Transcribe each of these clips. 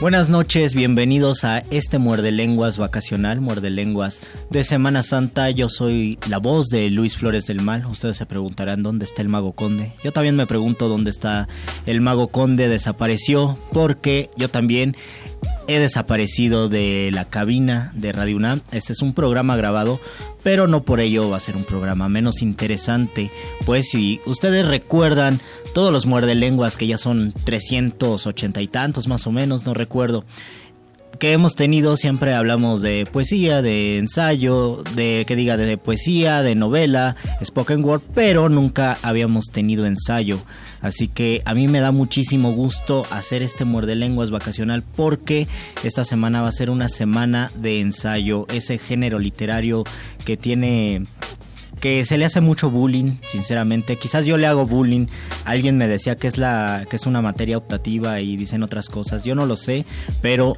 Buenas noches, bienvenidos a este Muerde Lenguas vacacional, Muerde Lenguas de Semana Santa. Yo soy la voz de Luis Flores del Mal. Ustedes se preguntarán dónde está el Mago Conde. Yo también me pregunto dónde está el Mago Conde. Desapareció porque yo también he desaparecido de la cabina de Radio UNAM. Este es un programa grabado, pero no por ello va a ser un programa menos interesante. Pues si ustedes recuerdan todos los muerde lenguas que ya son 380 y tantos más o menos, no recuerdo que hemos tenido siempre hablamos de poesía, de ensayo, de que diga de poesía, de novela, spoken word, pero nunca habíamos tenido ensayo. Así que a mí me da muchísimo gusto hacer este muerde lenguas vacacional porque esta semana va a ser una semana de ensayo, ese género literario que tiene que se le hace mucho bullying, sinceramente. Quizás yo le hago bullying. Alguien me decía que es la que es una materia optativa y dicen otras cosas. Yo no lo sé, pero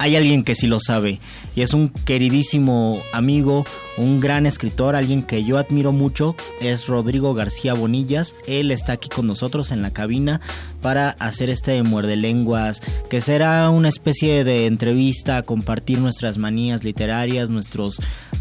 hay alguien que sí lo sabe y es un queridísimo amigo, un gran escritor, alguien que yo admiro mucho, es Rodrigo García Bonillas. Él está aquí con nosotros en la cabina para hacer este muerde lenguas, que será una especie de entrevista, compartir nuestras manías literarias, nuestros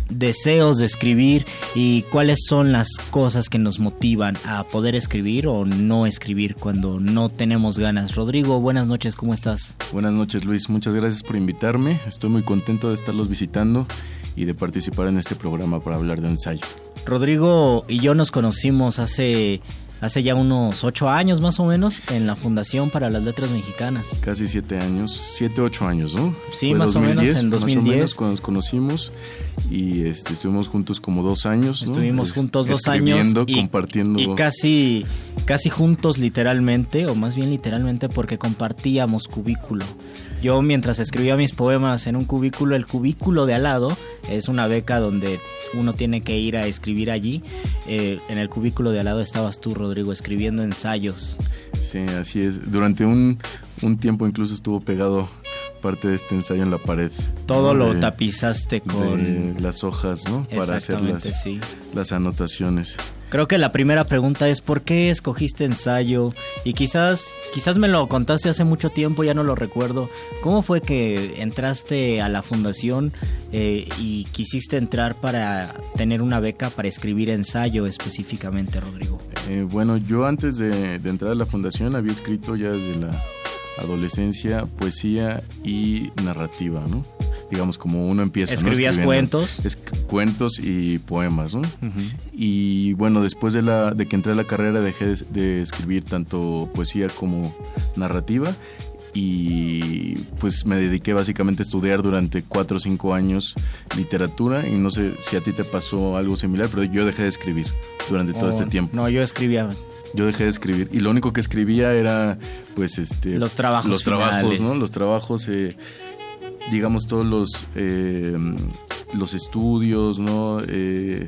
deseos de escribir y cuáles son las cosas que nos motivan a poder escribir o no escribir cuando no tenemos ganas. Rodrigo, buenas noches, ¿cómo estás? Buenas noches Luis, muchas gracias por invitarme. Estoy muy contento de estarlos visitando y de participar en este programa para hablar de ensayo. Rodrigo y yo nos conocimos hace hace ya unos ocho años más o menos en la Fundación para las Letras Mexicanas. Casi siete años, siete, ocho años, ¿no? Sí, más o menos en 2010. Más o menos cuando nos conocimos y este, estuvimos juntos como dos años. ¿no? Estuvimos juntos dos años. Y, compartiendo. Y casi, casi juntos literalmente, o más bien literalmente porque compartíamos cubículo. Yo mientras escribía mis poemas en un cubículo, el cubículo de al lado es una beca donde uno tiene que ir a escribir allí. Eh, en el cubículo de al lado estabas tú, Rodrigo, escribiendo ensayos. Sí, así es. Durante un, un tiempo incluso estuvo pegado parte de este ensayo en la pared. Todo lo tapizaste con las hojas, ¿no? Para hacer las, sí. las anotaciones. Creo que la primera pregunta es ¿por qué escogiste ensayo? Y quizás quizás me lo contaste hace mucho tiempo, ya no lo recuerdo. ¿Cómo fue que entraste a la fundación eh, y quisiste entrar para tener una beca para escribir ensayo específicamente, Rodrigo? Eh, bueno, yo antes de entrar a la fundación había escrito ya desde la adolescencia, poesía y narrativa, ¿no? Digamos, como uno empieza... ¿Escribías cuentos? Es, cuentos y poemas, ¿no? Y bueno, después de, la, de que entré a la carrera dejé de, escribir tanto poesía como narrativa y pues me dediqué básicamente a estudiar durante cuatro o cinco años literatura y no sé si a ti te pasó algo similar, pero yo dejé de escribir durante todo este oh, tiempo. No, yo escribía yo dejé de escribir. Y lo único que escribía era pues este los trabajos los trabajos no los trabajos eh, digamos todos los eh, los estudios no eh,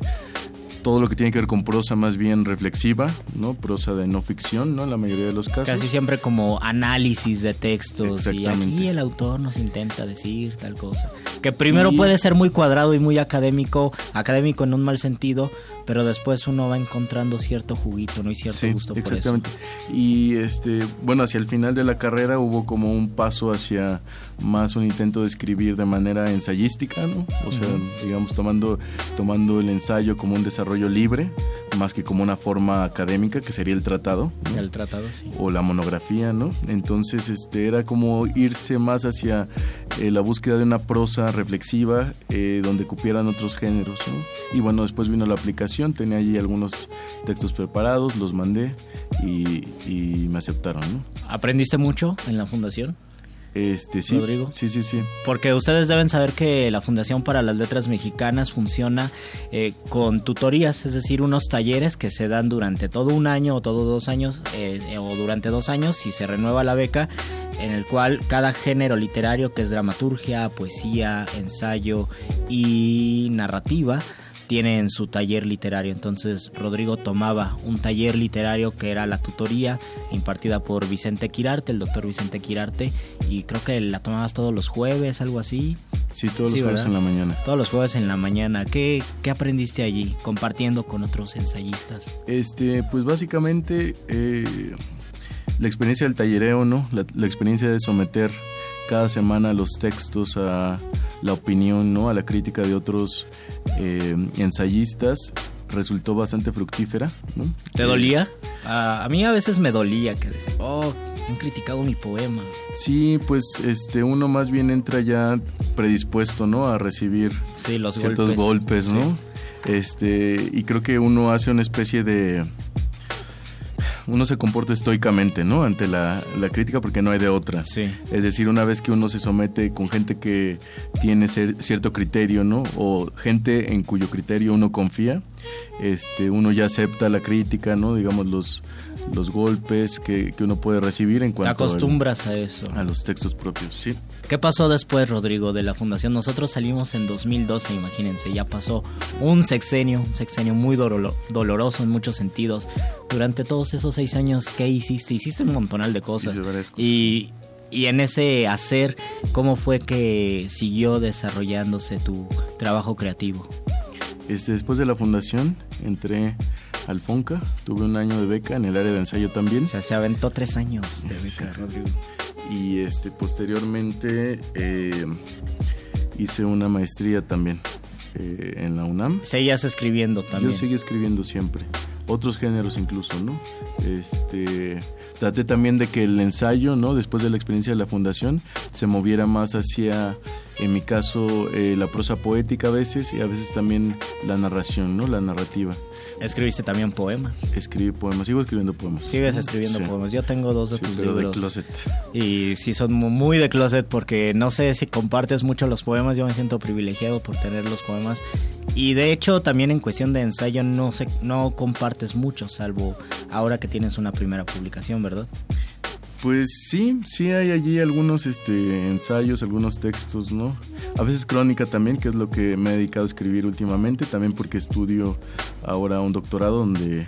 todo lo que tiene que ver con prosa más bien reflexiva, ¿no? Prosa de no ficción, ¿no? En la mayoría de los casos. Casi siempre como análisis de textos y aquí el autor nos intenta decir tal cosa. Que primero puede ser muy cuadrado y muy académico, académico en un mal sentido, pero después uno va encontrando cierto juguito, ¿no? Y cierto Sí, gusto por eso. exactamente. Y este, bueno, hacia el final de la carrera hubo como un paso hacia más un intento de escribir de manera ensayística, ¿no? O sea, digamos tomando tomando el ensayo como un desarrollo libre, más que como una forma académica que sería el tratado. ¿no? El tratado, sí. o la monografía, ¿no? Entonces, este era como irse más hacia eh, la búsqueda de una prosa reflexiva eh, donde cupieran otros géneros, ¿no? Y bueno, después vino la aplicación, tenía allí algunos textos preparados, los mandé y, y me aceptaron, ¿no? ¿Aprendiste mucho en la fundación? Este, sí, Rodrigo. sí, sí, sí. Porque ustedes deben saber que la Fundación para las Letras Mexicanas funciona eh, con tutorías, es decir, unos talleres que se dan durante todo un año o todos dos años, eh, o durante dos años si se renueva la beca, en el cual cada género literario, que es dramaturgia, poesía, ensayo y narrativa, tienen su taller literario. Entonces Rodrigo tomaba un taller literario que era la tutoría impartida por Vicente Quirarte, el doctor Vicente Quirarte, y creo que la tomabas todos los jueves, algo así. Sí, todos Sí, los jueves en la mañana. Todos los jueves en la mañana. ¿Qué, qué aprendiste allí compartiendo con otros ensayistas? Este, pues básicamente eh, la experiencia del tallereo, ¿no? La, la experiencia de someter cada semana los textos a la opinión, ¿no? A la crítica de otros eh, ensayistas resultó bastante fructífera, ¿no? ¿Te Eh, dolía? A, a mí a veces me dolía que decían, oh, han criticado mi poema. Sí, pues este uno más bien entra ya predispuesto, ¿no? A recibir Sí, los ciertos golpes. ¿no? Este, y creo que uno hace una especie de uno se comporta estoicamente, ¿no? Ante la, la crítica porque no hay de otra. Sí. Es decir, una vez que uno se somete con gente que tiene cer- cierto criterio, ¿no? O gente en cuyo criterio uno confía, este, uno ya acepta la crítica, ¿no? Digamos, los, los golpes que, que uno puede recibir en Te cuanto al- acostumbras a eso. a los textos propios, sí. ¿Qué pasó después, Rodrigo, de la fundación? Nosotros salimos en 2012, imagínense, ya pasó un sexenio, un sexenio muy doloro- doloroso en muchos sentidos. Durante todos esos seis años, ¿qué hiciste? Hiciste un montonal de cosas. Y en ese hacer, ¿cómo fue que siguió desarrollándose tu trabajo creativo? Este, después de la fundación entré al FONCA, tuve un año de beca en el área de ensayo también O sea, se aventó tres años de beca, Rodrigo. Y este, posteriormente eh, hice una maestría también eh, en la UNAM. Seguías escribiendo también. Yo seguí escribiendo siempre, otros géneros incluso, ¿no? Este, traté también de que el ensayo, ¿no? Después de la experiencia de la fundación, se moviera más hacia, en mi caso, eh, la prosa poética a veces y a veces también la narración, ¿no? La narrativa. Escribiste también poemas. Escribí poemas, sigo escribiendo poemas. Sigues escribiendo Sí. poemas. Yo tengo dos de Sí, tus pero de libros. closet. Y sí son mu- muy de closet porque no sé si compartes mucho los poemas, yo me siento privilegiado por tener los poemas. Y de hecho también en cuestión de ensayo no sé, no compartes mucho, salvo ahora que tienes una primera publicación, ¿verdad? Pues sí, sí hay allí algunos este, ensayos, algunos textos, ¿no? A veces crónica también, que es lo que me he dedicado a escribir últimamente, también porque estudio ahora un doctorado donde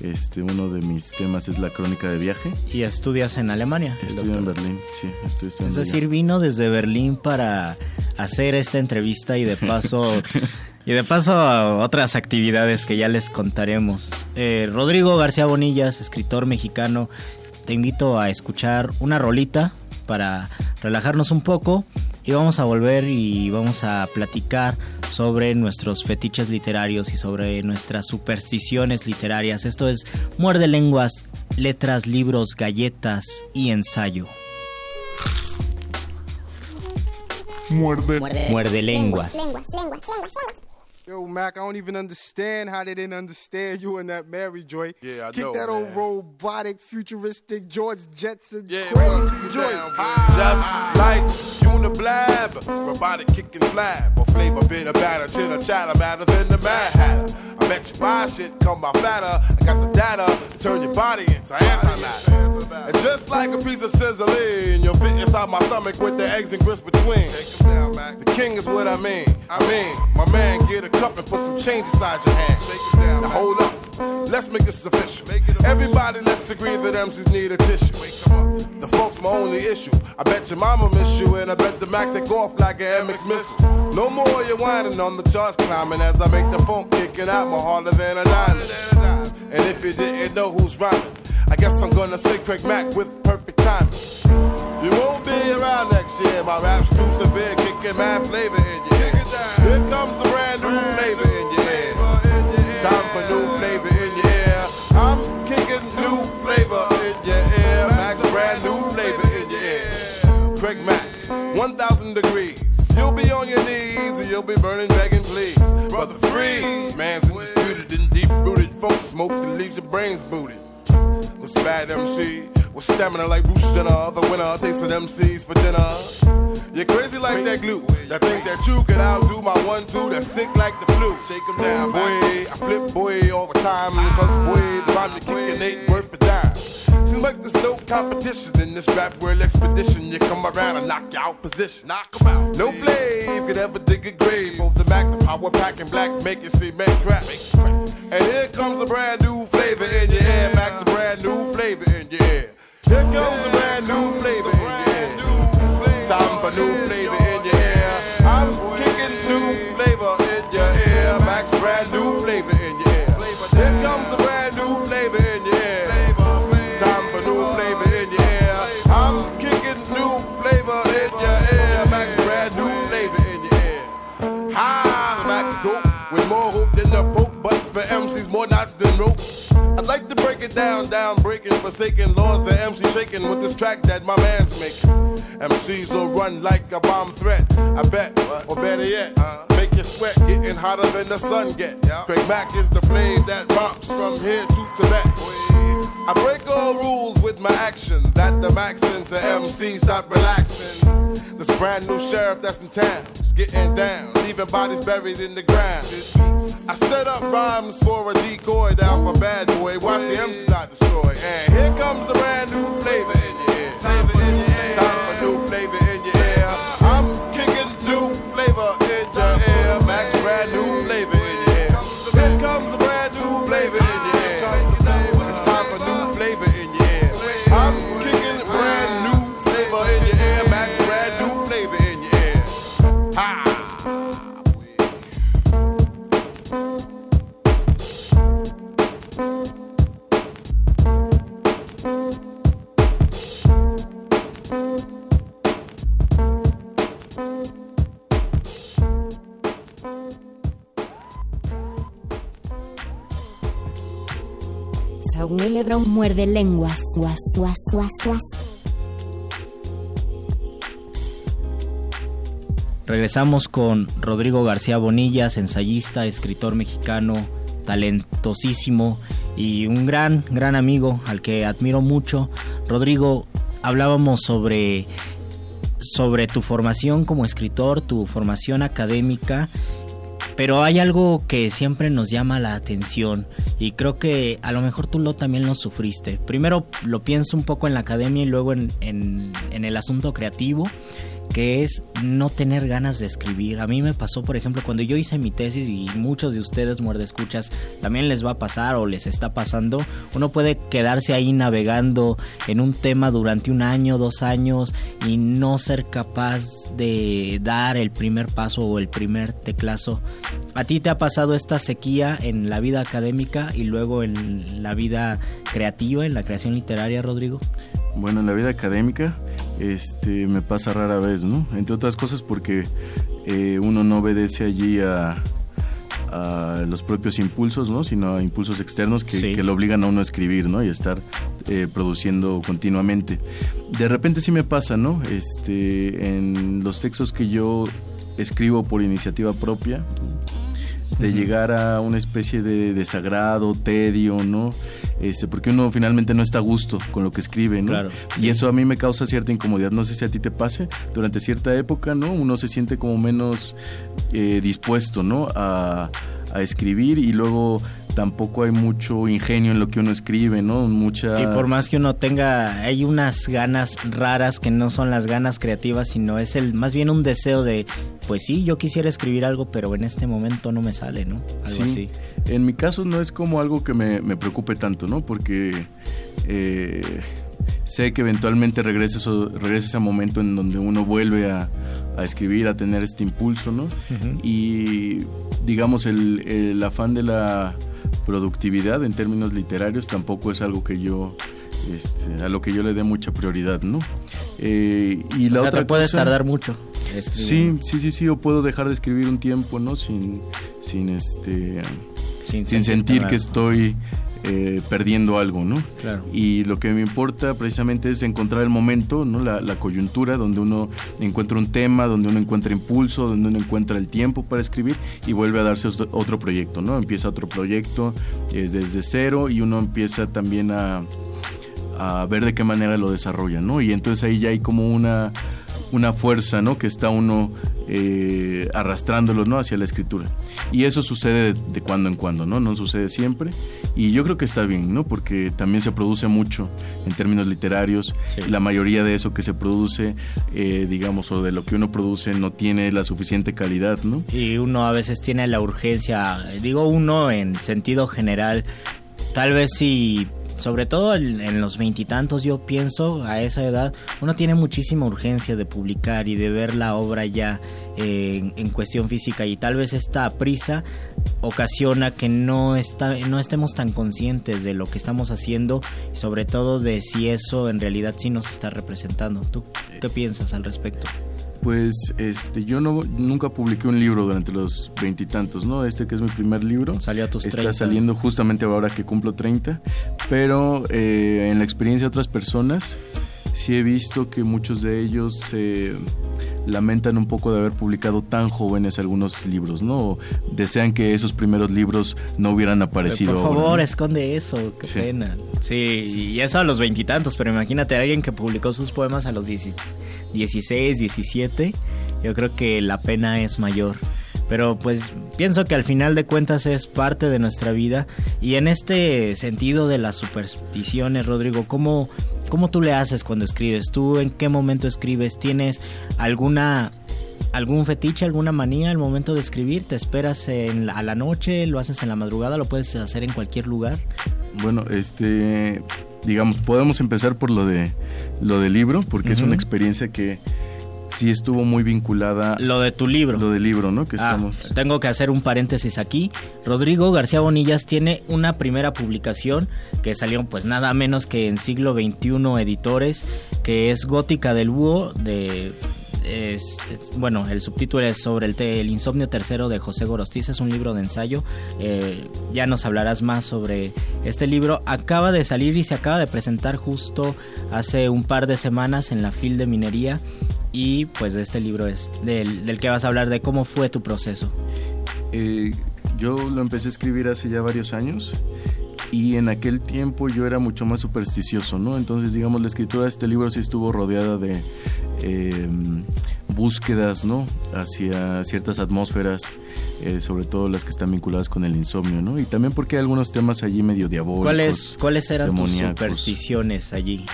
este, uno de mis temas es la crónica de viaje. Y estudias en Alemania. Estudio en. Berlín, sí, estoy Es estudiando allá. decir, vino desde Berlín para hacer esta entrevista y de paso y de paso a otras actividades que ya les contaremos. Eh, Rodrigo García Bonillas, escritor mexicano, te invito a escuchar una rolita para relajarnos un poco y vamos a volver y vamos a platicar sobre nuestros fetiches literarios y sobre nuestras supersticiones literarias. Esto es Muerde Lenguas, Letras, Libros, Galletas y Ensayo. Muerde lenguas. Yo, Mac, I don't even understand how they didn't understand you and that Mary Joy. Yeah, I Kick know, that old robotic, futuristic George Jetson Yeah, crazy joint. down, Just like Uniblab, robotic kicking flab, or flavor bitter batter, chitter chatter, matter than the Mad Hatter. I bet you buy shit, come by fatter. I got the data to turn your body into antimatter. And just like a piece of sizzling, you'll fit inside my stomach with the eggs and grits between. The king is what I mean. I mean, my man, get a cup and put some change inside your hand. Now hold up, let's make this official. Everybody, let's agree that MCs need a tissue. The folks my only issue. I bet your mama miss you, and I bet the Mac take off like an MX missile. No more you whining on the charts climbing as I make the phone kicking out more harder than a diamond. And if you didn't know who's rhyming, I guess I'm gonna say Craig Mack with perfect timing. You won't be around next year. My rap's too severe, kicking mad flavor in your ear. Here comes the brand new flavor in your ear. Time for new flavor in your ear. I'm kicking new flavor in your ear. Max, brand new flavor in your ear. Craig Mack, 1,000 degrees. You'll be on your knees and you'll be burning, begging, please. Brother, freeze. Man's undisputed deep rooted. Funk smoke that leaves your brains booted. This bad MC with stamina like Bruce Jenner. The winner takes with MCs for dinner. You're crazy like that glue. That think that you can outdo my one two that's sick like the flu. Shake 'em down, boy. I flip boy all the time. Cause boy, the rhyme you kicking ain't worth a dime. Seems like there's no competition in this rap world expedition. You come around and knock you out position. Knock 'em out. No flame could ever dig a grave. Both the Mac, the power pack, and black make it see man crack. And here comes a brand new flavor in your ear. Max, a brand new flavor in your ear. Here comes a brand new flavor in your ear. Time for new like to break it down, down, breaking, forsaken laws of MC shaking with this track that my man's making. MCs will run like a bomb threat. I bet, or better yet, make you sweat, getting hotter than the sun get. Craig Mack is the flame that romps from here to Tibet. I break all rules with my action. That the Maxins and MCs stop relaxing. This brand new sheriff that's in town getting down, leaving bodies buried in the ground. I set up rhymes for a decoy down for bad boy. Watch the MCs not destroy. And here comes the brand new flavor in your ear. Time for Muerde lenguas. Suas, suas, suas, suas. Regresamos con Rodrigo García Bonillas, ensayista, escritor mexicano, talentosísimo y un gran, gran amigo al que admiro mucho. Rodrigo, hablábamos sobre, sobre tu formación como escritor, tu formación académica, pero hay algo que siempre nos llama la atención y creo que a lo mejor tú lo también lo sufriste. Primero lo pienso un poco en la academia y luego en, en, en el asunto creativo que es no tener ganas de escribir. A mí me pasó, por ejemplo, cuando yo hice mi tesis y muchos de ustedes, muerde escuchas, también les va a pasar o les está pasando. Uno puede quedarse ahí navegando en un tema durante un año, dos años y no ser capaz de dar el primer paso o el primer teclazo. ¿A ti te ha pasado esta sequía en la vida académica y luego en la vida creativa, en la creación literaria, Rodrigo? Bueno, en la vida académica este, me pasa rara vez, ¿no? Entre otras cosas porque eh, uno no obedece allí a, a, los propios impulsos, ¿no? Sino a impulsos externos que, sí. que lo obligan a uno a escribir, ¿no? Y a estar eh, produciendo continuamente. De repente sí me pasa, ¿no? Este, en los textos que yo escribo por iniciativa propia, de llegar a una especie de desagrado, tedio, ¿no? Este, porque uno finalmente no está a gusto con lo que escribe, ¿no? Claro. Y eso a mí me causa cierta incomodidad. No sé si a ti te pase. Durante cierta época, ¿no? Uno se siente como menos eh, dispuesto, ¿no? A, a escribir y luego tampoco hay mucho ingenio en lo que uno escribe, ¿no? Mucha... Y por más que uno tenga, hay unas ganas raras que no son las ganas creativas, sino es el más bien un deseo de, pues sí, yo quisiera escribir algo, pero en este momento no me sale, ¿no? Algo sí. así. En mi caso no es como algo que me, me preocupe tanto, ¿no? Porque eh, sé que eventualmente regrese, regrese ese momento en donde uno vuelve a, a escribir, a tener este impulso, ¿no? Y digamos, el, el afán de la productividad en términos literarios tampoco es algo que yo... este, a lo que yo le dé mucha prioridad, ¿no? Eh, y la o sea, otra te puedes cosa- tardar mucho. Sí, sí, sí, sí, o puedo dejar de escribir un tiempo, ¿no? Sin, sin este, Sin sin, sentir que estoy eh, perdiendo algo, ¿no? Claro. Y lo que me importa precisamente es encontrar el momento, ¿no? La, la coyuntura donde uno encuentra un tema, donde uno encuentra impulso, donde uno encuentra el tiempo para escribir y vuelve a darse otro, otro proyecto, ¿no? Empieza otro proyecto eh, desde cero y uno empieza también a a ver de qué manera lo desarrolla, ¿no? Y entonces ahí ya hay como una, una fuerza, ¿no? Que está uno eh, arrastrándolo, ¿no? Hacia la escritura. Y eso sucede de, de cuando en cuando, ¿no? No sucede siempre. Y yo creo que está bien, ¿no? Porque también se produce mucho en términos literarios. La mayoría de eso que se produce, eh, digamos, o de lo que uno produce no tiene la suficiente calidad, ¿no? Y uno a veces tiene la urgencia, digo uno en sentido general, tal vez si, sobre todo en, los veintitantos yo pienso a esa edad, uno tiene muchísima urgencia de publicar y de ver la obra ya eh, en, en cuestión física y tal vez esta prisa ocasiona que no, está, no estemos tan conscientes de lo que estamos haciendo y sobre todo de si eso en realidad sí nos está representando. ¿Tú qué piensas al respecto? Pues este, yo no, nunca publiqué un libro durante los veintitantos, ¿no? Este que es mi primer libro. Salió a tus Está 30. saliendo justamente ahora que cumplo 30. Pero eh, en la experiencia de otras personas, sí he visto que muchos de ellos se lamentan un poco de haber publicado tan jóvenes algunos libros, ¿no? O desean que esos primeros libros no hubieran aparecido. Por ahora, favor, ¿no? esconde eso, qué Sí. pena. Sí, y eso a los veintitantos, pero imagínate a alguien que publicó sus poemas a los 10 16, 17, yo creo que la pena es mayor. Pero pues pienso que al final de cuentas es parte de nuestra vida y en este sentido de las supersticiones, Rodrigo, ¿cómo, cómo tú le haces cuando escribes? ¿Tú en qué momento escribes? ¿Tienes alguna algún fetiche, alguna manía al momento de escribir? ¿Te esperas en la- a la noche? ¿Lo haces en la madrugada? ¿Lo puedes hacer en cualquier lugar? Bueno, este, digamos, podemos empezar por lo de lo del libro, porque es una experiencia que sí estuvo muy vinculada. Lo de tu libro. Lo del libro, ¿no? Que Ah, estamos. tengo que hacer un paréntesis aquí. Rodrigo García Bonillas tiene una primera publicación que salió pues nada menos que en siglo XXI editores, que es Gótica del Búho de es, es- bueno, el subtítulo es sobre el, te- el insomnio tercero de José Gorostiza, es un libro de ensayo. Eh, ya nos hablarás más sobre este libro. Acaba de salir y se acaba de presentar justo hace un par de semanas en la FIL de Minería. Y pues de este libro es del, del que vas a hablar, de cómo fue tu proceso. Eh, yo lo empecé a escribir hace ya varios años y en aquel tiempo yo era mucho más supersticioso, ¿no? Entonces, digamos, la escritura de este libro sí estuvo rodeada de eh, búsquedas, ¿no? Hacia ciertas atmósferas, eh, sobre todo las que están vinculadas con el insomnio, ¿no? Y también porque hay algunos temas allí medio diabólicos. ¿Cuáles, ¿Cuáles eran tus supersticiones allí?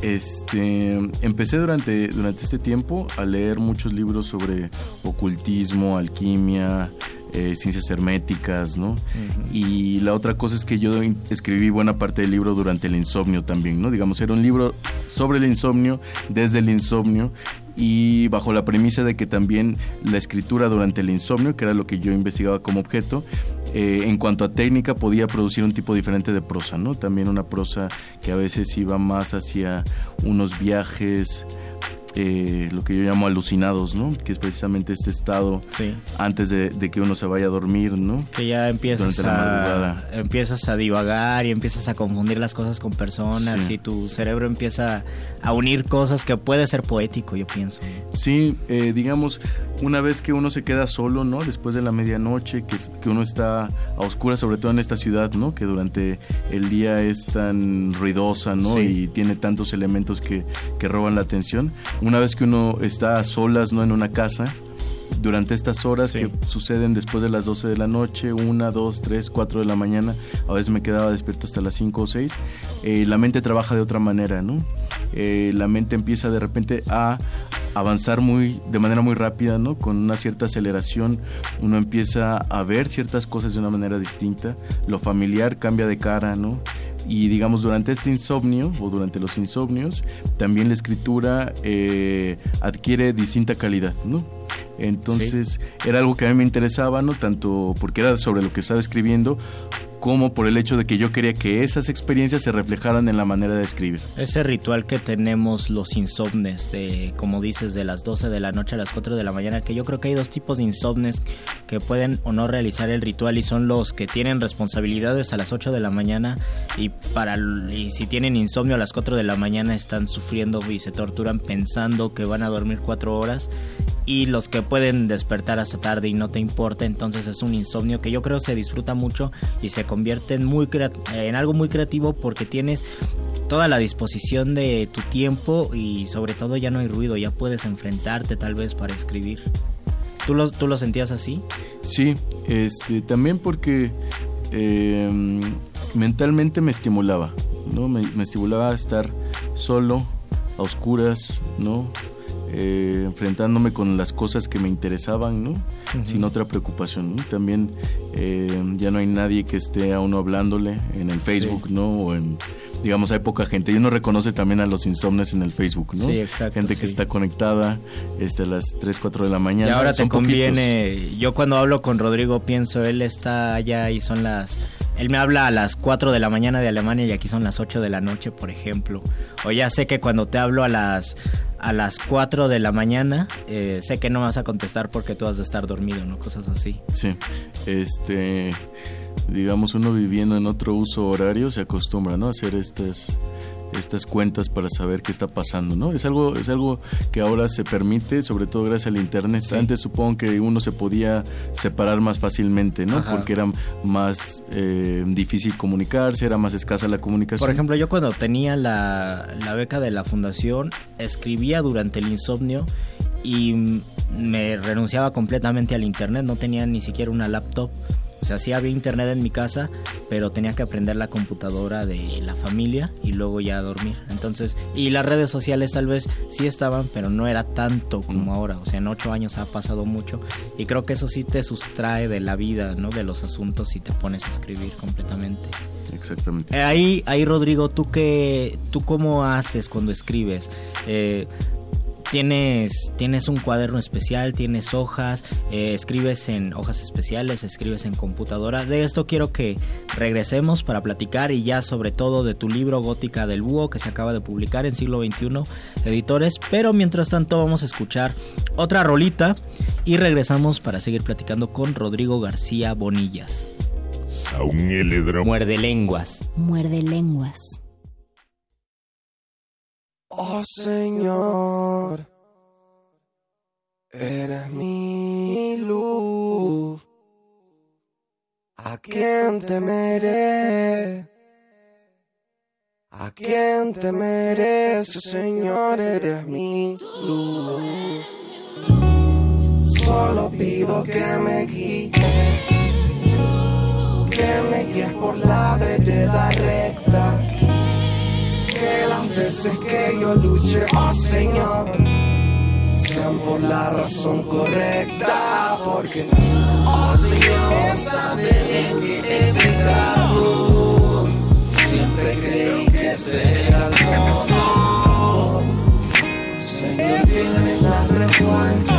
Este, empecé durante, durante este tiempo a leer muchos libros sobre ocultismo, alquimia, eh, ciencias herméticas, ¿no? Y la otra cosa es que yo escribí buena parte del libro durante el insomnio también, ¿no? Digamos, era un libro sobre el insomnio, desde el insomnio y bajo la premisa de que también la escritura durante el insomnio, que era lo que yo investigaba como objeto, eh, en cuanto a técnica podía producir un tipo diferente de prosa, ¿no? También una prosa que a veces iba más hacia unos viajes, eh, lo que yo llamo alucinados, ¿no? Que es precisamente este estado Sí. antes de, de que uno se vaya a dormir, ¿no? Que ya empiezas Durante la a, madrugada. empiezas a divagar y empiezas a confundir las cosas con personas Sí. y tu cerebro empieza a unir cosas que puede ser poético, yo pienso. Sí, eh, digamos, una vez que uno se queda solo, ¿no? Después de la medianoche, que, que uno está a oscuras, sobre todo en esta ciudad, ¿no? Que durante el día es tan ruidosa, ¿no? Sí. Y tiene tantos elementos que, que roban la atención. Una vez que uno está a solas, ¿no? En una casa, durante estas horas que suceden después de las 12 de la noche, 1, 2, 3, 4 de la mañana, a veces me quedaba despierto hasta las 5 o 6, eh, la mente trabaja de otra manera, ¿no? Eh, la mente empieza de repente a avanzar muy de manera muy rápida, ¿no? Con una cierta aceleración, uno empieza a ver ciertas cosas de una manera distinta, lo familiar cambia de cara, ¿no? Y digamos durante este insomnio o durante los insomnios también la escritura eh, adquiere distinta calidad, ¿no? Entonces era algo que a mí me interesaba, ¿no? Tanto porque era sobre lo que estaba escribiendo, como por el hecho de que yo quería que esas experiencias se reflejaran en la manera de escribir. Ese ritual que tenemos los insomnes, de, como dices, de las 12 de la noche a las 4 de la mañana, que yo creo que hay dos tipos de insomnes que pueden o no realizar el ritual y son los que tienen responsabilidades a las 8 de la mañana y, para, y si tienen insomnio a las 4 de la mañana están sufriendo y se torturan pensando que van a dormir 4 horas y los que pueden despertar hasta tarde y no te importa, entonces es un insomnio que yo creo se disfruta mucho y se convierte en, muy en algo muy creativo porque tienes toda la disposición de tu tiempo y sobre todo ya no hay ruido, ya puedes enfrentarte tal vez para escribir. ¿Tú lo, tú lo sentías así? Sí, este, también porque em, mentalmente me estimulaba, ¿no? Me, me estimulaba a estar solo, a oscuras, ¿no? Eh, enfrentándome con las cosas que me interesaban, ¿no? Sin otra preocupación, También eh, ya no hay nadie que esté a uno hablándole en el Facebook, ¿no? O en, digamos, hay poca gente. Y uno reconoce también a los insomnes en el Facebook, ¿no? Sí, exacto. Gente que está conectada este, a las 3, 4 de la mañana. Y ahora te conviene, yo cuando hablo con Rodrigo pienso, él está allá y son las... Él me habla a las 4 de la mañana de Alemania y aquí son las 8 de la noche, por ejemplo. O ya sé que cuando te hablo a las a las 4 de la mañana, eh, sé que no me vas a contestar porque tú has de estar dormido, ¿no? Cosas así. Sí, este, digamos, uno viviendo en otro uso horario se acostumbra, ¿no? A hacer estas estas cuentas para saber qué está pasando, ¿no? Es algo, es algo que ahora se permite, sobre todo gracias al internet. Antes supongo que uno se podía separar más fácilmente, ¿no? Porque era más eh, difícil comunicarse, era más escasa la comunicación. Por ejemplo, yo cuando tenía la, la beca de la fundación, escribía durante el insomnio y me renunciaba completamente al internet, no tenía ni siquiera una laptop o sea, sí había internet en mi casa, pero tenía que aprender la computadora de la familia y luego ya dormir. Entonces, y las redes sociales tal vez sí estaban, pero no era tanto como ahora. O sea, en ocho años ha pasado mucho y creo que eso sí te sustrae de la vida, ¿no? De los asuntos y te pones a escribir completamente. Exactamente. Eh, ahí, ahí Rodrigo, ¿tú qué, tú cómo haces cuando escribes? Eh, tienes, tienes un cuaderno especial, tienes hojas, eh, escribes en hojas especiales, escribes en computadora. De esto quiero que regresemos para platicar y ya sobre todo de tu libro Gótica del Búho que se acaba de publicar en siglo XXI Editores. Pero mientras tanto vamos a escuchar otra rolita y regresamos para seguir platicando con Rodrigo García Bonillas. Muerde lenguas. Muerde lenguas. Oh Señor, eres mi luz. ¿A quién temeré? ¿A quién temeré? Señor, eres mi luz. Solo pido que me guíes, que me guíes por la vereda recta que las veces que yo luche, oh Señor, sean por la razón correcta, porque, oh Señor, sabe que he pecado, siempre creí que será el todo. Señor, tienes la respuesta,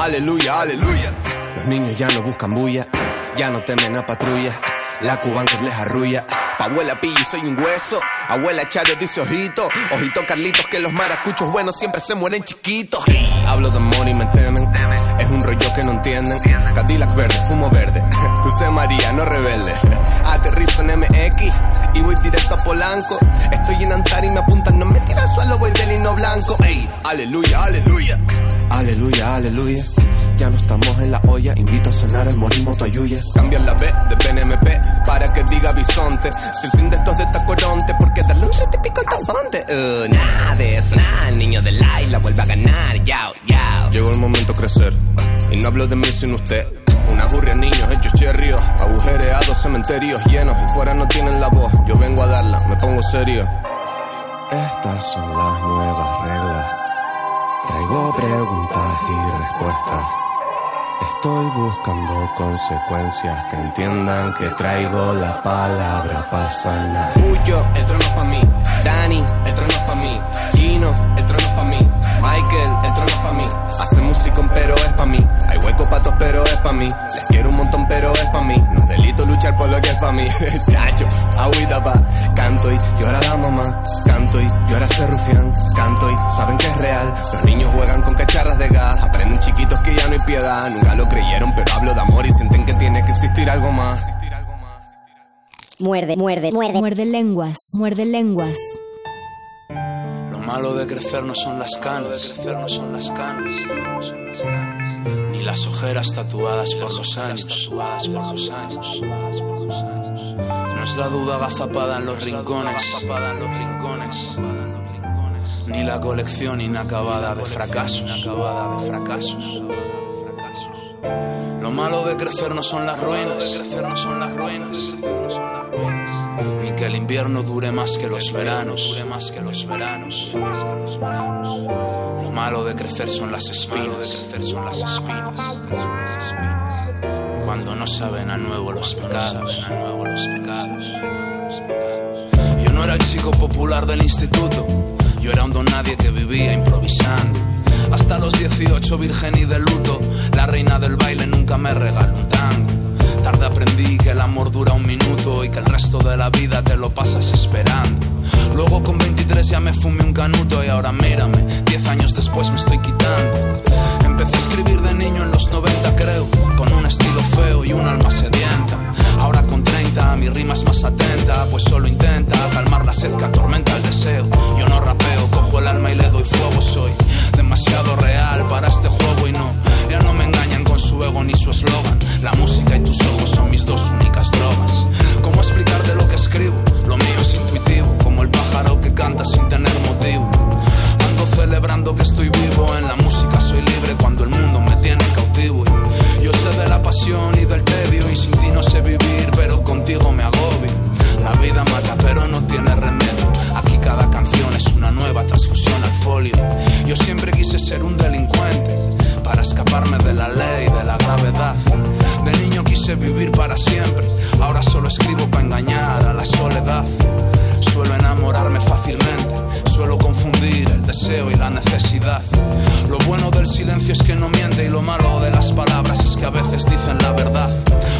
aleluya, aleluya. Los niños ya no buscan bulla, ya no temen a patrulla. La cubanca les arrulla. Pa' abuela pillo soy un hueso. Abuela Chario dice ojito. Ojito Carlitos que los maracuchos buenos siempre se mueren chiquitos. Hablo de amor y me temen. Es un rollo que no entienden. Cadillac verde, fumo verde. Tú sé María, no rebelde. Aterrizo en MX y voy directo a Polanco. Estoy en Antar y me apuntan, no me tira al suelo, voy de lino blanco. Ey, aleluya, aleluya. Aleluya, aleluya. Ya no estamos en la olla, invito a cenar el morismo Toyuya. Cambian la B de PNMP para que diga bisonte. Si el sin de estos de tacoronte, porque darle un típico tafonte. Uh, nada de eso, nada. El niño del la vuelve a ganar, yao, yao. Llegó el momento de crecer, y no hablo de mí sin usted. Una burria niños hechos cherrios, agujereados, cementerios llenos y fuera no tienen la voz. Yo vengo a darla, me pongo serio. Estas son las nuevas reglas. Traigo preguntas y respuestas. Estoy buscando consecuencias que entiendan que traigo la palabra para sanar. Puyo, el trono es pa' mí. Dani, el trono es pa' mí. Gino, el trono es pa' mí. Michael, el trono es pa' mí. Hace música, pero es pa' mí. Hay hueco patos, pero es pa' mí. Les quiero un montón, pero es pa' mí. No es delito luchar por lo que es pa' mí. Chacho, agüita pa. Canto y llora la mamá. Canto y llora ser rufián. Canto y saben que es real. Los niños juegan con cacharras de gas. Aprenden chiquitos que ya no hay piedad. Nunca lo creyeron, pero hablo de amor y sienten que tiene que existir algo más. Muerde, muerde, muerde. Muerde lenguas, muerde lenguas. Lo malo de crecer no son las canas, crecer no son las canas, ni las ojeras tatuadas por los años, tatuadas por los años. No es la duda agazapada en los rincones, ni la colección inacabada de fracasos, de. Lo malo de crecer no son las ruinas, crecer no son las ruinas, ni que el invierno dure más que los veranos, dure más que los veranos. Lo malo de crecer son las espinas, crecer son las espinas. Cuando no saben a nuevo los pecados. Yo no era el chico popular del instituto, yo era un don nadie que vivía improvisando. Hasta los 18 virgen y de luto, la reina del baile nunca me regaló un tango. Tarde aprendí que el amor dura un minuto y que el resto de la vida te lo pasas esperando. Luego con 23 ya me fumé un canuto y ahora mírame, 10 años después me estoy quitando. Empecé a escribir de niño en los 90 creo, con un estilo feo y un alma sedienta. Ahora con 30 mi rima es más atenta, pues solo intenta calmar la sed que atormenta el deseo. Yo no rapeo, cojo el alma y le doy fuego, soy demasiado real para este juego y no, ya no me engañan con su ego ni su eslogan. La música y tus ojos son mis dos únicas drogas. ¿Cómo explicar de lo que escribo? Lo mío es intuitivo, como el pájaro que canta sin tener motivo. Ando celebrando que estoy vivo, en la música soy libre cuando el mundo me tiene cautivo. Yo sé de la pasión y del tedio y sin ti no sé vivir, pero contigo me agobio. La vida mata pero no tiene remedio. Aquí cada canción es una nueva transfusión al folio. Yo siempre quise ser un delincuente para escaparme de la ley, de la gravedad. De niño quise vivir para siempre, ahora solo escribo para engañar a la soledad. Suelo enamorarme fácilmente, suelo confundir el deseo y la necesidad. Lo bueno del silencio es que no miente y lo malo de las palabras es que a veces dicen la verdad.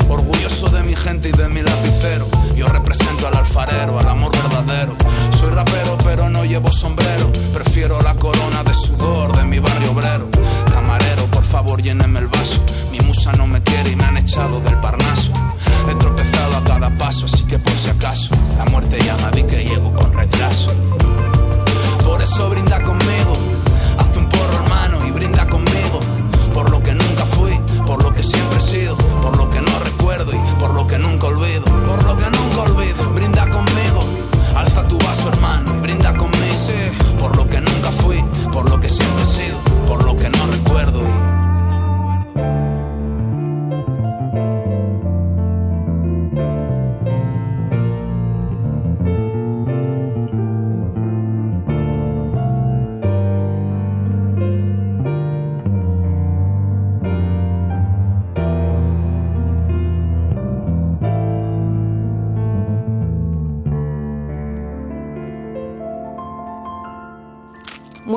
Orgulloso de mi gente y de mi lapicero, yo represento al alfarero, al amor verdadero. Soy rapero pero no llevo sombrero, prefiero la corona de sudor de mi barrio obrero. Camarero, por favor lléneme el vaso, mi musa no me quiere y me han echado del parnaso. He cada paso, así que por si acaso la muerte llama, di que llego con retraso. Por eso brinda conmigo, hazte un porro hermano y brinda conmigo. Por lo que nunca fui, por lo que siempre he sido, por lo que no recuerdo y por lo que nunca olvido.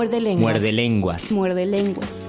Muerde lenguas. Muerde lenguas.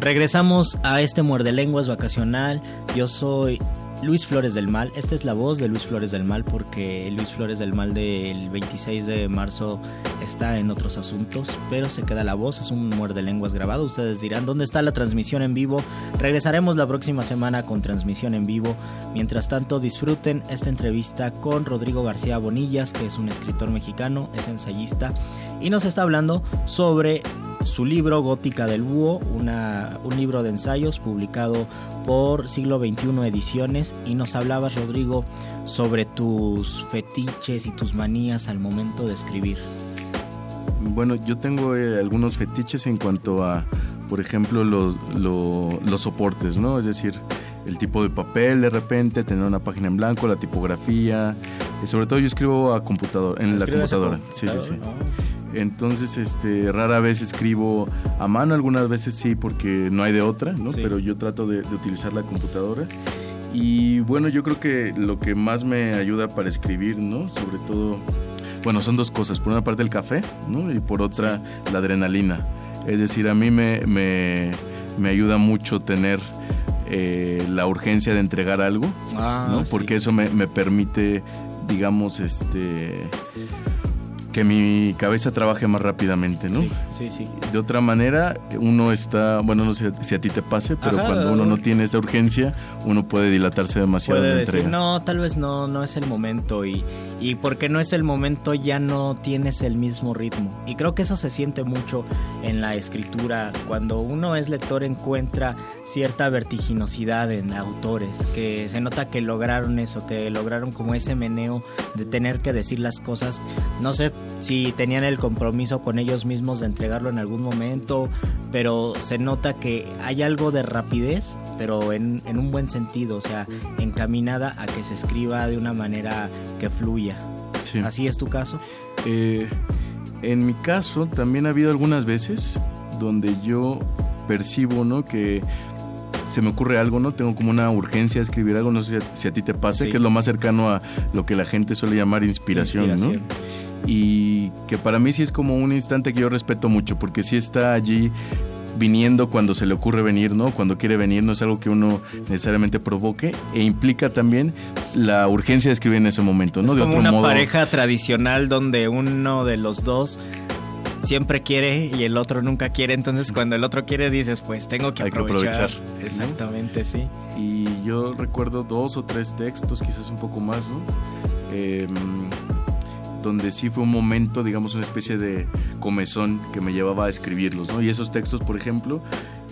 Regresamos a este muerde lenguas vacacional. Yo soy Luis Flores del Mal. Esta es la voz de Luis Flores del Mal porque Luis Flores del Mal del 26 de marzo está en otros asuntos, pero se queda la voz, es un muerde lenguas grabado. Ustedes dirán, ¿dónde está la transmisión en vivo? Regresaremos la próxima semana con transmisión en vivo. Mientras tanto, disfruten esta entrevista con Rodrigo García Bonillas, que es un escritor mexicano, es ensayista, y nos está hablando sobre su libro Gótica del Búho, una, un libro de ensayos publicado por Siglo XXI Ediciones y nos hablabas Rodrigo sobre tus fetiches y tus manías al momento de escribir. Bueno, yo tengo eh, algunos fetiches en cuanto a, por ejemplo, los, los soportes, ¿no? Es decir, el tipo de papel de repente, tener una página en blanco, la tipografía. Y sobre todo yo escribo a computador, en la computadora. Sí, sí, sí. Entonces, este, rara vez escribo a mano, algunas veces sí, porque no hay de otra, ¿no? Pero yo trato de, utilizar la computadora. Y bueno, yo creo que lo que más me ayuda para escribir, ¿no? Sobre todo, bueno, son dos cosas. Por una parte el café, ¿no? Y por otra la adrenalina. Es decir, a mí me, me, me ayuda mucho tener eh, la urgencia de entregar algo, ah, ¿no? Porque eso me, me permite, digamos, este que mi cabeza trabaje más rápidamente, ¿no? Sí, sí, sí. De otra manera, uno está, bueno, no sé si a ti te pase, pero cuando uno no tiene esa urgencia, uno puede dilatarse demasiado puede en la decir, no, tal vez no, no es el momento y, y porque no es el momento ya no tienes el mismo ritmo. Y creo que eso se siente mucho en la escritura. Cuando uno es lector encuentra cierta vertiginosidad en autores, que se nota que lograron eso, que lograron como ese meneo de tener que decir las cosas, no sé si tenían el compromiso con ellos mismos de entregarlo en algún momento, pero se nota que hay algo de rapidez, pero en, un buen sentido, o sea, encaminada a que se escriba de una manera que fluya. ¿Así es tu caso? Eh, en mi caso, también ha habido algunas veces donde yo percibo, ¿no? Que se me ocurre algo, ¿no? Tengo como una urgencia de escribir algo, no sé si a, ti te pasa, que es lo más cercano a lo que la gente suele llamar inspiración, inspiración. ¿no? y que para mí sí es como un instante que yo respeto mucho, porque sí está allí viniendo cuando se le ocurre venir, ¿no? Cuando quiere venir, no es algo que uno necesariamente provoque e implica también la urgencia de escribir en ese momento, ¿no? Es como una pareja tradicional donde uno de los dos siempre quiere y el otro nunca quiere, entonces cuando el otro quiere dices, pues tengo que aprovechar. Exactamente, sí. Y yo recuerdo dos o tres textos, quizás un poco más, ¿no? Eh, donde sí fue un momento, digamos, una especie de comezón que me llevaba a escribirlos, ¿no? Y esos textos, por ejemplo,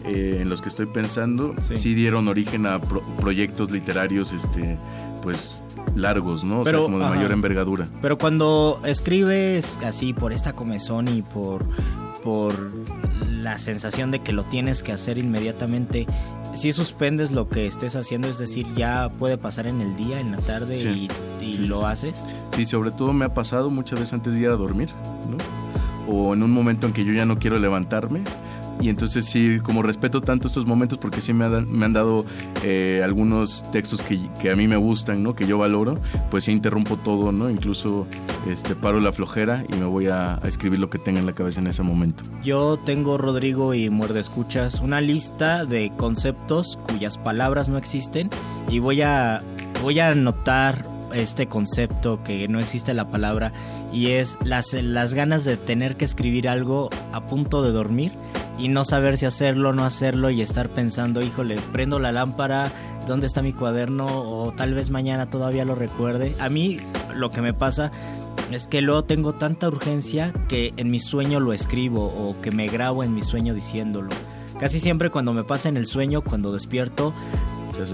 eh, en los que estoy pensando, sí, dieron origen a proyectos literarios, este, pues largos, ¿no? O sea, como de mayor envergadura. Pero cuando escribes así por esta comezón y por por la sensación de que lo tienes que hacer inmediatamente, si suspendes lo que estés haciendo, es decir, ya puede pasar en el día, en la tarde y, lo haces. Sí, sobre todo me ha pasado muchas veces antes de ir a dormir, ¿no? O en un momento en que yo ya no quiero levantarme, y entonces sí, como respeto tanto estos momentos porque sí me, han, me han dado eh, algunos textos que, que, a mí me gustan, ¿no? Que yo valoro, pues sí interrumpo todo, ¿no? Incluso este, paro la flojera y me voy a, a, escribir lo que tenga en la cabeza en ese momento. Yo tengo, Rodrigo y Muerde Escuchas, una lista de conceptos cuyas palabras no existen y voy a, voy a anotar este concepto que no existe la palabra y es las, las ganas de tener que escribir algo a punto de dormir y no saber si hacerlo o no hacerlo y estar pensando, híjole, prendo la lámpara, ¿dónde está mi cuaderno? O tal vez mañana todavía lo recuerde. A mí lo que me pasa es que luego tengo tanta urgencia que en mi sueño lo escribo o que me grabo en mi sueño diciéndolo. Casi siempre cuando me pasa en el sueño, cuando despierto,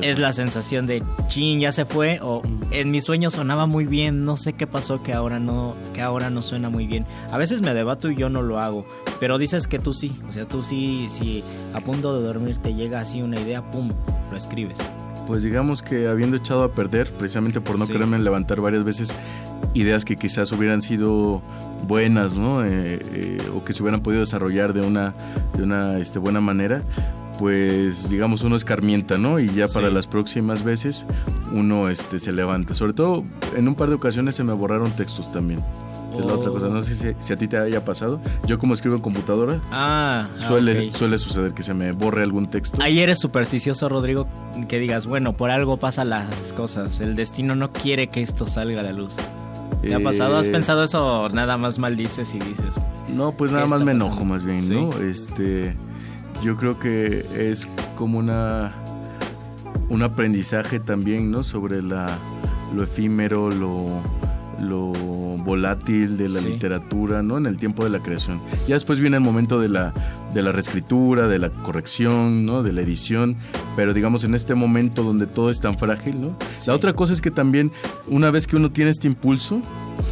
es la sensación de chin ya se fue o en mi sueño sonaba muy bien no sé qué pasó que ahora no que ahora no suena muy bien. A veces me debato y yo no lo hago pero dices que tú sí o sea tú sí si a punto de dormir te llega así una idea pum lo escribes. Pues digamos que habiendo echado a perder precisamente por no quererme levantar varias veces ideas que quizás hubieran sido buenas no eh, eh, o que se hubieran podido desarrollar de una de una este, buena manera pues digamos uno escarmienta, ¿no? Y ya para las próximas veces uno este se levanta. Sobre todo en un par de ocasiones se me borraron textos también. Es la otra cosa. No sé si, si, a ti te haya pasado. Yo como escribo en computadora, ah, suele, okay. suele suceder que se me borre algún texto. Ahí eres supersticioso, Rodrigo, que digas, bueno, por algo pasan las cosas. El destino no quiere que esto salga a la luz. ¿Te ha pasado? ¿Has Eh, pensado eso? Nada más maldices y dices. No, pues ¿Qué nada más me pasando? enojo más bien, Sí. ¿no? Este, yo creo que es como una un aprendizaje también, ¿no? Sobre la lo efímero, lo lo volátil de la Sí. literatura, ¿no? En el tiempo de la creación. Ya después viene el momento de la de la reescritura, de la corrección, ¿no? De la edición, pero digamos en este momento donde todo es tan frágil, ¿no? La otra cosa es que también una vez que uno tiene este impulso,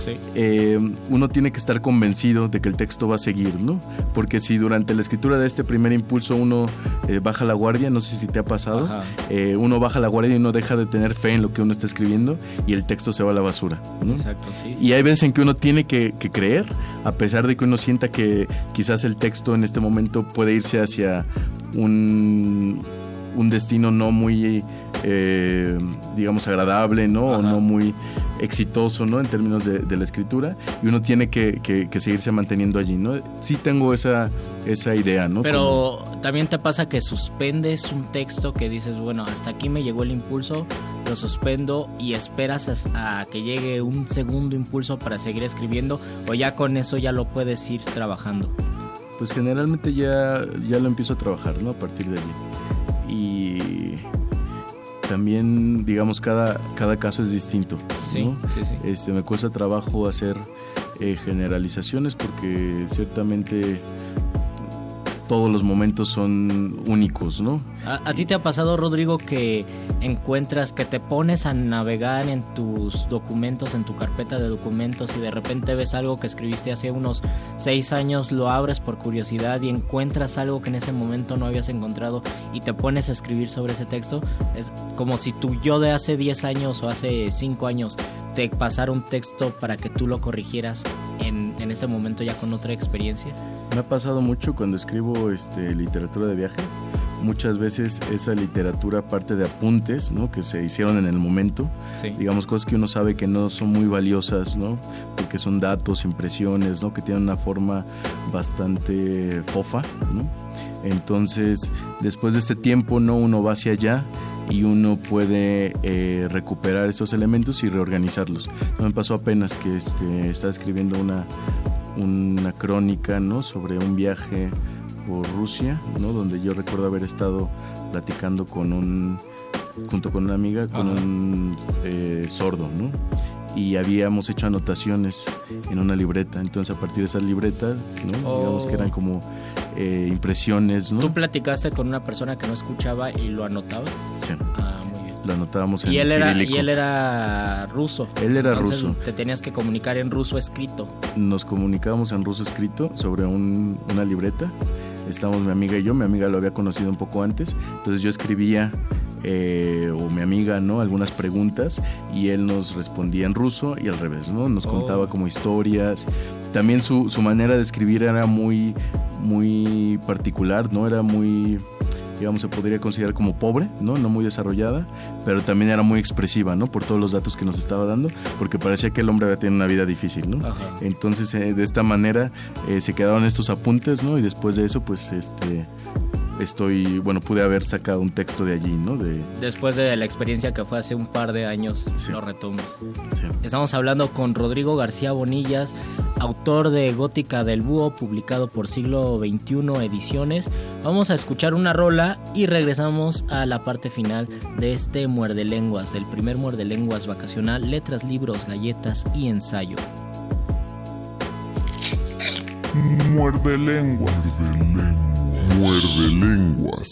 Sí. eh, uno tiene que estar convencido de que el texto va a seguir, ¿no? Porque si durante la escritura de este primer impulso uno eh, baja la guardia, no sé si te ha pasado, eh, uno baja la guardia y uno deja de tener fe en lo que uno está escribiendo y el texto se va a la basura, ¿no? Exacto, sí. sí. Y hay veces en que uno tiene que, que creer, a pesar de que uno sienta que quizás el texto en este momento puede irse hacia un, un destino no muy, eh, digamos, agradable, ¿no? O no muy exitoso, ¿no? En términos de, de la escritura. Y uno tiene que, que- que seguirse manteniendo allí, ¿no? Sí tengo esa, esa idea, ¿no? Como- Pero también te pasa que suspendes un texto que dices, bueno, hasta aquí me llegó el impulso, lo suspendo y esperas a, a que llegue un segundo impulso para seguir escribiendo o ya con eso ya lo puedes ir trabajando. Pues generalmente ya, ya lo empiezo a trabajar, ¿no? A partir de allí. Y también, digamos, cada, cada caso es distinto. Sí, ¿no? sí, sí. Este, me cuesta trabajo hacer eh, generalizaciones porque ciertamente todos los momentos son únicos, ¿no? ¿A, ti te ha pasado, Rodrigo, que encuentras que te pones a navegar en tus documentos, en tu carpeta de documentos y de repente ves algo que escribiste hace unos seis años, lo abres por curiosidad y encuentras algo que en ese momento no habías encontrado y te pones a escribir sobre ese texto? Es como si tu yo de hace 10 años o hace 5 años te pasara un texto para que tú lo corrigieras en, en ese momento ya con otra experiencia. Me ha pasado mucho cuando escribo este, literatura de viaje. Muchas veces esa literatura parte de apuntes ¿no? que se hicieron en el momento. Sí. Digamos, cosas que uno sabe que no son muy valiosas, ¿no? porque son datos, impresiones, ¿no? que tienen una forma bastante fofa. ¿no? Entonces, después de este tiempo, ¿no? uno va hacia allá y uno puede eh, recuperar esos elementos y reorganizarlos. No me pasó apenas que este, estaba escribiendo una, una crónica ¿no? sobre un viaje por Rusia, ¿no? donde yo recuerdo haber estado platicando con un junto con una amiga con Ajá. un eh, sordo, ¿no? Y habíamos hecho anotaciones en una libreta. Entonces, a partir de esas libretas, ¿no? Oh. digamos que eran como eh, impresiones, ¿no? ¿Tú platicaste con una persona que no escuchaba y lo anotabas? Sí. Ah, muy bien. Lo anotábamos en Y él, era, cirílico. y él era ruso. Él era Entonces, ruso. Te tenías que comunicar en ruso escrito. Nos comunicábamos en ruso escrito sobre un- una libreta. Estábamos mi amiga y yo. Mi amiga lo había conocido un poco antes. Entonces yo escribía, eh, o mi amiga, ¿no? Algunas preguntas y él nos respondía en ruso y al revés, ¿no? Nos Oh. contaba como historias. También su, su manera de escribir era muy, muy particular, ¿no? Era muy digamos, se podría considerar como pobre, ¿no? No muy desarrollada, pero también era muy expresiva, ¿no? Por todos los datos que nos estaba dando, porque parecía que el hombre había tenido una vida difícil, ¿no? Ajá. Entonces, eh, de esta manera eh, se quedaron estos apuntes, ¿no? Y después de eso, pues, este, estoy, bueno, pude haber sacado un texto de allí, ¿no? De, Después de la experiencia que fue hace un par de años, Sí. lo retomas. sí. Estamos hablando con Rodrigo García Bonillas, autor de Gótica del Búho, publicado por siglo XXI Ediciones. Vamos a escuchar una rola y regresamos a la parte final de este Muerde Lenguas, del primer Muerde Lenguas vacacional, letras, libros, galletas y ensayo. Muerde lenguas. Muerde lenguas. Nunca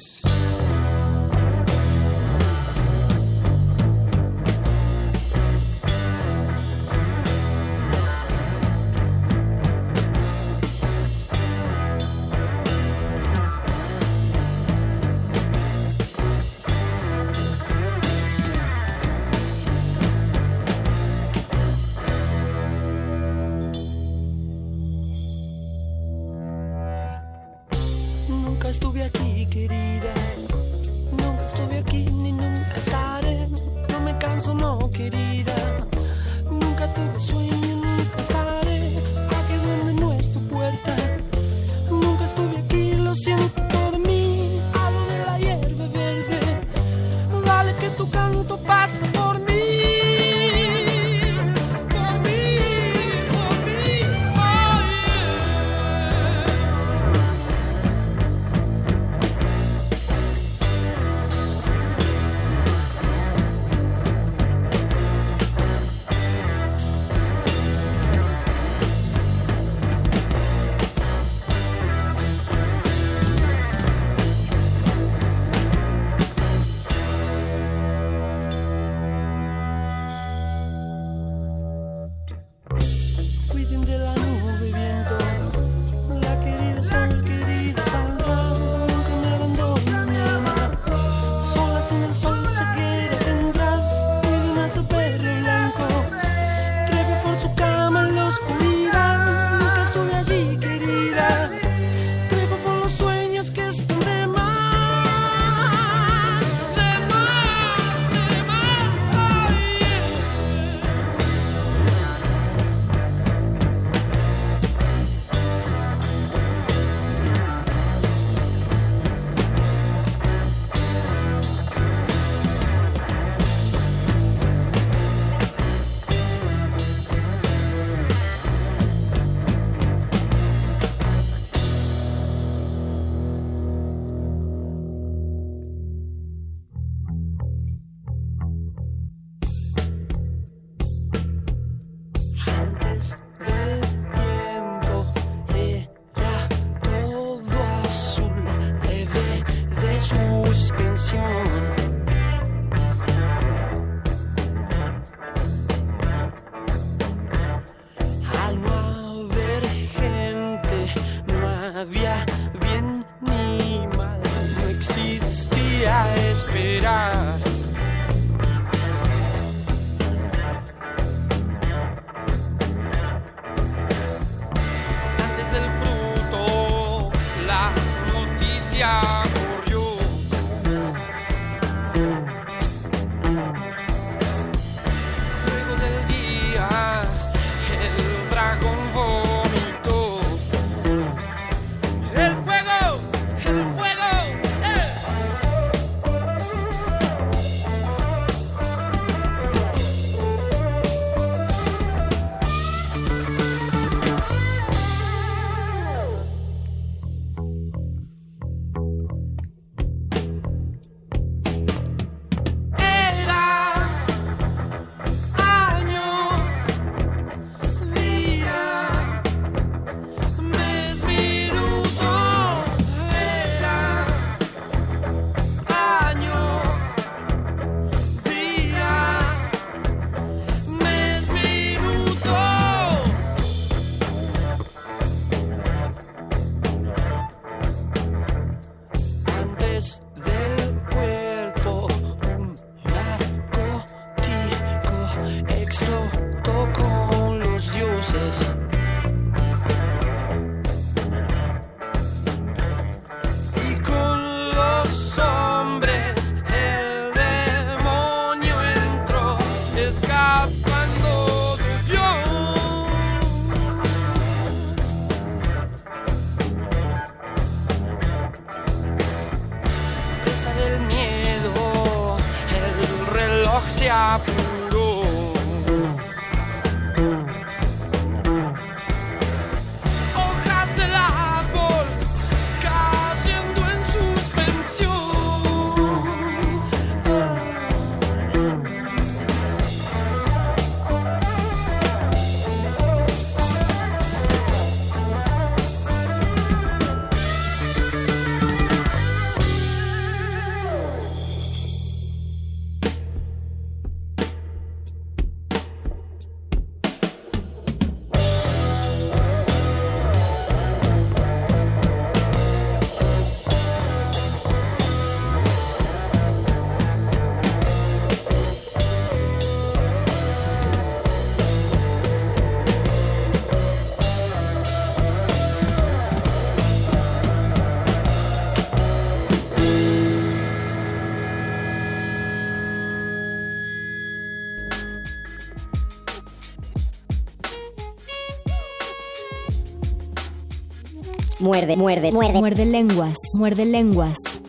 Muerde, muerde, muerde. Muerde lenguas, muerde lenguas.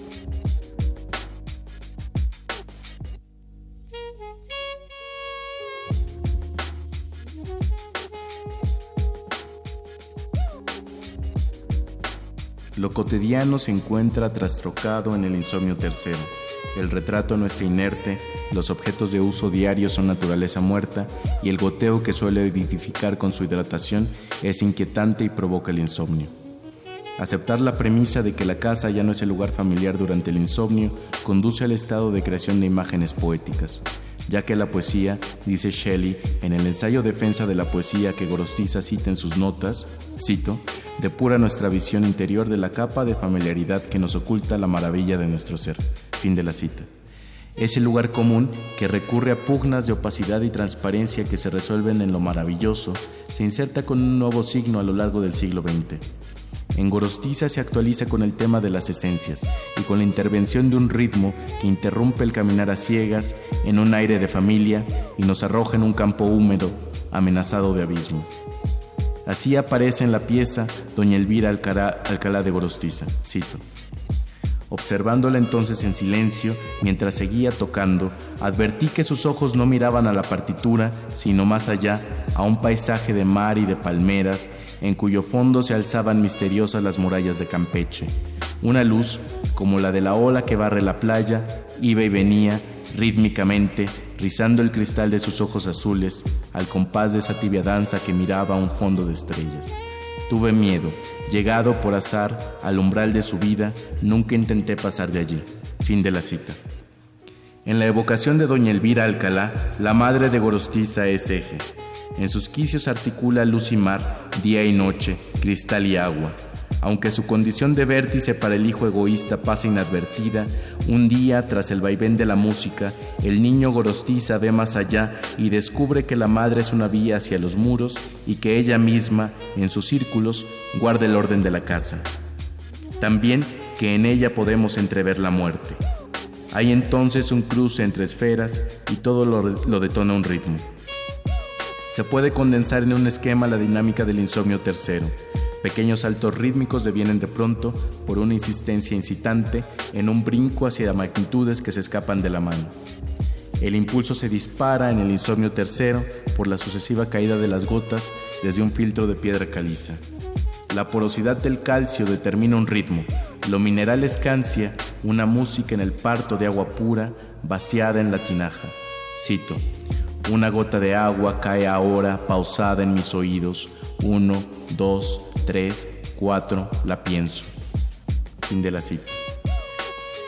Lo cotidiano se encuentra trastrocado en el insomnio tercero. El retrato no está inerte, los objetos de uso diario son naturaleza muerta y el goteo que suele vivificar con su hidratación es inquietante y provoca el insomnio. Aceptar la premisa de que la casa ya no es el lugar familiar durante el insomnio conduce al estado de creación de imágenes poéticas, ya que la poesía, dice Shelley en el ensayo Defensa de la Poesía que Gorostiza cita en sus notas, cito, depura nuestra visión interior de la capa de familiaridad que nos oculta la maravilla de nuestro ser. Fin de la cita. Es lugar común que recurre a pugnas de opacidad y transparencia que se resuelven en lo maravilloso, se inserta con un nuevo signo a lo largo del siglo XX. En Gorostiza se actualiza con el tema de las esencias y con la intervención de un ritmo que interrumpe el caminar a ciegas en un aire de familia y nos arroja en un campo húmedo, amenazado de abismo. Así aparece en la pieza Doña Elvira Alcalá, de Gorostiza, cito. Observándola entonces en silencio, mientras seguía tocando, advertí que sus ojos no miraban a la partitura, sino más allá, a un paisaje de mar y de palmeras, en cuyo fondo se alzaban misteriosas las murallas de Campeche. Una luz, como la de la ola que barre la playa, iba y venía, rítmicamente, rizando el cristal de sus ojos azules, al compás de esa tibia danza que miraba a un fondo de estrellas. Tuve miedo, llegado por azar al umbral de su vida, nunca intenté pasar de allí. Fin de la cita. En la evocación de doña Elvira Alcalá, la madre de Gorostiza es eje. En sus quicios articula luz y mar, día y noche, cristal y agua. Aunque su condición de vértice para el hijo egoísta pasa inadvertida, un día, tras el vaivén de la música, el niño gorostiza ve más allá y descubre que la madre es una vía hacia los muros y que ella misma, en sus círculos, guarda el orden de la casa. También que en ella podemos entrever la muerte. Hay entonces un cruce entre esferas y todo lo, lo detona un ritmo. Se puede condensar en un esquema la dinámica del insomnio tercero. Pequeños saltos rítmicos devienen de pronto, por una insistencia incitante, en un brinco hacia magnitudes que se escapan de la mano. El impulso se dispara en el insomnio tercero por la sucesiva caída de las gotas desde un filtro de piedra caliza. La porosidad del calcio determina un ritmo, lo mineral escancia una música en el parto de agua pura vaciada en la tinaja. Cito, una gota de agua cae ahora pausada en mis oídos, uno, dos, tres, cuatro, la pienso. Fin de la cita.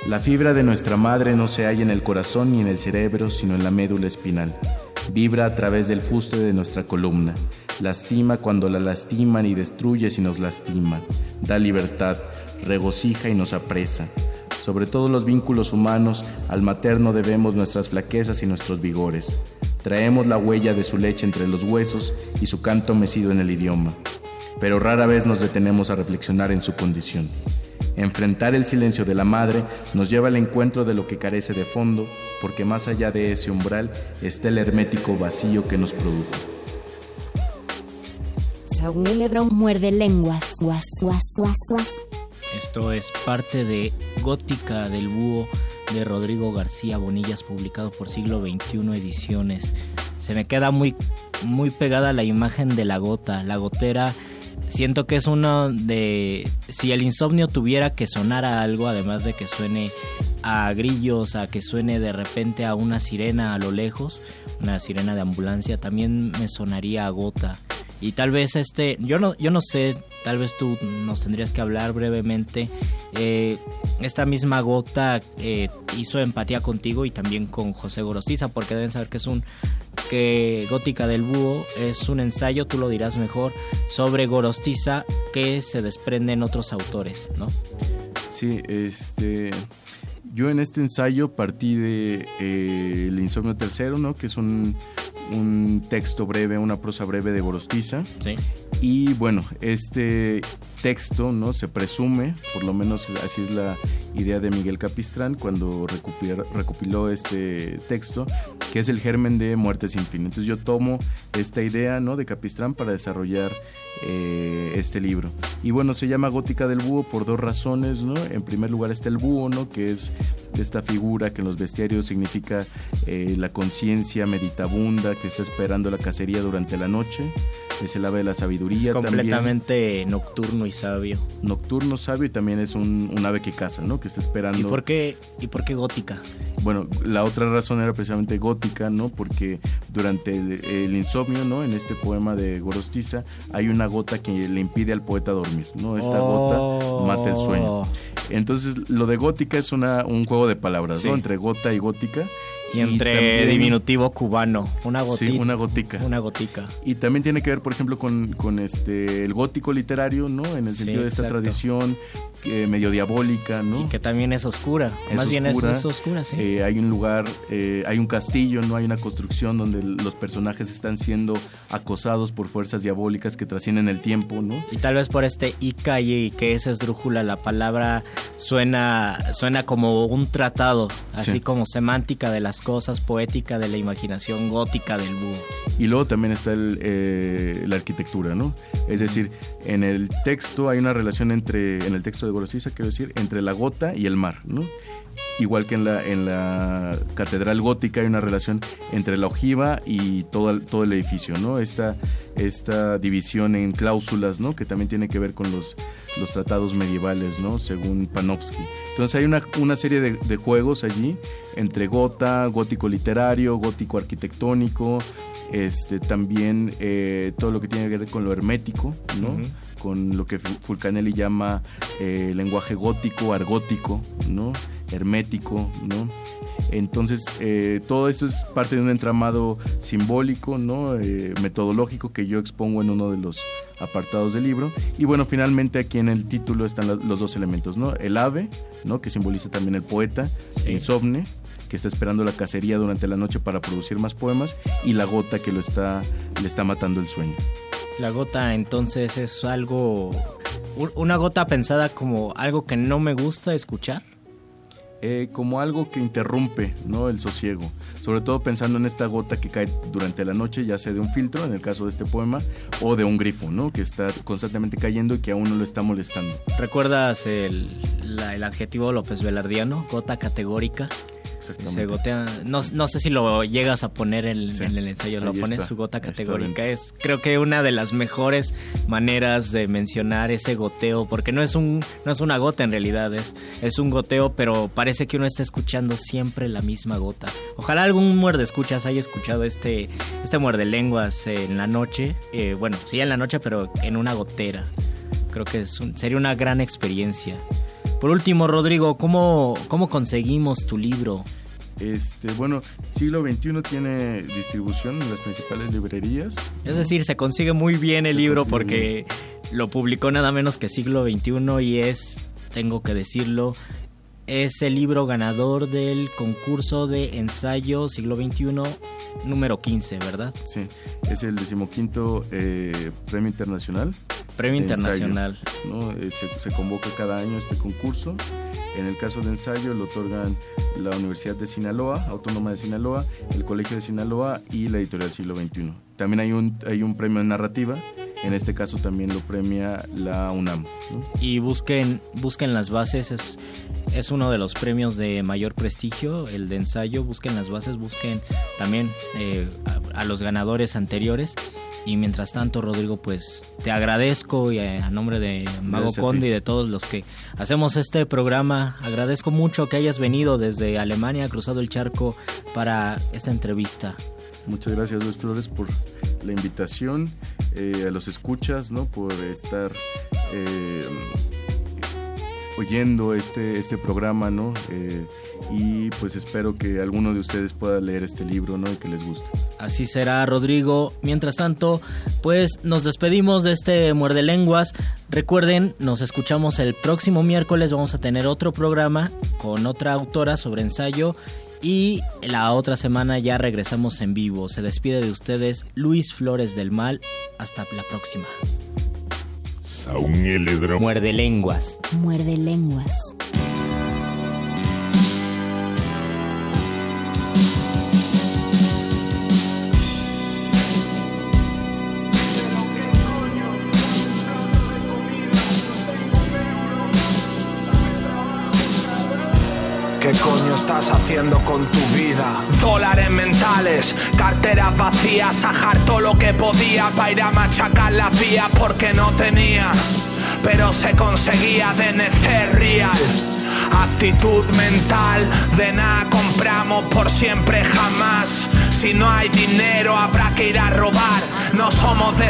La fibra de nuestra madre no se halla en el corazón ni en el cerebro, sino en la médula espinal. Vibra a través del fuste de nuestra columna. Lastima cuando la lastiman y destruye si nos lastima. Da libertad, regocija y nos apresa. Sobre todos los vínculos humanos, al materno debemos nuestras flaquezas y nuestros vigores. Traemos la huella de su leche entre los huesos y su canto mecido en el idioma, pero rara vez nos detenemos a reflexionar en su condición. Enfrentar el silencio de la madre nos lleva al encuentro de lo que carece de fondo, porque más allá de ese umbral está el hermético vacío que nos produjo. muerde lenguas. Esto es parte de Gótica del Búho de Rodrigo García Bonillas, publicado por siglo XXI Ediciones. Se me queda muy, muy pegada la imagen de la gota. La gotera, siento que es uno de. Si el insomnio tuviera que sonar a algo, además de que suene a grillos, a que suene de repente a una sirena a lo lejos, una sirena de ambulancia, también me sonaría a gota. Y tal vez este, yo no, yo no sé, tal vez tú nos tendrías que hablar brevemente. Eh, esta misma gota eh, hizo empatía contigo y también con José Gorostiza, porque deben saber que es un que Gótica del Búho es un ensayo, tú lo dirás mejor, sobre Gorostiza que se desprende en otros autores, ¿no? Sí, este yo en este ensayo partí de eh, El insomnio tercero, ¿no? Que es un, un, texto breve, una prosa breve de Gorostiza. Sí. Y bueno, este texto, ¿no? Se presume, por lo menos así es la idea de Miguel Capistrán cuando recopiló este texto, que es el germen de Muerte sin fin. Entonces yo tomo esta idea, ¿no? De Capistrán para desarrollar eh, este libro. Y bueno, se llama Gótica del Búho por dos razones, ¿no? En primer lugar está el búho, ¿no? Que es esta figura que en los bestiarios significa eh, la conciencia meditabunda que está esperando la cacería durante la noche. Es el ave de la sabiduría. Es completamente nocturno y sabio. Nocturno, sabio y también es un, ave que caza, ¿no? Que está esperando. ¿Y por qué, y por qué gótica? Bueno, la otra razón era precisamente gótica, ¿no? Porque durante el, insomnio, ¿no? En este poema de Gorostiza hay una gota que le impide al poeta dormir, ¿no? Esta gota mata el sueño. Oh. Entonces, lo de gótica es una, un juego de palabras, ¿no? Entre gota y gótica. Y entre diminutivo cubano, una gotita. Sí, una gotica. Una gotica. Y también tiene que ver, por ejemplo, con, con este el gótico literario, ¿no? En el sentido de esta tradición medio diabólica, ¿no? Y que también es oscura. Más bien es, oscura, sí. Eh, hay un lugar, eh, hay un castillo, ¿no? Hay una construcción donde los personajes están siendo acosados por fuerzas diabólicas que trascienden el tiempo, ¿no? Y tal vez por este Ica y que es esdrújula, la palabra suena, suena como un tratado, así como semántica de las cosas, poética de la imaginación, gótica del búho. Y luego también está el, eh, la arquitectura, ¿no? Es decir, en el texto hay una relación entre, en el texto de Gorosiza, quiero decir, entre la gota y el mar, ¿no? Igual que en la, en la catedral gótica hay una relación entre la ojiva y todo el, todo el edificio, ¿no? Esta, esta división en cláusulas, ¿no? Que también tiene que ver con los, los tratados medievales, ¿no? Según Panofsky. Entonces hay una, una serie de, de juegos allí entre gota, gótico literario, gótico arquitectónico, este, también eh, todo lo que tiene que ver con lo hermético, ¿no? Con lo que Fulcanelli llama eh, lenguaje gótico, argótico, ¿no? hermético, ¿no? Entonces, eh, todo esto es parte de un entramado simbólico, ¿no? metodológico que yo expongo en uno de los apartados del libro. Y bueno, finalmente aquí en el título están los dos elementos, ¿no? El ave, ¿no? Que simboliza también el poeta, insomne, que está esperando la cacería durante la noche para producir más poemas, y la gota que lo está, le está matando el sueño. La gota entonces es algo, una gota pensada como algo que no me gusta escuchar. Eh, como algo que interrumpe ¿no? el sosiego, sobre todo pensando en esta gota que cae durante la noche, ya sea de un filtro, en el caso de este poema, o de un grifo, ¿no? que está constantemente cayendo y que aún no lo está molestando. ¿Recuerdas el, el adjetivo López Velardiano, gota categórica? Se gotea. No, no, sé si lo llegas a poner en, el ensayo, lo pones su gota categórica. Es creo que una de las mejores maneras de mencionar ese goteo, porque no es un no es una gota en realidad, es, es un goteo, pero parece que uno está escuchando siempre la misma gota. Ojalá algún muerde escuchas haya escuchado este, este muerde lenguas en la noche. Eh, bueno, sí en la noche, pero en una gotera. Creo que es sería una gran experiencia. Por último, Rodrigo, ¿cómo, cómo conseguimos tu libro? Este, bueno, siglo XXI tiene distribución en las principales librerías. Es decir, se consigue muy bien el libro porque lo publicó nada menos que siglo XXI y es, tengo que decirlo, es el libro ganador del concurso de ensayo siglo XXI número 15, ¿verdad? Sí, es el decimoquinto eh, premio internacional. Premio internacional. ¿no? Eh, se, convoca cada año este concurso. En el caso de ensayo lo otorgan la Universidad de Sinaloa, Autónoma de Sinaloa, el Colegio de Sinaloa y la Editorial Siglo XXI. También hay un, hay un premio de narrativa en este caso también lo premia la UNAM. Y busquen, busquen las bases, es, es uno de los premios de mayor prestigio, el de ensayo, busquen las bases, busquen también eh, a, los ganadores anteriores. Y mientras tanto, Rodrigo, pues te agradezco y a, nombre de Mago Conde y de todos los que hacemos este programa, agradezco mucho que hayas venido desde Alemania, cruzado el charco para esta entrevista. Muchas gracias Luis Flores por la invitación, eh, a los escuchas, ¿no? Por estar eh, oyendo este, este programa, ¿no? Eh, y pues espero que alguno de ustedes pueda leer este libro, ¿no? Y que les guste. Así será, Rodrigo. Mientras tanto, pues nos despedimos de este Muerde Lenguas. Recuerden, nos escuchamos el próximo miércoles. Vamos a tener otro programa con otra autora sobre ensayo y la otra semana ya regresamos en vivo. Se despide de ustedes Luis Flores del Mal. Hasta la próxima. Muerde lenguas. Muerde lenguas. Estás haciendo con tu vida? Dólares mentales, carteras vacías, ajar todo lo que podía para ir a machacar las vías porque no tenía, pero se conseguía de necer real. Actitud mental, de nada compramos por siempre jamás. Si no hay dinero habrá que ir a robar, no somos de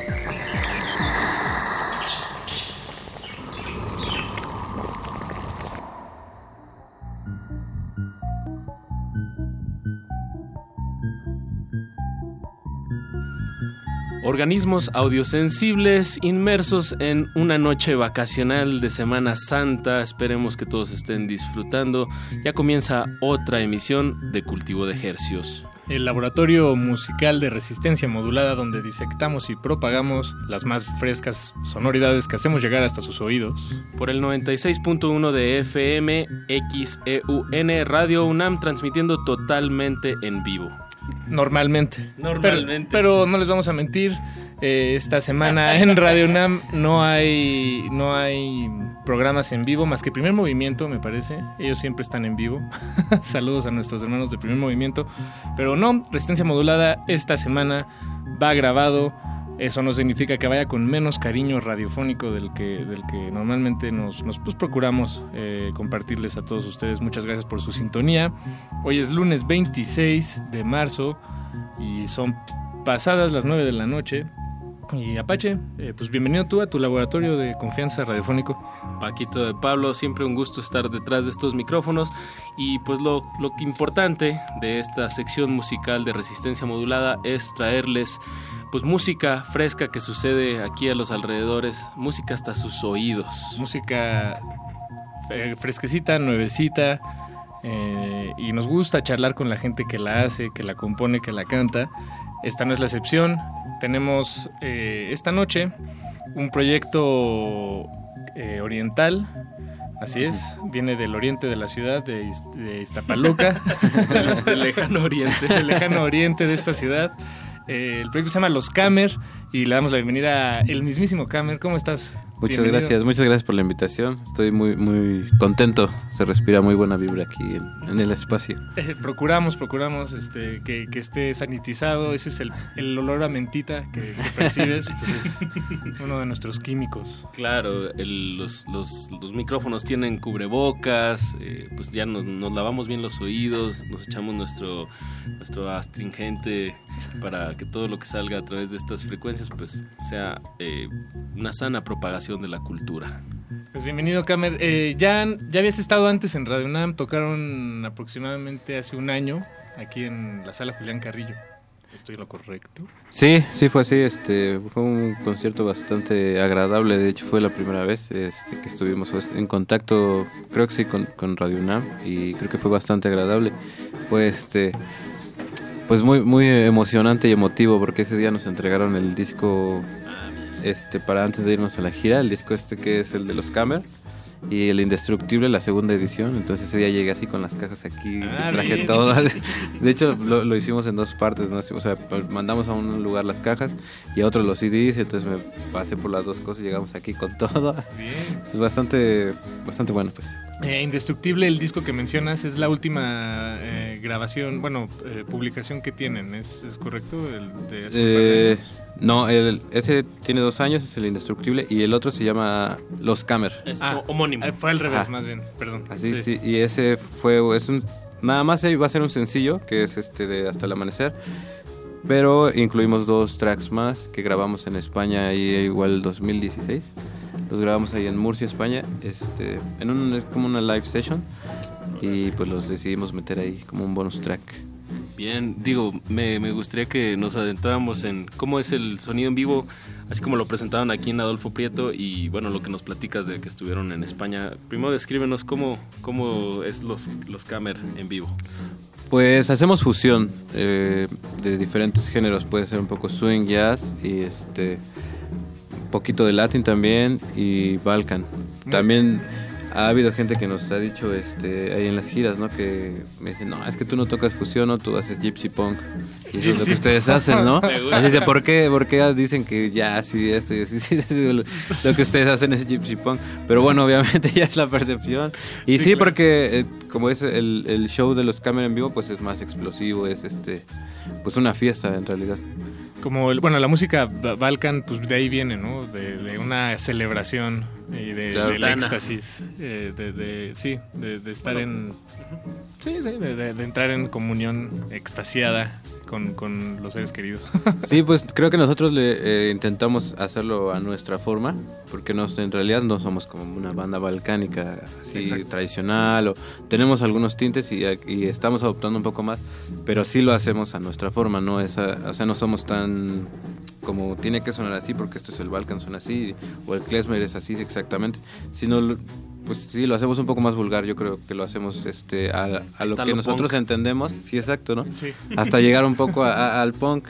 Organismos audiosensibles inmersos en una noche vacacional de Semana Santa. Esperemos que todos estén disfrutando. Ya comienza otra emisión de Cultivo de Hercios. El laboratorio musical de resistencia modulada donde disectamos y propagamos las más frescas sonoridades que hacemos llegar hasta sus oídos. Por el 96.1 de FM XEUN Radio UNAM transmitiendo totalmente en vivo. Normalmente. Normalmente. Pero, no les vamos a mentir. Eh, esta semana en Radio UNAM no hay, no hay programas en vivo más que Primer Movimiento, me parece. Ellos siempre están en vivo. Saludos a nuestros hermanos de Primer Movimiento. Pero no, Resistencia Modulada esta semana va grabado eso no significa que vaya con menos cariño radiofónico del que, del que normalmente nos, nos pues, procuramos eh, compartirles a todos ustedes. Muchas gracias por su sintonía. Hoy es lunes 26 de marzo y son pasadas las 9 de la noche. Y Apache, eh, pues bienvenido tú a tu laboratorio de confianza radiofónico. Paquito de Pablo, siempre un gusto estar detrás de estos micrófonos y pues lo, lo importante de esta sección musical de resistencia modulada es traerles pues música fresca que sucede aquí a los alrededores, música hasta sus oídos. Música eh, fresquecita, nuevecita, eh, y nos gusta charlar con la gente que la hace, que la compone, que la canta. Esta no es la excepción. Tenemos eh, esta noche un proyecto oriental. Así es, viene del oriente de la ciudad, de, Iztapaluca. del lejano oriente. Del lejano oriente de esta ciudad. Eh, el proyecto se llama Los Camer y le damos la bienvenida a el mismísimo Camer. ¿Cómo estás? Muchas gracias, muchas gracias por la invitación. Estoy muy muy contento. Se respira muy buena vibra aquí en, el espacio. Eh, procuramos, procuramos este, que, esté sanitizado. Ese es el, olor a mentita que, percibes. pues es uno de nuestros químicos. Claro, los, micrófonos tienen cubrebocas. Eh, pues ya nos, lavamos bien los oídos, nos echamos nuestro, nuestro astringente para que todo lo que salga a través de estas frecuencias pues sea eh, una sana propagación de la cultura. Pues bienvenido, Camer. Eh, ya, ya habías estado antes en Radio UNAM, tocaron aproximadamente hace un año aquí en la sala Julián Carrillo. ¿Estoy lo correcto? Sí, sí fue así. Este, fue un concierto bastante agradable. De hecho, fue la primera vez este, que estuvimos en contacto, creo que sí, con, con Radio UNAM y creo que fue bastante agradable. Fue este pues muy muy emocionante y emotivo porque ese día nos entregaron el disco este para antes de irnos a la gira, el disco este que es el de los Camer y el Indestructible, la segunda edición. Entonces ese día llegué así con las cajas aquí, ah, traje todo. De hecho, lo, hicimos en dos partes, ¿no? O sea, mandamos a un lugar las cajas y a otro los CDs, entonces me pasé por las dos cosas y llegamos aquí con todo. Es bastante, bastante bueno, pues. Eh, Indestructible, el disco que mencionas, es la última eh, grabación, bueno, eh, publicación que tienen, ¿es, correcto? El de no, el, ese tiene dos años, es el Indestructible, y el otro se llama Los Camer. Es ah, homónimo. fue al revés, más bien, perdón. Así, sí. y ese fue, es un, nada más va a ser un sencillo, que es este de Hasta el Amanecer, pero incluimos dos tracks más que grabamos en España ahí igual 2016 los grabamos ahí en Murcia, España, este, en un, como una live session y pues los decidimos meter ahí como un bonus track. Bien, digo, me, me gustaría que nos adentráramos en cómo es el sonido en vivo, así como lo presentaron aquí en Adolfo Prieto y bueno, lo que nos platicas de que estuvieron en España. Primero descríbenos cómo, cómo es los, los Camer en vivo. Pues hacemos fusión eh, de diferentes géneros, puede ser un poco swing, jazz y este poquito de latin también y balkan. También ha habido gente que nos ha dicho este ahí en las giras, ¿no? Que me dicen, no, es que tú no tocas fusión, ¿no? Tú haces gypsy punk. Y eso es lo que ustedes hacen, ¿no? Así dice, ¿por qué, ¿por qué dicen que ya, sí, esto y así, sí, lo, lo que ustedes hacen es gypsy punk? Pero bueno, obviamente ya es la percepción. Y sí, porque eh, como es el, el show de los cámaras en vivo, pues es más explosivo, es este, pues una fiesta en realidad como el, bueno la música Balkan pues de ahí viene no de, de una celebración y de, del éxtasis eh, de, sí de, estar en sí sí de entrar en comunión extasiada con, con los seres queridos Sí, pues creo que nosotros le eh, intentamos hacerlo a nuestra forma, porque nos, en realidad no somos como una banda balcánica así Exacto. tradicional, o tenemos algunos tintes y, y estamos adoptando un poco más, pero sí lo hacemos a nuestra forma, no es a- o sea, no somos tan como tiene que sonar así porque esto es el Balkan suena así o el klezmer es así exactamente, sino pues sí lo hacemos un poco más vulgar, yo creo que lo hacemos este a, a lo que lo nosotros punk. entendemos, sí exacto, ¿no? Sí. Hasta llegar un poco a- a- al punk.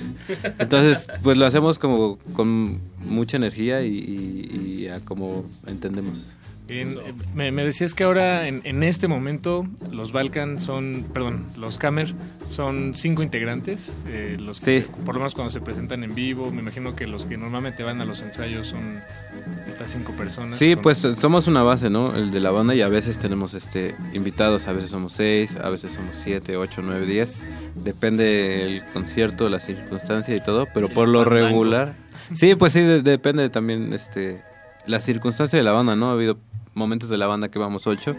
Entonces, pues lo hacemos como con mucha energía y, y- y a como entendemos. Eh, me, me decías que ahora en, en este momento los Balkan son, perdón, los Kamer son cinco integrantes, eh, los que Sí. se- por lo menos cuando se presentan en vivo, me imagino que los que normalmente van a los ensayos son estas cinco personas. Sí, con- pues somos una base, ¿no? El de la banda y a veces tenemos este invitados, a veces somos seis, a veces somos siete, ocho, nueve, diez. Depende el concierto, la circunstancia y todo, pero El por lo fandango. regular... Sí, pues sí, de- depende también este la circunstancia de la banda, ¿no? Ha habido momentos de la banda que vamos ocho.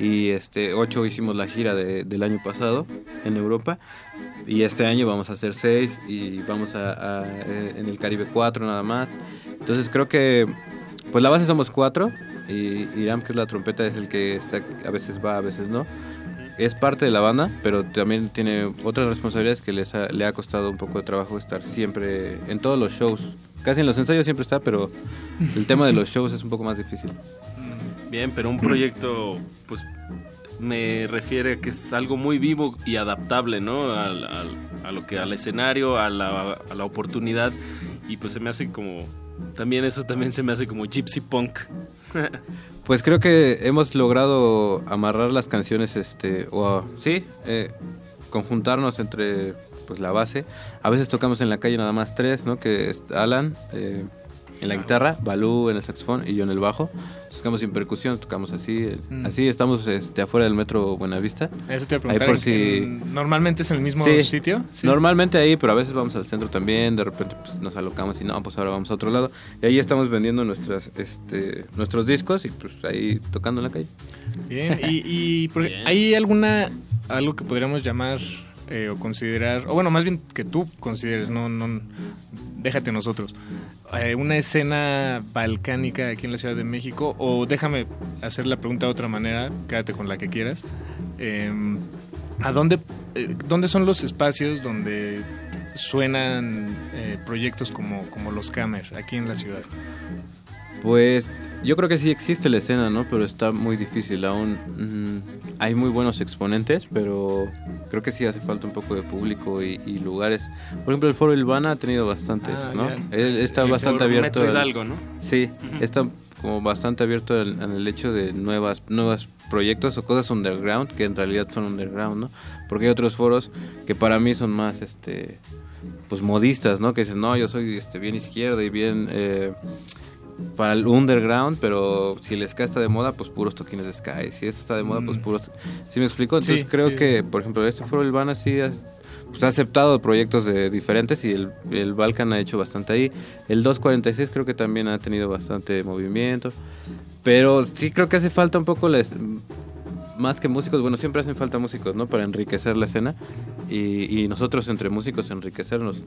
Y este ocho hicimos la gira de- del año pasado en Europa. Y este año vamos a hacer seis y vamos a, eh, en el Caribe cuatro nada más. Entonces creo que pues la base somos cuatro y Iram que es la trompeta es el que a veces va a veces no. Es parte de la banda pero también tiene otras responsabilidades que le ha costado un poco de trabajo estar siempre en todos los shows. Casi en los ensayos siempre está pero el tema de los shows es un poco más difícil Bien, pero un proyecto, pues me refiere a que es algo muy vivo y adaptable, ¿no? Al, al- a lo que al escenario, a la, a la oportunidad y pues se me hace como también eso también se me hace como gypsy punk. Pues creo que hemos logrado amarrar las canciones, este, o sí, eh, conjuntarnos entre pues la base. A veces tocamos en la calle nada más tres, ¿no? Que es Alan eh, en la guitarra, Balú en el saxofón y yo en el bajo. Tocamos sin percusión, tocamos así, eh, Mm. así estamos este, afuera del metro Buenavista. Eso te iba a Ahí preguntar, por ¿en- si en- ¿Normalmente es en el mismo Sí. sitio? Sí. Normalmente ahí, pero a veces vamos al centro también, de repente pues, nos alocamos y no, pues ahora vamos a otro lado. Y ahí estamos vendiendo nuestras, este, nuestros discos y pues ahí tocando en la calle. Bien, y, y por- ¿hay alguna, algo que podríamos llamar eh, o considerar, o bueno, más bien que tú consideres, no, no, déjate nosotros, eh, una escena balcánica aquí en la Ciudad de México, o déjame hacer la pregunta de otra manera, quédate con la que quieras. Eh, ¿A dónde, eh, dónde son los espacios donde suenan eh, proyectos como, como los Camer aquí en la ciudad? Pues yo creo que sí existe la escena, ¿no? Pero está muy difícil aún. hay muy buenos exponentes, pero creo que sí hace falta un poco de público y, y lugares. Por ejemplo, el Foro Ilvana ha tenido bastantes, Ah, ¿no? Él está El bastante Foro abierto. Metro al- Hidalgo, ¿no? Sí, está como bastante abierto al- en el hecho de nuevas, nuevas proyectos o cosas underground que en realidad son underground, ¿no? Porque hay otros foros que para mí son más, este, pues modistas, ¿no? Que dicen, no, yo soy este, bien izquierda y bien eh, para el underground, pero si el ska está de moda, pues puros toquines de ska. Y si esto está de moda, pues Mm. puros... ¿Sí me explico? Entonces Sí, creo sí. que, por ejemplo, este foro Ilvana sí ha, pues, ha aceptado proyectos de diferentes y el, el Balkan ha hecho bastante ahí. El 246 creo que también ha tenido bastante movimiento. Pero sí creo que hace falta un poco les, más que músicos, bueno, siempre hacen falta músicos, ¿no? Para enriquecer la escena. y, nosotros entre músicos enriquecernos.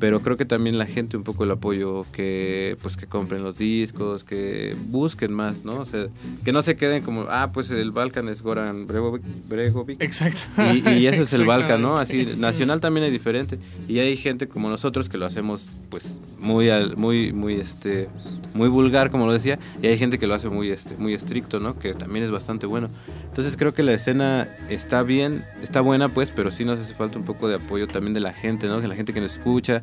Pero creo que también la gente un poco el apoyo, que pues que compren los discos, que busquen más, ¿no? O sea, que no se queden como, ah, pues el Balkan es Goran Bregovic. Exacto. Y, y eso es el Balkan, ¿no? Así, nacional también es diferente. Y hay gente como nosotros que lo hacemos pues muy muy muy este muy vulgar como lo decía y hay gente que lo hace muy este muy estricto no que también es bastante bueno entonces creo que la escena está bien está buena pues pero sí nos hace falta un poco de apoyo también de la gente no que la gente que nos escucha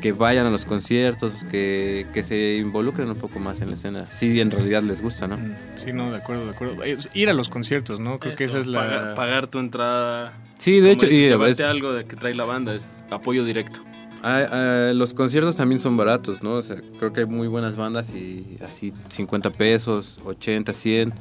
que vayan a los conciertos que, que se involucren un poco más en la escena. Si en realidad les gusta no mm, sí no de acuerdo de acuerdo. Ir a los conciertos no creo que esa es la pagar, tu entrada. Sí de hecho y algo de que trae la banda es apoyo directo. Ah, ah, los conciertos también son baratos, ¿no? O sea, creo que hay muy buenas bandas y así 50 pesos, 80, 100.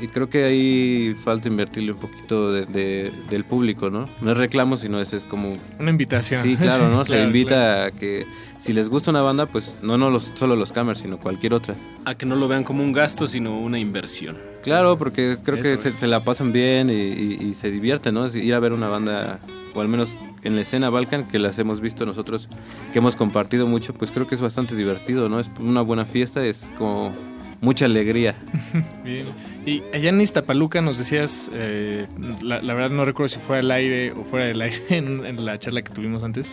Y creo que ahí falta invertirle un poquito de, del público, ¿no? No es reclamo, sino es, es como... Una invitación. Sí, claro, ¿no? Se invita a que si les gusta una banda, pues no, no los, solo los Camers, sino cualquier otra. A que no lo vean como un gasto, sino una inversión. Claro, porque creo que se, la pasan bien y, y, se divierten, ¿no? Ir a ver una banda, o al menos en la escena Balkan, que las hemos visto nosotros, que hemos compartido mucho, pues creo que es bastante divertido, ¿no? Es una buena fiesta, es como mucha alegría. Bien. Y allá en Iztapaluca nos decías, eh, la, verdad no recuerdo si fue al aire o fuera del aire en, la charla que tuvimos antes,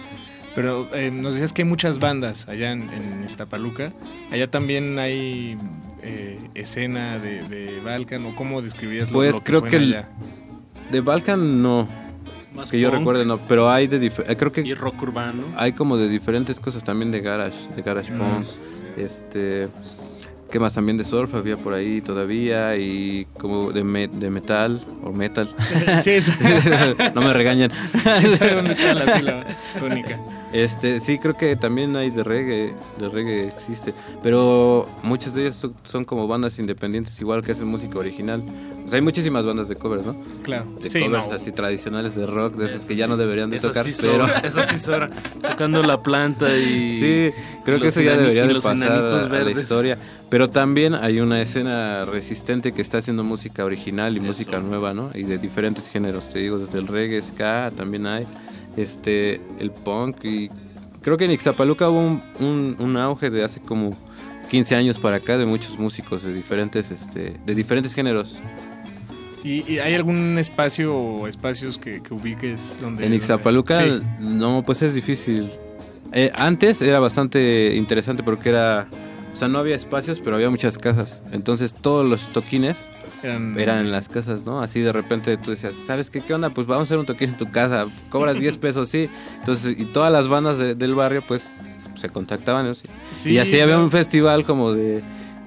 pero eh, nos decías que hay muchas bandas allá en, en Iztapaluca. Allá también hay eh, escena de, de, Balkan, o cómo describirías lo, pues que creo que de Balkan no, que yo recuerde, no, pero hay de eh, creo que y rock urbano. Hay como de diferentes cosas también de garage, de garage mm. punk, este ¿Qué más? También de surf había por ahí todavía y como de, de metal o metal. sí, no me regañan. dónde está la sílaba tónica. Este, sí, creo que también hay de reggae, de reggae existe, pero muchas de ellas son, como bandas independientes, igual que hacen música original. Hay muchísimas bandas de covers, ¿no? Claro. De covers así tradicionales de rock, de esas que ya no deberían de tocar, sí pero... Esas sí son, tocando la planta y... Sí, creo que eso ya debería de pasar a, la historia. Pero también hay una escena resistente que está haciendo música original y música nueva, ¿no? Y de diferentes géneros, te digo, desde el reggae, ska, también hay este el punk y creo que en Ixtapaluca hubo un, un, auge de hace como 15 años para acá de muchos músicos de diferentes este de diferentes géneros ¿Y, hay algún espacio o espacios que, ubiques donde... En Ixtapaluca no, pues es difícil. Eh, antes era bastante interesante porque era... O sea, no había espacios, pero había muchas casas. Entonces todos los toquines eran, en las casas, ¿no? Así de repente tú decías, ¿sabes qué? ¿Qué onda? Pues vamos a hacer un toquín en tu casa, cobras 10 pesos, sí. Entonces, y todas las bandas del barrio, pues, se contactaban, ¿no? y así había un festival como de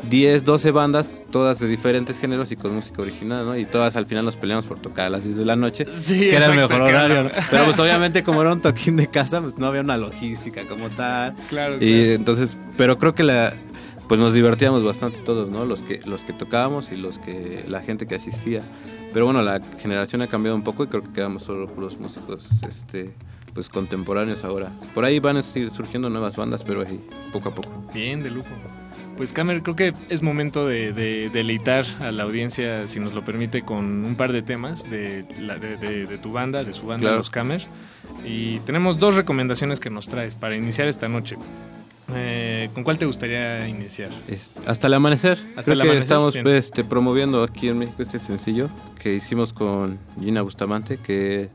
10, 12 bandas, todas de diferentes géneros y con música original, ¿no? Y todas al final nos peleamos por tocar a las 10 de la noche, que era el mejor horario, Pero pues obviamente como era un toquín de casa, pues no había una logística como tal. Claro. Y entonces, pero creo que la, pues nos divertíamos bastante todos, ¿no? Los que, los que tocábamos y los que, la gente que asistía. Pero bueno, la generación ha cambiado un poco y creo que quedamos solo los músicos, este, pues contemporáneos ahora. Por ahí van a ir surgiendo nuevas bandas, pero ahí, poco a poco. Bien, de lujo. Pues Camer, creo que es momento de, deleitar a la audiencia, si nos lo permite, con un par de temas de, la, de, tu banda, de su banda, Los Camer. Y tenemos dos recomendaciones que nos traes para iniciar esta noche. Eh, ¿Con cuál te gustaría iniciar? hasta el amanecer. Hasta Creo que estamos este, promoviendo aquí en México este sencillo que hicimos con Gina Bustamante, que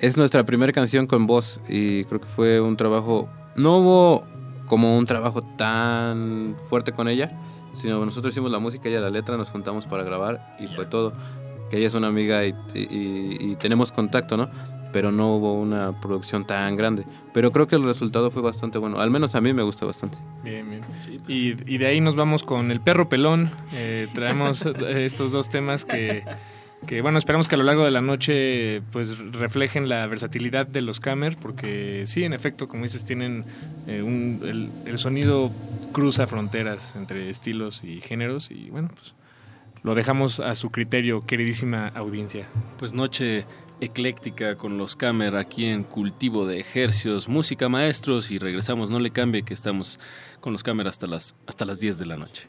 es nuestra primera canción con voz y creo que fue un trabajo, no hubo como un trabajo tan fuerte con ella, sino nosotros hicimos la música, ella la letra, nos juntamos para grabar y fue todo. Que ella es una amiga y tenemos contacto, ¿no? pero no hubo una producción tan grande. Pero creo que el resultado fue bastante bueno, al menos a mí me gusta bastante. Bien, bien. y, y, de ahí nos vamos con El Perro Pelón, eh, traemos estos dos temas que, que, bueno, esperamos que a lo largo de la noche pues reflejen la versatilidad de los Camer, porque sí, en efecto, como dices, tienen eh, un, el, el sonido cruza fronteras entre estilos y géneros y bueno, pues lo dejamos a su criterio, queridísima audiencia. Pues noche ecléctica con los Camer aquí en Cultivo de Ejercios, música maestros y regresamos, no le cambie que estamos con los Camer hasta las, hasta las 10 de la noche.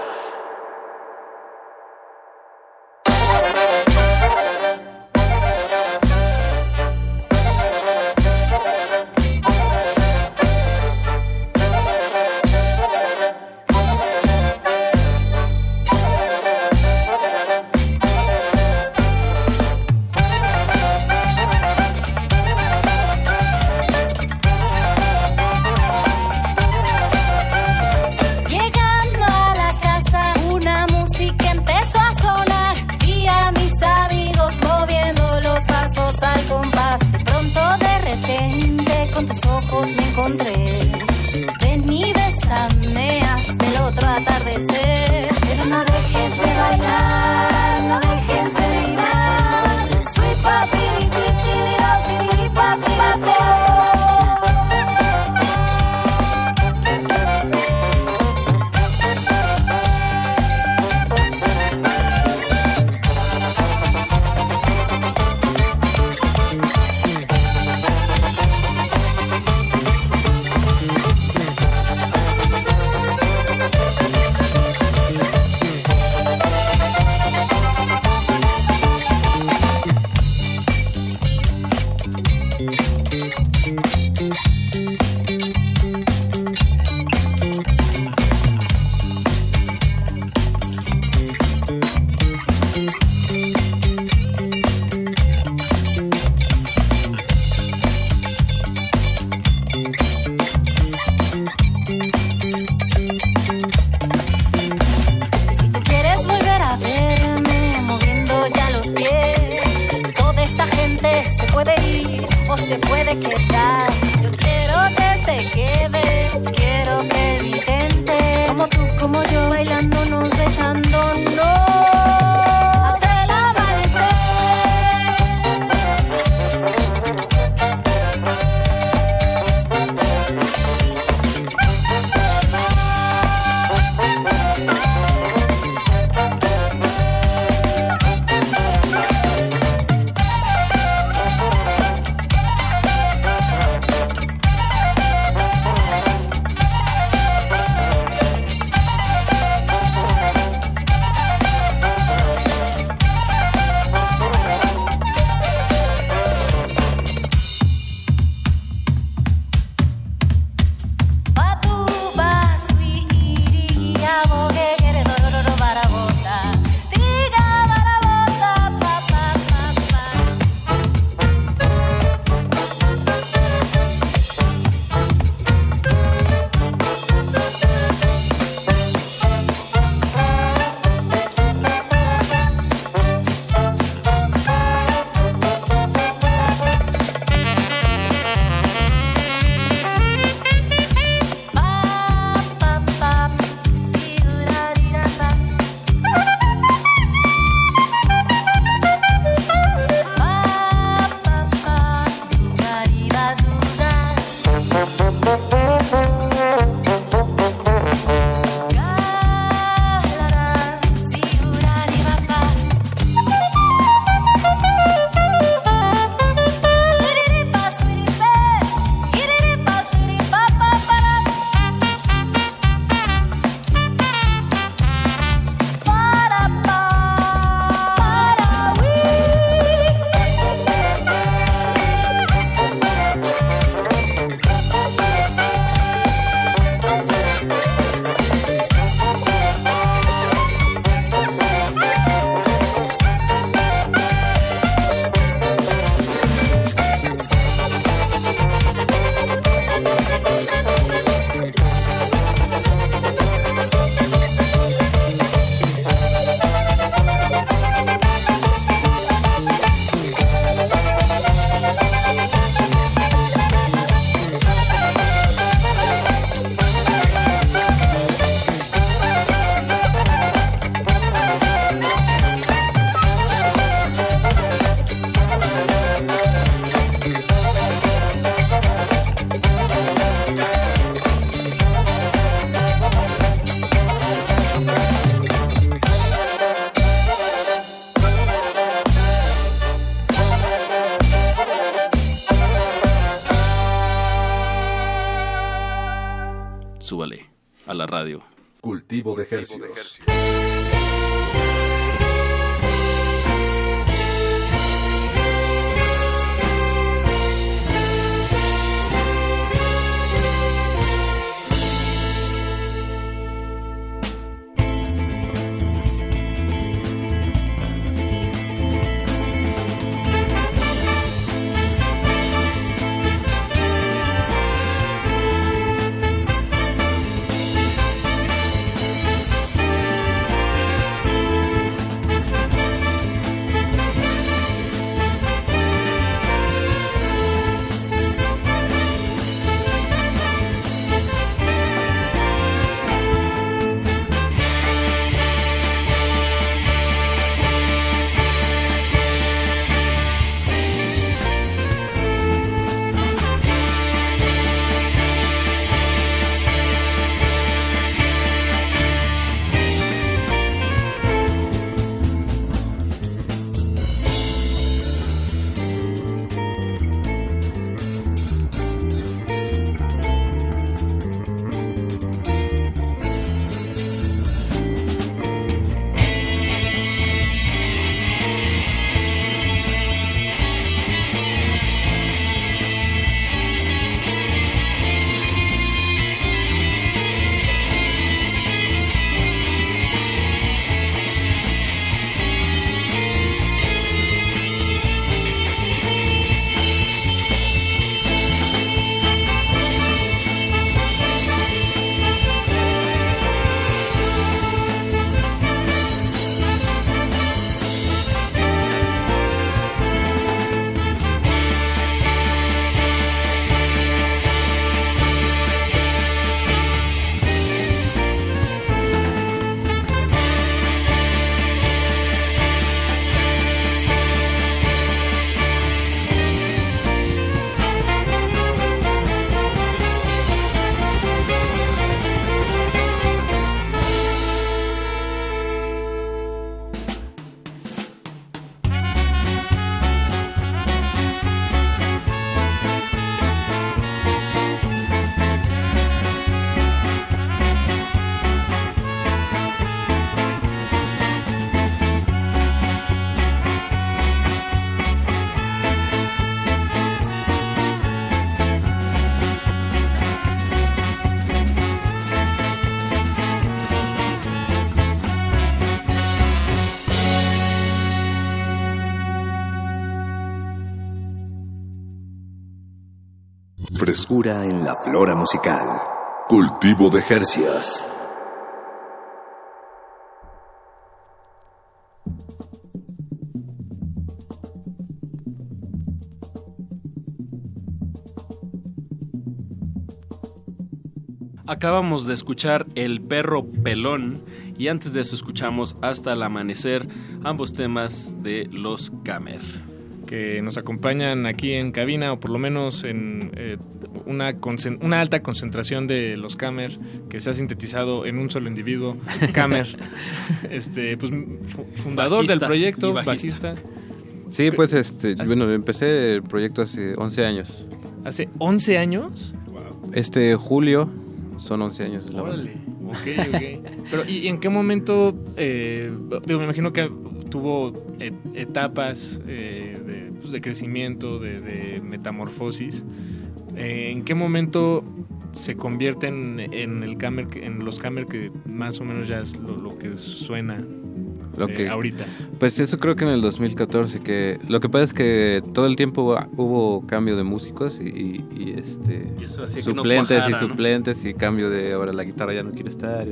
Frescura en la flora musical. Cultivo de hercios. Acabamos de escuchar El perro pelón y antes de eso escuchamos Hasta el amanecer, ambos temas de los Camer. Que nos acompañan aquí en cabina o por lo menos en eh, una, una alta concentración de los Camer que se ha sintetizado en un solo individuo, Camer, este, pues, fundador del proyecto, bajista. Sí, pues este, bueno, empecé el proyecto hace 11 años. ¿Hace 11 años? Este julio son 11 años de la Órale. Ok, ok. Pero, ¿y en qué momento? Eh, me imagino que tuvo etapas eh, pues, de, crecimiento, de, metamorfosis. Eh, ¿En qué momento se convierten en, el camer, en los camer que más o menos ya es lo que suena lo que, ahorita. Pues eso creo que en el 2014, que lo que pasa es que todo el tiempo hubo cambio de músicos y, este suplentes y suplentes y cambio de ahora la guitarra ya no quiere estar.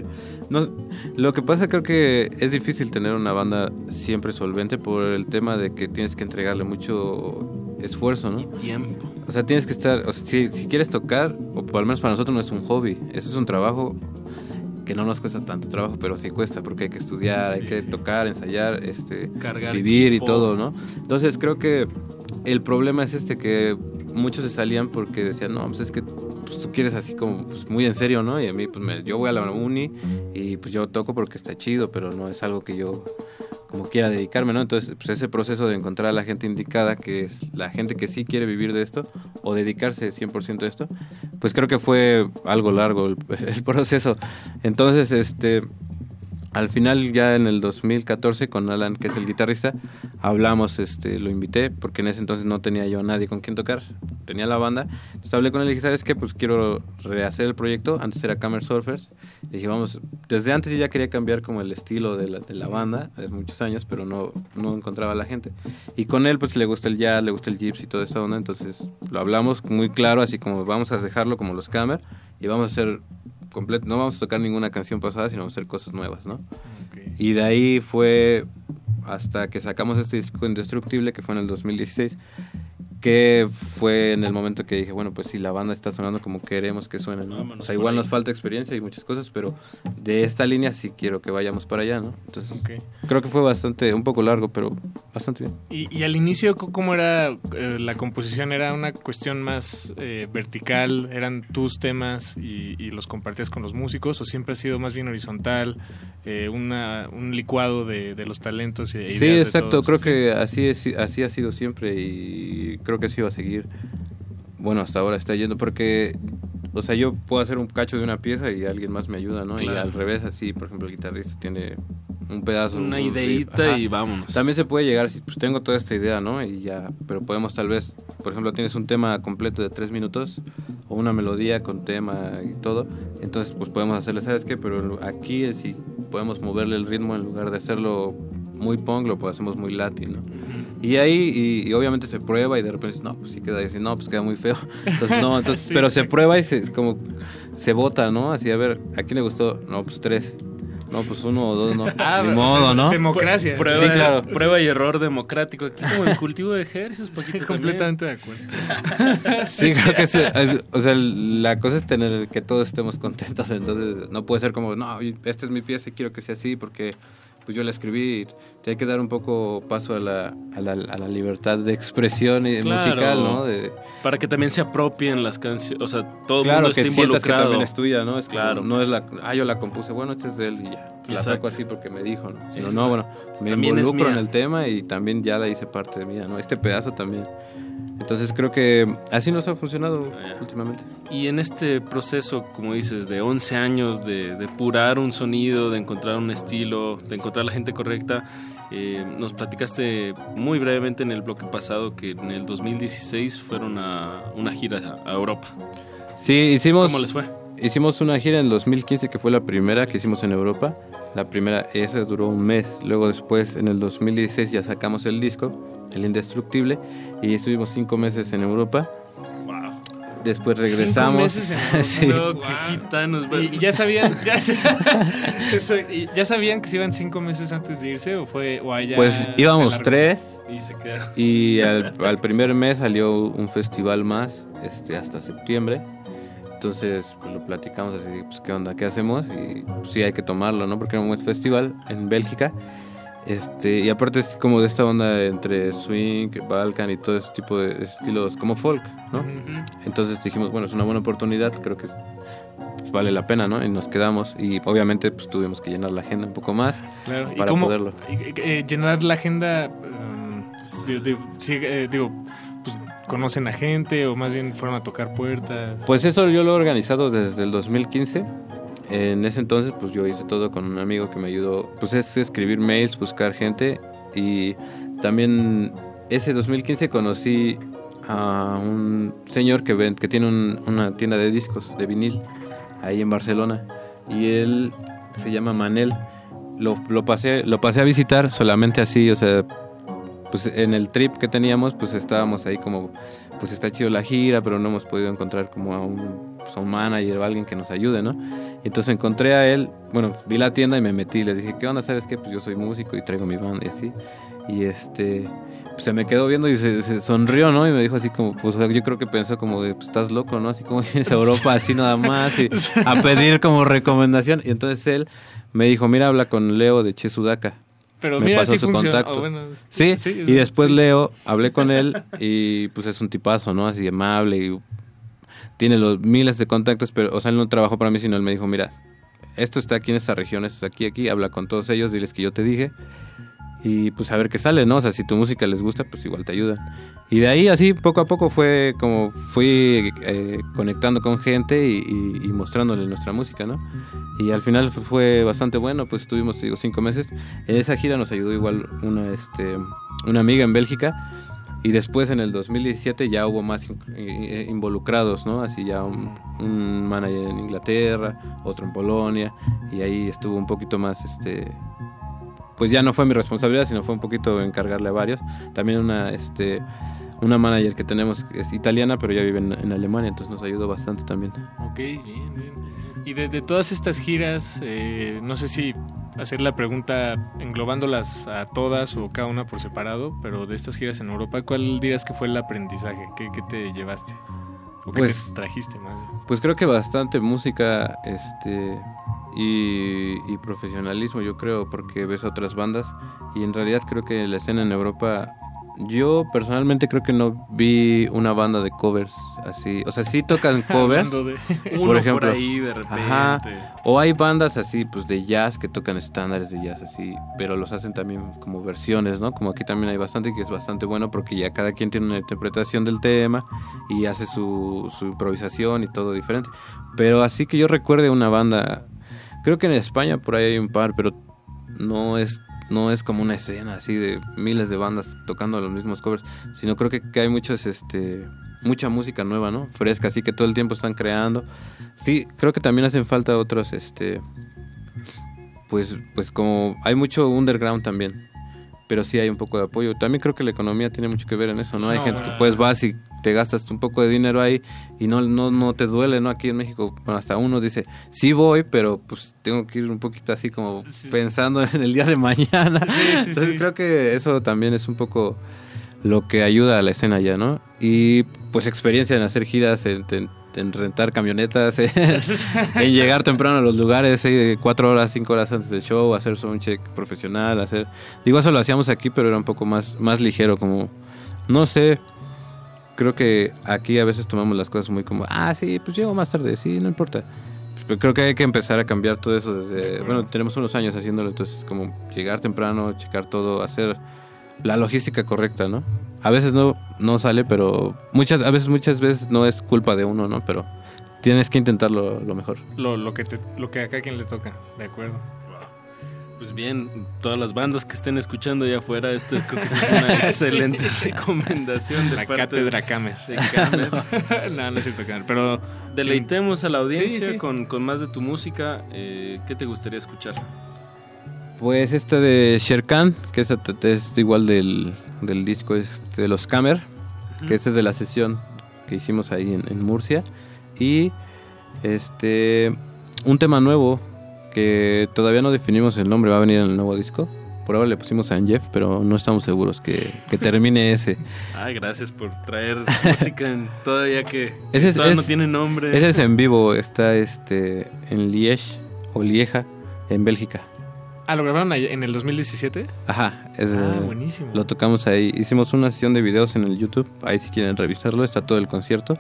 No, lo que pasa creo que es difícil tener una banda siempre solvente por el tema de que tienes que entregarle mucho esfuerzo, ¿no? tiempo. O sea, tienes que estar, o sea, si, si quieres tocar, o al menos para nosotros no es un hobby, eso es un trabajo que no nos cuesta tanto trabajo, pero sí cuesta porque hay que estudiar, hay que tocar, ensayar, este, vivir y todo, ¿no? Entonces creo que el problema es este que muchos se salían porque decían, no, pues es que pues, tú quieres así como pues, muy en serio, ¿no? Y a mí, pues me, yo voy a la uni y pues yo toco porque está chido, pero no es algo que yo como quiera dedicarme, ¿no? Entonces, pues ese proceso de encontrar a la gente indicada, que es la gente que sí quiere vivir de esto o dedicarse 100% a esto, pues creo que fue algo largo el, el proceso. Entonces, este al final ya en el 2014 con Alan, que es el guitarrista, hablamos, este, lo invité porque en ese entonces no tenía yo a nadie con quien tocar, tenía la banda, entonces hablé con él y dije, ¿sabes qué? Pues quiero rehacer el proyecto, antes era Camera Surfers, y dije, vamos, desde antes ya quería cambiar como el estilo de la, de la banda, hace muchos años, pero no, no encontraba la gente, y con él pues le gusta el jazz, le gusta el gypsy y toda esa onda, entonces lo hablamos muy claro, así como vamos a dejarlo como los Camera, y vamos a hacer completo, no vamos a tocar ninguna canción pasada, sino vamos a hacer cosas nuevas, ¿no? Y de ahí fue hasta que sacamos este disco Indestructible, que fue en el 2016, que fue en el momento que dije, bueno, pues si la banda está sonando como queremos que suene, ¿no? o sea, igual nos falta experiencia y muchas cosas, pero de esta línea sí quiero que vayamos para allá, ¿no? Entonces, creo que fue bastante, un poco largo, pero bastante bien. ¿Y, al inicio cómo era eh, la composición? ¿Era una cuestión más eh, vertical? ¿Eran tus temas y, los compartías con los músicos? ¿O siempre ha sido más bien horizontal? Eh, una, un licuado de, los talentos y ideas Sí, exacto, creo que así, es, así ha sido siempre y creo que sí va a seguir. Bueno, hasta ahora está yendo porque, o sea, yo puedo hacer un cacho de una pieza y alguien más me ayuda, ¿no? Y al revés, así, por ejemplo, el guitarrista tiene un pedazo. Una ideita y vámonos. También se puede llegar, pues tengo toda esta idea, ¿no? Y ya, pero podemos tal vez, por ejemplo, tienes un tema completo de tres minutos o una melodía con tema y todo, entonces pues podemos hacerle, ¿sabes qué? Pero aquí si podemos moverle el ritmo en lugar de hacerlo muy punk, lo hacemos muy latin, ¿no? Y ahí, y, obviamente se prueba y de repente, no, pues sí queda, y no, pues queda muy feo. Entonces, no, entonces, pero se prueba y se, como, se vota, ¿no? Así, a ver, ¿a quién le gustó? No, pues tres. No, pues uno o dos, no. Ah, Ni modo, ¿no? Democracia. Prueba, sí, claro. prueba y error democrático. Aquí como el cultivo de ejércitos, poquito completamente de acuerdo. sí, creo que o sea, la cosa es tener que todos estemos contentos. Entonces, no puede ser como, no, esta es mi pieza y quiero que sea así porque pues yo la escribí. Te hay que dar un poco paso a la, a la, a la libertad de expresión y musical, ¿no? De, para que también se apropien las canciones, o sea, todo claro, el mundo que esté involucrado. que también es tuya, ¿no? Es claro. no es la, ah, yo la compuse, bueno, este es de él y ya. La saco así porque me dijo, ¿no? Sino, no, bueno, me involucro en el tema y también ya la hice parte de mía, ¿no? Este pedazo también. Entonces creo que así nos ha funcionado ah, últimamente. Y en este proceso, como dices, de 11 años de depurar un sonido, de encontrar un estilo, de encontrar la gente correcta, eh, nos platicaste muy brevemente en el bloque pasado que en el 2016 fueron a una gira a Europa. Sí, hicimos... ¿Cómo les fue? Hicimos una gira en el 2015 que fue la primera que hicimos en Europa. La primera, esa duró un mes. Luego después, en el 2016 ya sacamos el disco el indestructible, y estuvimos cinco meses en Europa. Después regresamos. Cinco meses en Sí. No, qué gitanos. ¿Y ya sabían, ya, ya sabían que se iban cinco meses antes de irse o fue o allá Pues íbamos tres Y se y al, al primer mes salió un festival más, este, hasta septiembre. Entonces pues, lo platicamos así, pues qué onda, qué hacemos y pues, sí hay que tomarlo, ¿no? Porque era un buen festival en Bélgica. Este, y aparte es como de esta onda entre swing, Balkan y todo ese tipo de estilos como folk, ¿no? Entonces dijimos, bueno, es una buena oportunidad, creo que pues, vale la pena, ¿no? Y nos quedamos y obviamente pues tuvimos que llenar la agenda un poco más Claro, ¿y para cómo poderlo. y- eh, llenar la agenda? um, digo, digo, sí, eh, digo, pues, ¿conocen a gente o más bien fueron a tocar puertas? Pues eso yo lo he organizado desde el 2015. En ese entonces, pues yo hice todo con un amigo que me ayudó, pues es escribir mails, buscar gente y también ese 2015 conocí a un señor que ven, que tiene un- una tienda de discos de vinil ahí en Barcelona y él se llama Manel. Lo, lo pasé lo pasé a visitar solamente así, o sea, pues en el trip que teníamos, pues estábamos ahí como, pues está chido la gira, pero no hemos podido encontrar como a un, pues, a un manager o alguien que nos ayude, ¿no? Entonces encontré a él, bueno, vi la tienda y me metí, le dije, ¿qué onda? ¿Sabes qué? Pues yo soy músico y traigo mi banda y así. Y este, pues se me quedó viendo y se, se sonrió, ¿no? Y me dijo así como, pues yo creo que pensó como de, pues estás loco, ¿no? Así como vienes a Europa así nada más y a pedir como recomendación. Y entonces él me dijo, mira, habla con Leo de Chesudaka. Pero me mira, pasó sí su contacto. Oh, bueno, sí, sí, y después Leo, hablé con él y pues es un tipazo, ¿no? Así amable y tiene los miles de contactos, pero, o sea, él no trabajó para mí, sino él me dijo, mira, esto está aquí en esta región, esto está aquí, aquí, habla con todos ellos, diles que yo te dije y pues a ver qué sale, ¿no? O sea, si tu música les gusta, pues igual te ayudan. Y de ahí así poco a poco fue como fui eh, conectando con gente y, y- y mostrándole nuestra música, ¿no? Y al final fu- fue bastante bueno, pues estuvimos, digo, cinco meses. En esa gira nos ayudó igual una, este, una amiga en Bélgica y después en el 2017 ya hubo más in- eh, involucrados, ¿no? Así ya un, un manager en Inglaterra, otro en Polonia y ahí estuvo un poquito más, este, pues ya no fue mi responsabilidad, sino fue un poquito encargarle a varios. También una, este, una manager que tenemos que es italiana, pero ya vive en, en Alemania, entonces nos ayudó bastante también. Ok, bien, bien. Y de, de todas estas giras, eh, no sé si hacer la pregunta englobándolas a todas o cada una por separado, pero de estas giras en Europa, ¿cuál dirías que fue el aprendizaje? ¿Qué, qué te llevaste? ¿O qué Pues- te trajiste más? Pues creo que bastante música este y, y profesionalismo, yo creo, porque ves otras bandas y en realidad creo que la escena en Europa, yo personalmente creo que no vi una banda de covers así, o sea, sí tocan covers, de- Uno por ejemplo, por ahí de repente. Ajá. o hay bandas así, pues de jazz que tocan estándares de jazz así, pero los hacen también como versiones, ¿no? Como aquí también hay bastante que es bastante bueno porque ya cada quien tiene una interpretación del tema y hace su, su improvisación y todo diferente. Pero así que yo recuerde una banda, creo que en España por ahí hay un par, pero no es no es como una escena así de miles de bandas tocando los mismos covers, sino creo que, hay muchos este mucha música nueva, ¿no? Fresca, así que todo el tiempo están creando. Sí, creo que también hacen falta otros este pues pues como hay mucho underground también. Pero sí hay un poco de apoyo. También creo que la economía tiene mucho que ver en eso, ¿no? Hay No, gente que pues vas y te gastas un poco de dinero ahí y no, no, no te duele, ¿no? Aquí en México, bueno, hasta uno dice, sí voy, pero pues tengo que ir un poquito así como pensando en el día de mañana. Entonces creo que eso también es un poco lo que ayuda a la escena ya, ¿no? Y pues experiencia en hacer giras, en, en- en rentar camionetas, en, en llegar temprano a los lugares, eh, cuatro horas, cinco horas antes del show, hacer un check profesional, hacer... Digo, eso lo hacíamos aquí, pero era un poco más, más ligero, como... No sé, creo que aquí a veces tomamos las cosas muy como, ah, sí, pues llego más tarde, sí, no importa. Pero creo que hay que empezar a cambiar todo eso desde... Bueno, tenemos unos años haciéndolo, entonces como llegar temprano, checar todo, hacer la logística correcta, ¿no? A veces no, no sale, pero muchas, a veces muchas veces no es culpa de uno, ¿no? Pero tienes que intentarlo lo mejor. Lo, lo, que te, lo que a cada quien le toca, de acuerdo. Pues bien, todas las bandas que estén escuchando allá afuera, esto creo que es una excelente recomendación de La parte cátedra Camer. de Camer. no, no es cierto, Camer, pero... Deleitemos a la audiencia Sí, sí. Con, con más de tu música. Eh, ¿Qué te gustaría escuchar? Pues este de Sherkan, que es, es igual del, del disco este de los Camer, que este es de la sesión que hicimos ahí en, en Murcia. Y este un tema nuevo que todavía no definimos el nombre, va a venir en el nuevo disco. Por ahora le pusimos a Jeff, pero no estamos seguros que, que termine ese. Ay, gracias por traer música en- todavía que Ese es, todavía no tiene nombre. Ese es en vivo, está este en Liège o Lieja, en Bélgica. Ah, ¿lo grabaron en el 2017? Ajá, es, Ah, eh, buenísimo. Lo tocamos ahí. Hicimos una sesión de videos en el YouTube. Ahí si quieren revisarlo, está todo el concierto.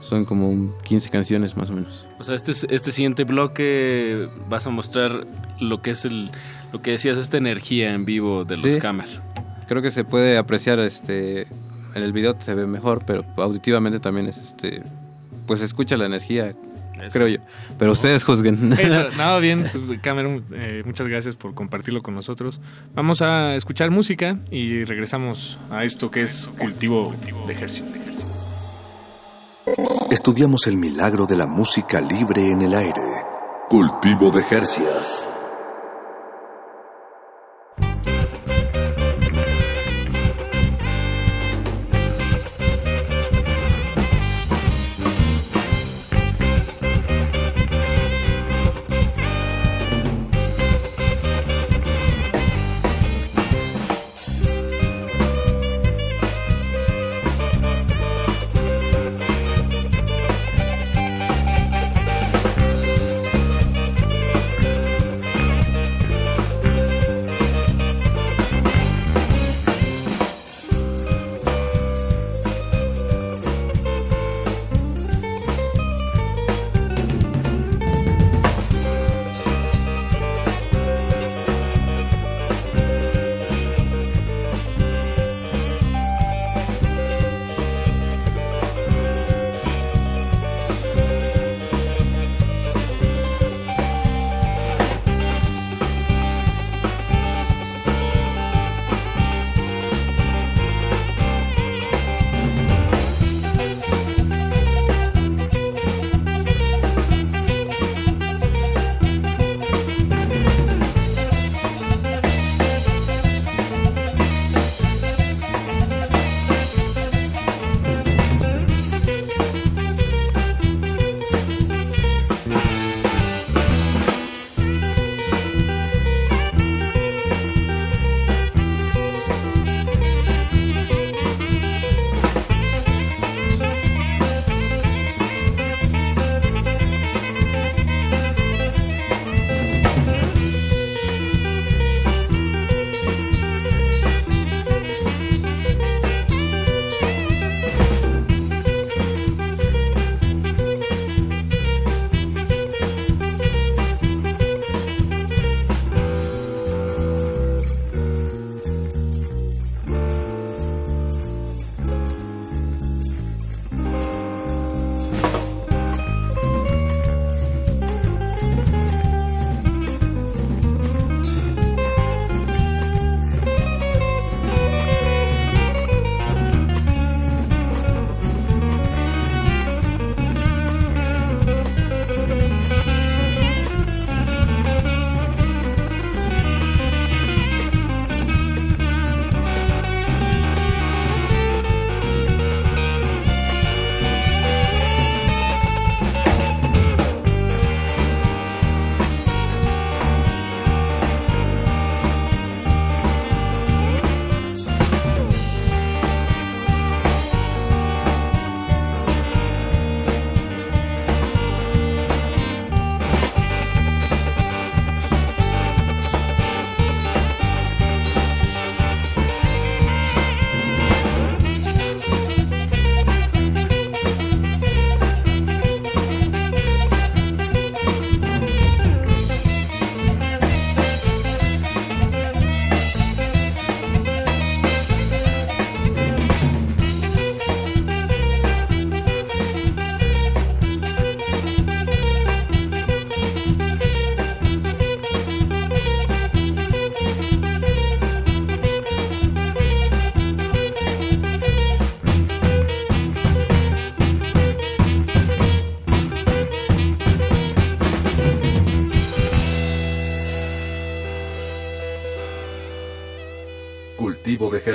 Son como un 15 canciones más o menos. O sea, este, este siguiente bloque vas a mostrar lo que es el, lo que decías, esta energía en vivo de los Sí. Camel. Creo que se puede apreciar este en el video se ve mejor, pero auditivamente también es este pues escucha la energía, creo yo. Pero ustedes juzguen. Eso, no, bien, pues, Cameron, eh, muchas gracias por compartirlo con nosotros. Vamos a escuchar música y regresamos a esto que es cultivo de ejercicio. Estudiamos el milagro de la música libre en el aire. Cultivo de Jercias.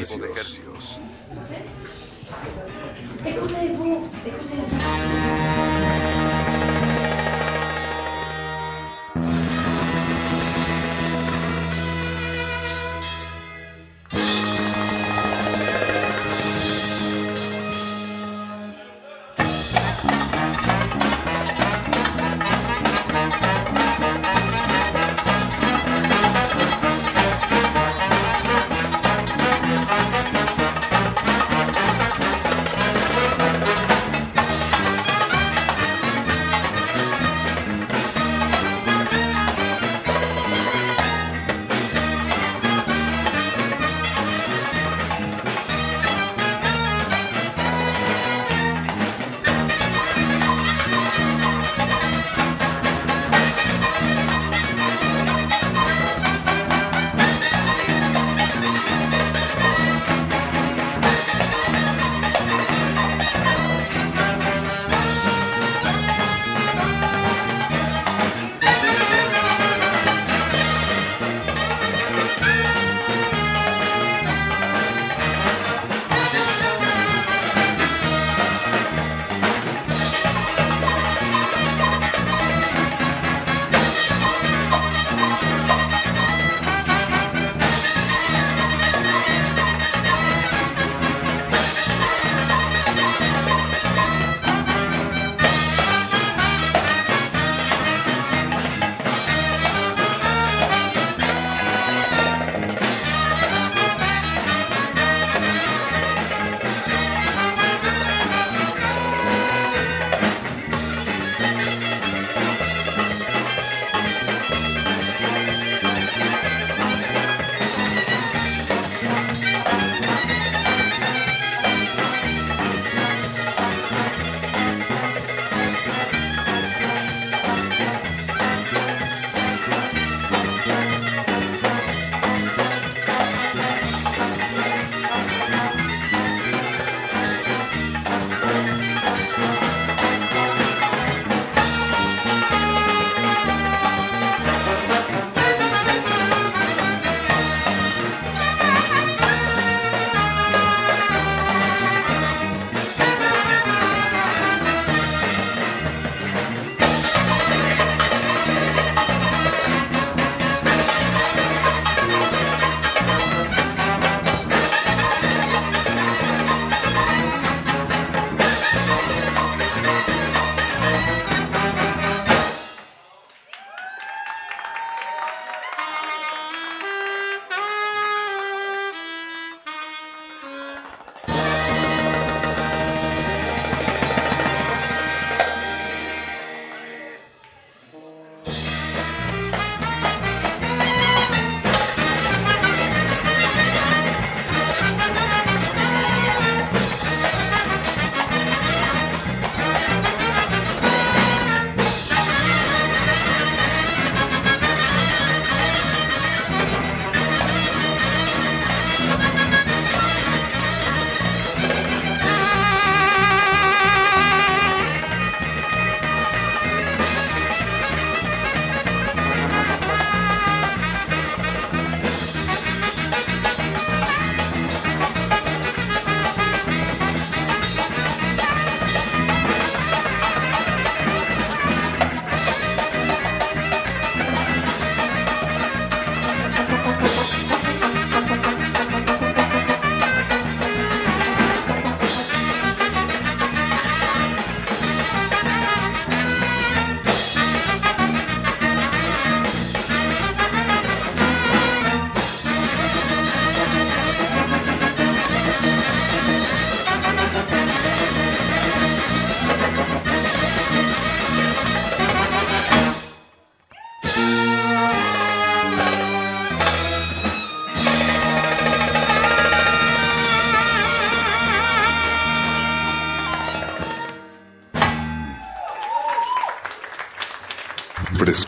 Cultivo de Hercios.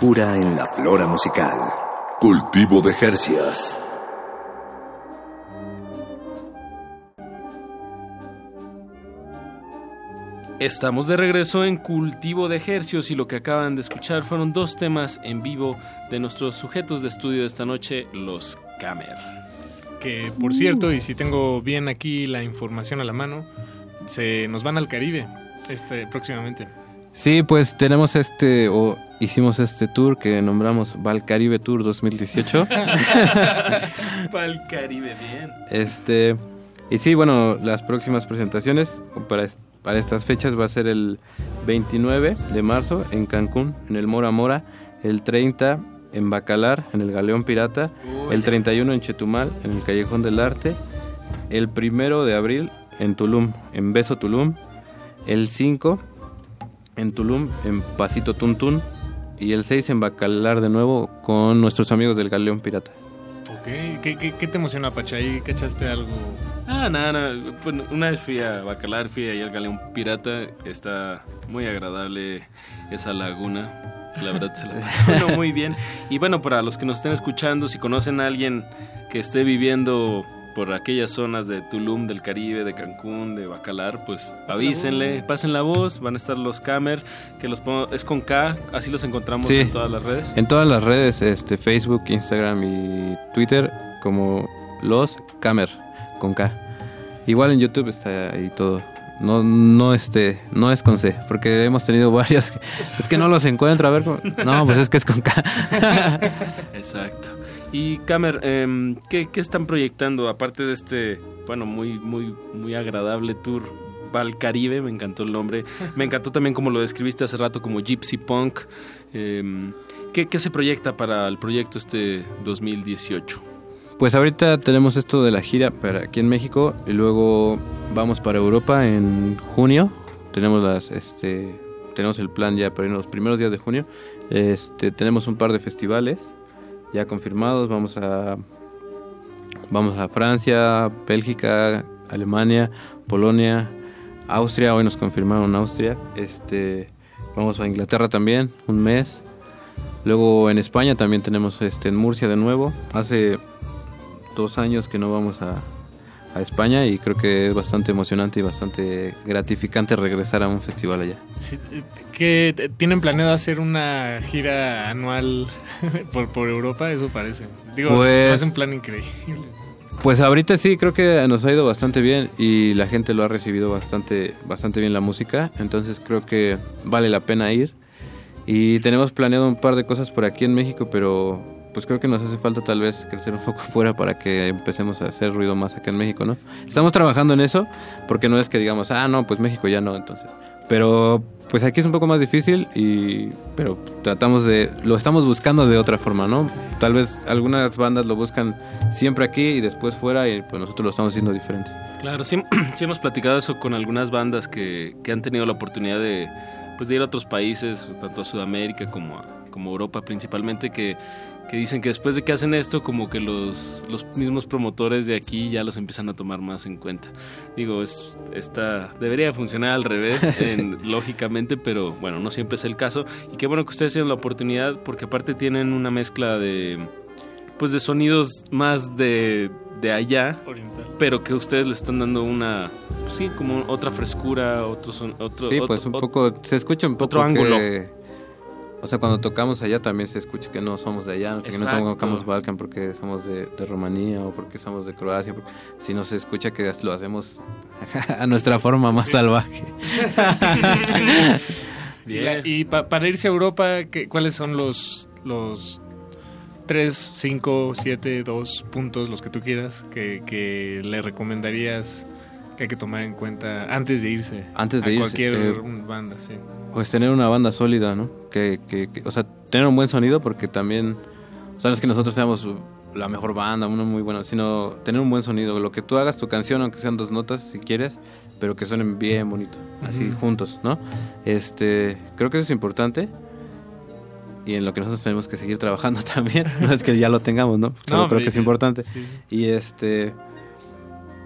Frescura en la flora musical. Cultivo de Jercias. Estamos de regreso en Cultivo de Ejercios y lo que acaban de escuchar fueron dos temas en vivo de nuestros sujetos de estudio de esta noche, los Camer. Que por cierto, y si tengo bien aquí la información a la mano, se nos van al Caribe este próximamente. Sí, pues tenemos este, o hicimos este tour que nombramos Valcaribe Tour 2018. Valcaribe, bien. Este, y sí, bueno, las próximas presentaciones para, para estas fechas va a ser el 29 de marzo en Cancún, en el Mora Mora, el 30 en Bacalar, en el Galeón Pirata, el 31 en Chetumal, en el Callejón del Arte, el 1 de abril en Tulum, en Beso Tulum, el 5 en Tulum, en Pasito Tuntún, y el 6 en Bacalar de nuevo con nuestros amigos del Galeón Pirata. Ok, ¿qué, qué, te emociona, Pachay? ¿Cachaste algo? Ah, nada, nada. Bueno, una vez fui a Bacalar, fui ahí al Galeón Pirata. Está muy agradable esa laguna. La verdad se la pasó muy bien. Y bueno, para los que nos estén escuchando, si conocen a alguien que esté viviendo por aquellas zonas de Tulum, del Caribe, de Cancún, de Bacalar, pues avísenle, pasen la voz, van a estar los Camer, que los es con K, así los encontramos en todas las redes. En todas las redes, este Facebook, Instagram y Twitter, como los Camer, con K. Igual en YouTube está ahí todo. No, no, este, no es con C, porque hemos tenido varios. Es que no los encuentro, a ver. No, pues es que es con K. Exacto. Y Camer, eh, ¿qué, están proyectando aparte de este, bueno, muy, muy, muy agradable tour Valcaribe? Me encantó el nombre. Me encantó también como lo describiste hace rato como Gypsy Punk. Em, ¿qué, ¿Qué se proyecta para el proyecto este 2018? Pues ahorita tenemos esto de la gira para aquí en México y luego vamos para Europa en junio. Tenemos las, este, tenemos el plan ya para los primeros días de junio. Este, tenemos un par de festivales ya confirmados. Vamos a vamos a Francia, Bélgica, Alemania, Polonia, Austria. Hoy nos confirmaron Austria. Este vamos a Inglaterra también un mes. Luego en España también tenemos este en Murcia de nuevo. Hace dos años que no vamos a, a España y creo que es bastante emocionante y bastante gratificante regresar a un festival allá. que tienen planeado hacer una gira anual por, por Europa, eso parece. Digo, pues, es un plan increíble. Pues ahorita sí, creo que nos ha ido bastante bien y la gente lo ha recibido bastante, bastante bien la música, entonces creo que vale la pena ir. Y tenemos planeado un par de cosas por aquí en México, pero pues creo que nos hace falta tal vez crecer un poco fuera para que empecemos a hacer ruido más acá en México, ¿no? Estamos trabajando en eso, porque no es que digamos, ah, no, pues México ya no, entonces. Pero pues aquí es un poco más difícil y pero tratamos de lo estamos buscando de otra forma, ¿no? Tal vez algunas bandas lo buscan siempre aquí y después fuera y pues nosotros lo estamos haciendo diferente. Claro, sí, sí hemos platicado eso con algunas bandas que, que han tenido la oportunidad de pues de ir a otros países, tanto a Sudamérica como a, como Europa principalmente que que dicen que después de que hacen esto, como que los, los mismos promotores de aquí ya los empiezan a tomar más en cuenta. Digo, es, esta, debería funcionar al revés, lógicamente, pero bueno, no siempre es el caso. Y qué bueno que ustedes tienen la oportunidad, porque aparte tienen una mezcla de, pues de sonidos más de, de allá, pero que ustedes le están dando una, sí, como otra frescura, otro, otro sí, pues un poco, se escucha un poco otro ángulo. O sea, cuando tocamos allá también se escucha que no somos de allá, que no tocamos Balkan porque somos de, de, Rumanía o porque somos de Croacia, porque si no se escucha que lo hacemos a nuestra forma más salvaje. Bien. Y para irse a Europa, ¿qué, ¿cuáles son los, los 3, 5, 7, 2 puntos, los que tú quieras, que, que le recomendarías que hay que tomar en cuenta antes de irse antes de a cualquier eh, banda, sí. Pues tener una banda sólida, ¿no? Que, que, o sea, tener un buen sonido porque también, o sea, no es que nosotros seamos la mejor banda, uno muy bueno, sino tener un buen sonido. Lo que tú hagas tu canción, aunque sean dos notas, si quieres, pero que suenen bien bonito, así juntos, ¿no? Este, creo que eso es importante y en lo que nosotros tenemos que seguir trabajando también. No es que ya lo tengamos, ¿no? Solo creo que es importante. Y este,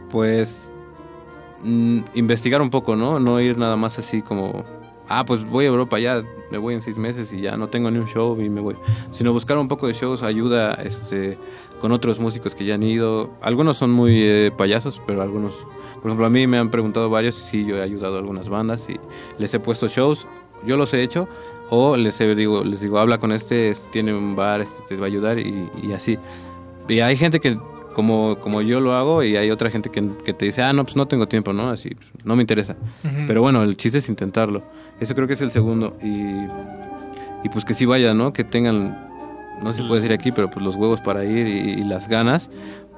pues Mm, investigar un poco, ¿no? No ir nada más así como, ah, pues voy a Europa ya, me voy en seis meses y ya no tengo ni un show y me voy. Sino buscar un poco de shows, ayuda este, con otros músicos que ya han ido. Algunos son muy eh, payasos, pero algunos, por ejemplo, a mí me han preguntado varios sí, yo he ayudado a algunas bandas y les he puesto shows, yo los he hecho. O les digo, les digo, habla con este, tiene un bar, este te va a ayudar y, y así. Y hay gente que como, como yo lo hago y hay otra gente que, que te dice, ah, no, pues no tengo tiempo, ¿no? Así, pues, no me interesa. Ujú. Pero bueno, el chiste es intentarlo. Eso creo que es el segundo. Y, y pues que sí vayan, ¿no? Que tengan, no se puede decir aquí, pero pues los huevos para ir y, y las ganas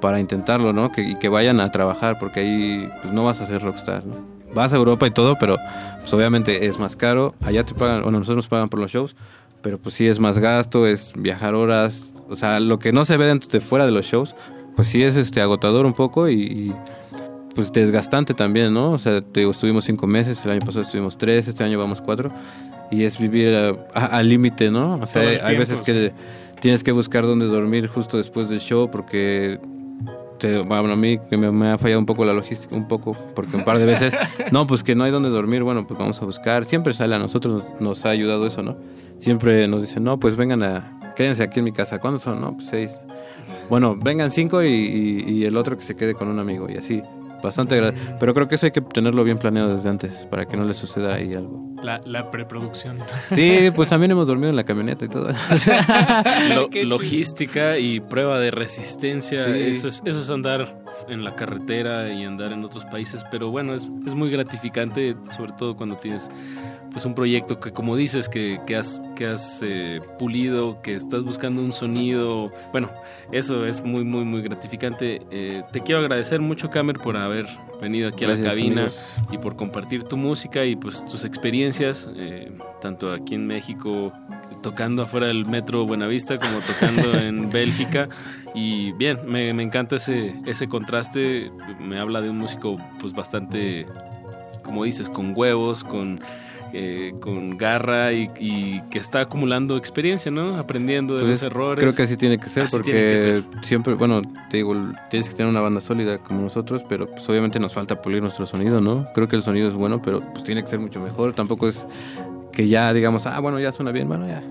para intentarlo, ¿no? Que, y que vayan a trabajar, porque ahí pues no vas a ser rockstar, ¿no? Vas a Europa y todo, pero pues obviamente es más caro. Allá te pagan, bueno, nosotros nos pagan por los shows, pero pues sí es más gasto, es viajar horas. O sea, lo que no se ve dentro de fuera de los shows, pues sí es este agotador un poco y, y, pues desgastante también, ¿no? O sea, te digo, estuvimos cinco meses, el año pasado estuvimos tres, este año vamos cuatro. Y es vivir al límite, ¿no? O sea, hay tiempo, veces que tienes que buscar dónde dormir justo después del show porque te- bueno, a mí que me, me ha fallado un poco la logística, un poco, porque un par de veces, no, pues que no hay dónde dormir, bueno, pues vamos a buscar. Siempre sale a nosotros, nos ha ayudado eso, ¿no? Siempre nos dicen, no, pues vengan a, quédense aquí en mi casa. ¿Cuántos son? No, pues seis. Bueno, vengan cinco y, y- y el otro que se quede con un amigo y así. Bastante agradable. Pero creo que eso hay que tenerlo bien planeado desde antes para que no le suceda ahí algo. La, la preproducción. Sí, pues también hemos dormido en la camioneta y todo. Lo- logística y prueba de resistencia, Sí. eso, es, eso es andar en la carretera y andar en otros países, pero bueno, es, es muy gratificante, sobre todo cuando tienes pues un proyecto que como dices, que, que has, que has eh, pulido, que estás buscando un sonido, bueno, eso es muy, muy, muy gratificante. Eh, te quiero agradecer mucho, Camer, por haber venido aquí a la cabina amigos. y por compartir tu música y pues tus experiencias, eh, tanto aquí en México tocando afuera del metro Buenavista como tocando en Bélgica y bien, me, me encanta ese, ese contraste, me habla de un músico pues bastante, como dices, con huevos, con... eh, con garra y, y que está acumulando experiencia, ¿no? Aprendiendo de Pues los errores. Creo que así tiene que ser, Así porque tiene que ser. siempre, bueno, te digo, tienes que tener una banda sólida como nosotros, pero pues obviamente nos falta pulir nuestro sonido, ¿no? Creo que el sonido es bueno, pero pues tiene que ser mucho mejor. Tampoco es que ya digamos, ah, bueno, ya suena bien, bueno, ya.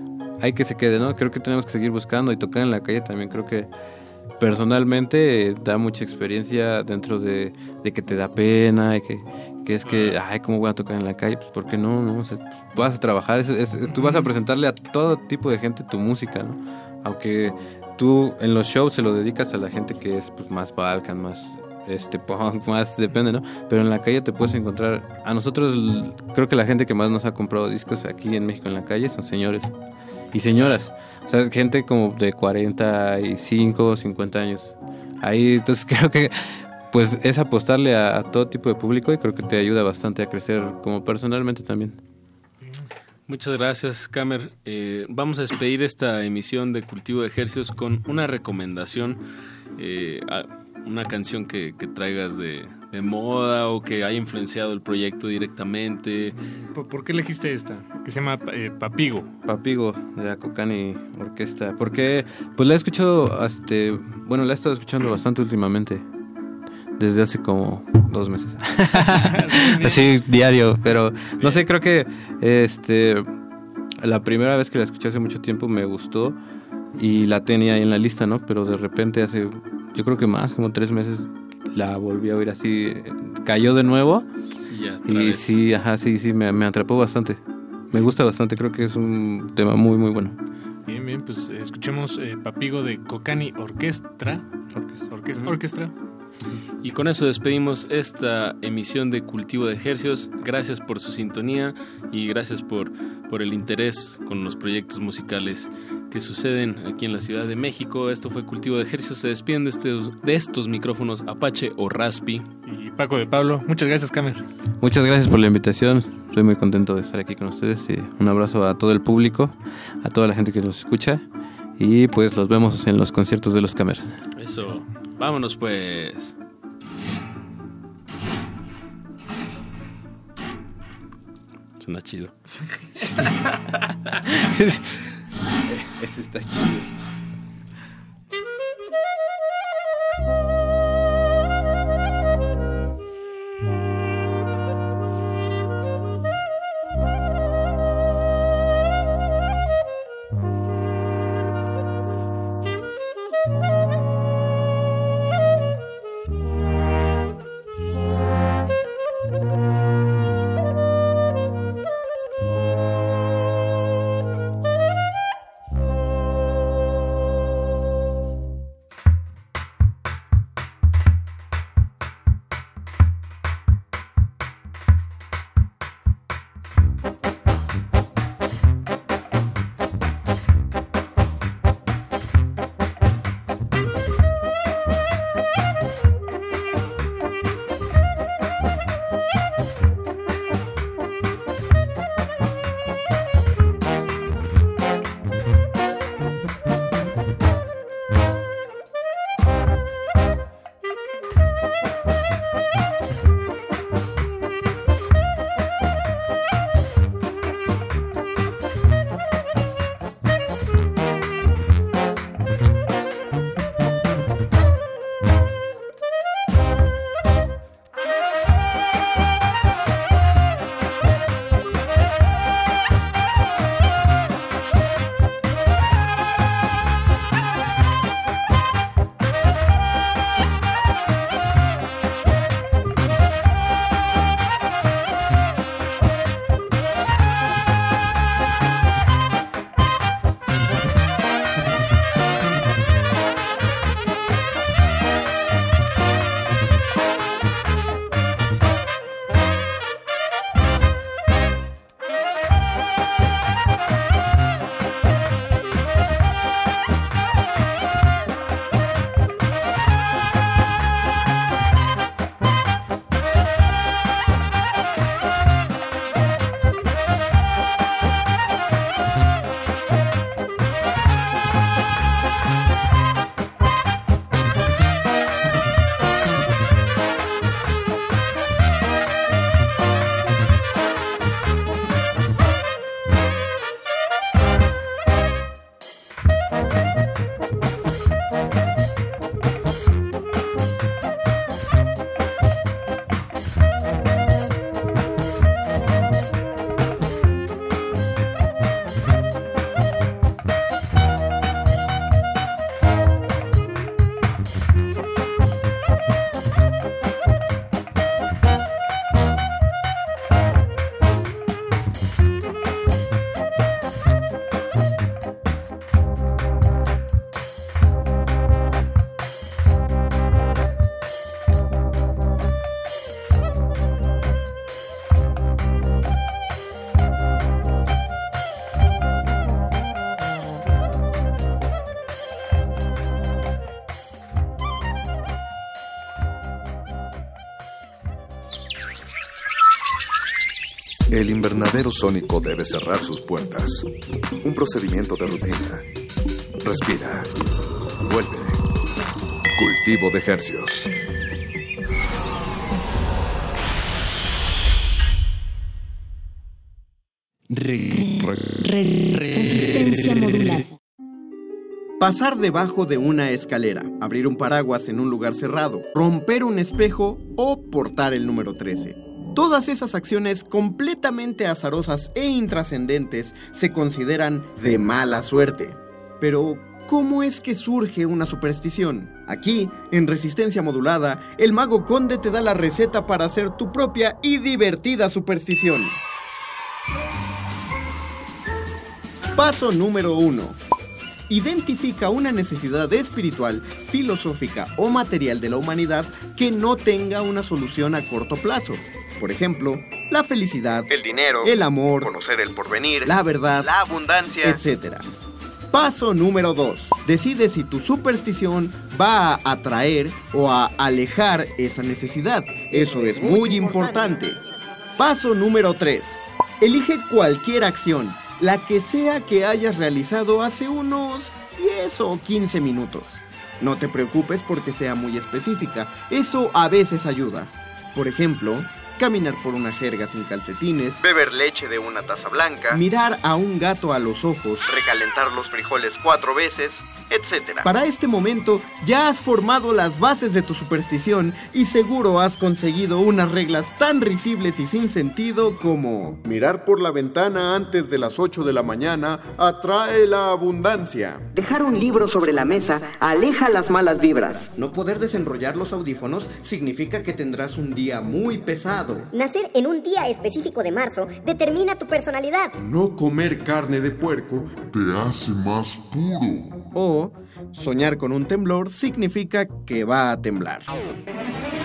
Hay que se quede, ¿no? Creo que tenemos que seguir buscando y tocar en la calle también. Creo que personalmente eh, da mucha experiencia dentro de, de que te da pena y que, que es que, ay, ¿cómo voy a tocar en la calle? Pues, ¿por qué no? no? O sea, pues, vas a trabajar, es- es- tú vas a presentarle a todo tipo de gente tu música, ¿no? Aunque tú en los shows se lo dedicas a la gente que es pues, más Balkan, más este punk, más depende, ¿no? Pero en la calle te puedes encontrar. A nosotros, creo que la gente que más nos ha comprado discos aquí en México en la calle son señores y señoras. O sea, gente como de 45, 50 años. Ahí, entonces creo que pues es apostarle a, todo tipo de público y creo que te ayuda bastante a crecer como personalmente también. Muchas gracias, Camer. Eh, vamos a despedir esta emisión de Cultivo de Ejercicios con una recomendación, eh, una canción que traigas de, de moda o que haya influenciado el proyecto directamente. ¿Por, por qué elegiste esta? Que se llama eh, Papigo. Papigo de la Cocani Orquesta. Porque pues la he escuchado, este, bueno, la he estado escuchando bastante últimamente. Desde hace como dos meses. Así, diario. Pero no sé, creo que este la primera vez que la escuché hace mucho tiempo me gustó y la tenía ahí en la lista, ¿no? Pero de repente hace, yo creo que más, como tres meses, la volví a oír así, cayó de nuevo. Y vez. sí, ajá, sí, sí, me, me atrapó bastante. Me gusta bastante, creo que es un tema muy, muy bueno. Bien, bien, pues eh, escuchemos eh, Papigo de Cocani Orquestra. Orquestra. Orquestra. Y con eso despedimos esta emisión de Cultivo de Ejercios. Gracias por su sintonía y gracias por, por el interés con los proyectos musicales que suceden aquí en la Ciudad de México. Esto fue Cultivo de Ejercios. Se despiden de estos, de estos micrófonos Apache o Raspi. Y Paco de Pablo. Muchas gracias, Camer. Muchas gracias por la invitación. Estoy muy contento de estar aquí con ustedes. Y un abrazo a todo el público, a toda la gente que nos escucha. Y pues los vemos en los conciertos de los Camer. Eso. Vámonos pues. Suena chido. Este está chido. El invernadero sónico debe cerrar sus puertas. Un procedimiento de rutina. Respira. Vuelve. Cultivo de ejercios. Resistencia modulada. Pasar debajo de una escalera, abrir un paraguas en un lugar cerrado, romper un espejo o portar el número 13. Todas esas acciones completamente azarosas e intrascendentes se consideran de mala suerte. Pero, ¿cómo es que surge una superstición? Aquí, en Resistencia Modulada, el mago conde te da la receta para hacer tu propia y divertida superstición. Paso número 1. Identifica una necesidad espiritual, filosófica o material de la humanidad que no tenga una solución a corto plazo. Por ejemplo, la felicidad, el dinero, el amor, conocer el porvenir, la verdad, la abundancia, etc. Paso número 2. Decide si tu superstición va a atraer o a alejar esa necesidad. Eso es muy importante. Paso número 3. Elige cualquier acción, la que sea que hayas realizado hace unos 10 o 15 minutos. No te preocupes porque sea muy específica, eso a veces ayuda. Por ejemplo, caminar por una jerga sin calcetines, beber leche de una taza blanca, mirar a un gato a los ojos, recalentar los frijoles cuatro veces, etc. Para este momento ya has formado las bases de tu superstición y seguro has conseguido unas reglas tan risibles y sin sentido como mirar por la ventana antes de las 8 de la mañana atrae la abundancia. Dejar un libro sobre la mesa aleja las malas vibras. No poder desenrollar los audífonos significa que tendrás un día muy pesado. Nacer en un día específico de marzo determina tu personalidad. No comer carne de puerco te hace más puro. O soñar con un temblor significa que va a temblar.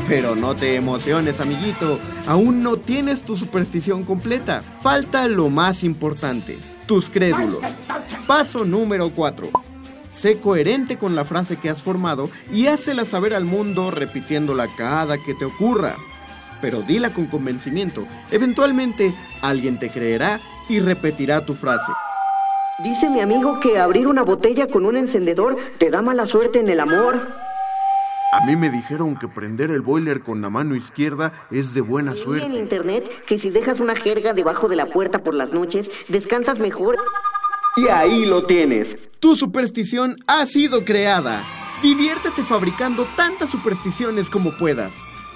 Pero no te emociones, amiguito. Aún no tienes tu superstición completa. Falta lo más importante, tus crédulos. Paso número 4. Sé coherente con la frase que has formado y hácela saber al mundo repitiéndola cada que te ocurra pero dila con convencimiento. Eventualmente alguien te creerá y repetirá tu frase. Dice mi amigo que abrir una botella con un encendedor te da mala suerte en el amor. A mí me dijeron que prender el boiler con la mano izquierda es de buena suerte. en internet que si dejas una jerga debajo de la puerta por las noches, descansas mejor. Y ahí lo tienes. Tu superstición ha sido creada. Diviértete fabricando tantas supersticiones como puedas.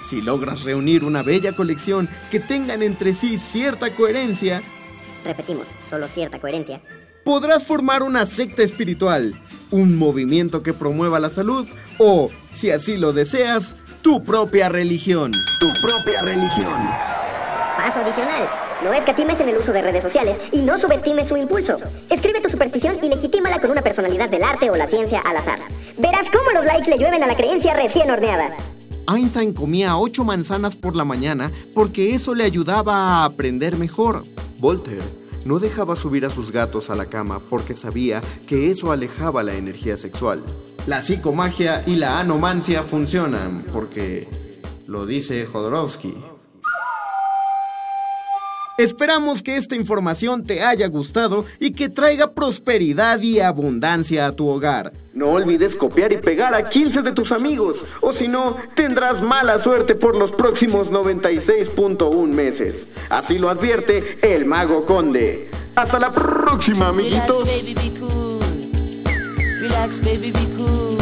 Si logras reunir una bella colección que tengan entre sí cierta coherencia, Repetimos, solo cierta coherencia. podrás formar una secta espiritual, un movimiento que promueva la salud o, si así lo deseas, tu propia religión. Tu propia religión. Paso adicional. No escatimes en el uso de redes sociales y no subestimes su impulso. Escribe tu superstición y legitímala con una personalidad del arte o la ciencia al azar. Verás cómo los likes le llueven a la creencia recién horneada. Einstein comía ocho manzanas por la mañana porque eso le ayudaba a aprender mejor. Voltaire no dejaba subir a sus gatos a la cama porque sabía que eso alejaba la energía sexual. La psicomagia y la anomancia funcionan porque lo dice Jodorowsky. Esperamos que esta información te haya gustado y que traiga prosperidad y abundancia a tu hogar. No olvides copiar y pegar a 15 de tus amigos, o si no, tendrás mala suerte por los próximos 96.1 meses. Así lo advierte el Mago Conde. Hasta la próxima, amiguitos. Relax, baby, be cool.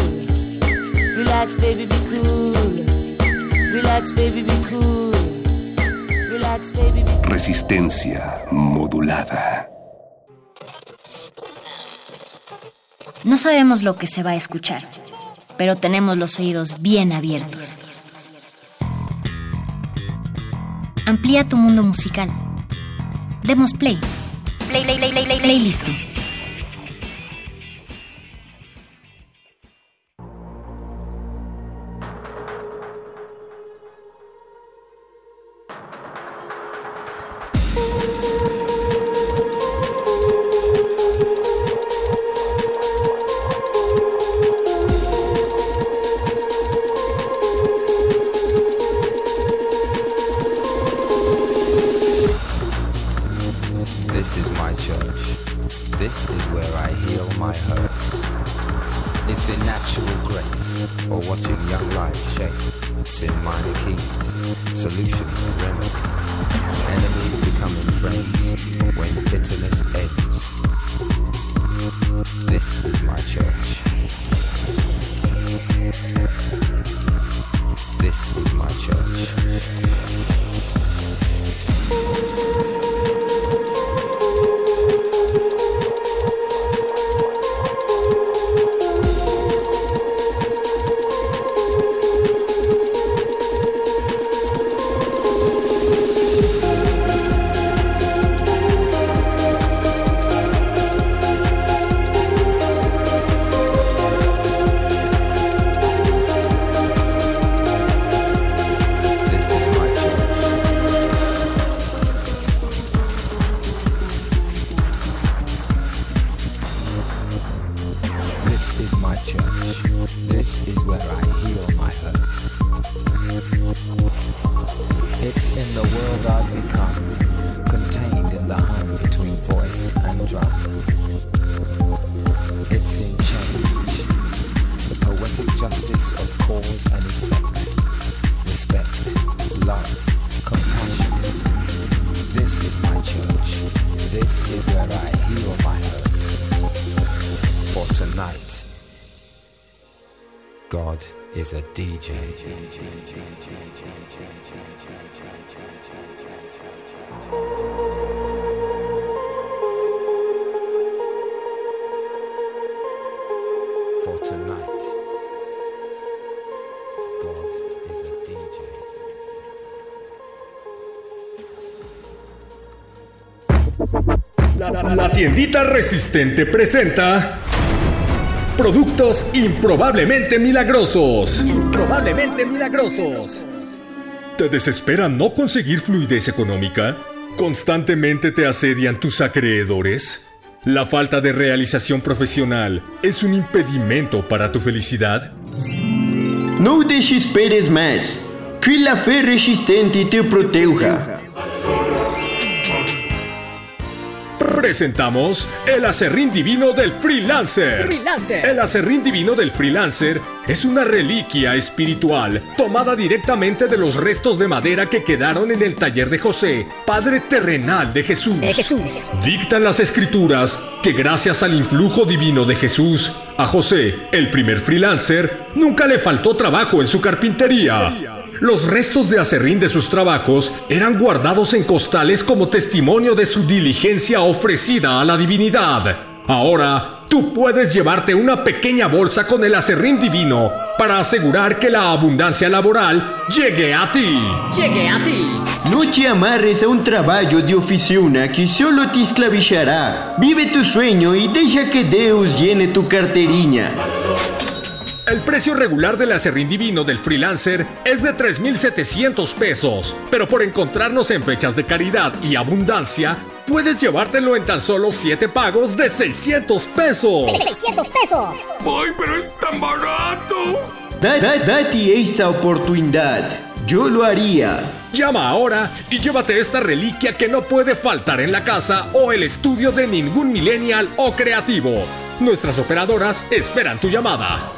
Relax, baby, be cool. Relax, baby, be cool. Resistencia modulada. No sabemos lo que se va a escuchar, pero tenemos los oídos bien abiertos. Amplía tu mundo musical. Demos play. Play, play, play, play, play, play, listo. Tiendita resistente presenta productos improbablemente milagrosos. Improbablemente milagrosos. ¿Te desespera no conseguir fluidez económica? ¿Constantemente te asedian tus acreedores? ¿La falta de realización profesional es un impedimento para tu felicidad? No desesperes más. Que la fe resistente te proteja. Presentamos el acerrín divino del freelancer. El acerrín divino del freelancer es una reliquia espiritual tomada directamente de los restos de madera que quedaron en el taller de José, padre terrenal de Jesús. De Jesús. Dictan las escrituras que gracias al influjo divino de Jesús, a José, el primer freelancer, nunca le faltó trabajo en su carpintería. Los restos de acerrín de sus trabajos eran guardados en costales como testimonio de su diligencia ofrecida a la divinidad. Ahora, tú puedes llevarte una pequeña bolsa con el acerrín divino para asegurar que la abundancia laboral llegue a ti. Llegue a ti. No te amarres a un trabajo de oficina que solo te esclavizará. Vive tu sueño y deja que Dios llene tu carteriña. El precio regular del acerrín divino del freelancer es de 3.700 pesos, pero por encontrarnos en fechas de caridad y abundancia, puedes llevártelo en tan solo 7 pagos de 600 pesos. ¡600 pesos! ¡Ay, pero es tan barato! date esta oportunidad. Yo lo haría. Llama ahora y llévate esta reliquia que no puede faltar en la casa o el estudio de ningún millennial o creativo. Nuestras operadoras esperan tu llamada.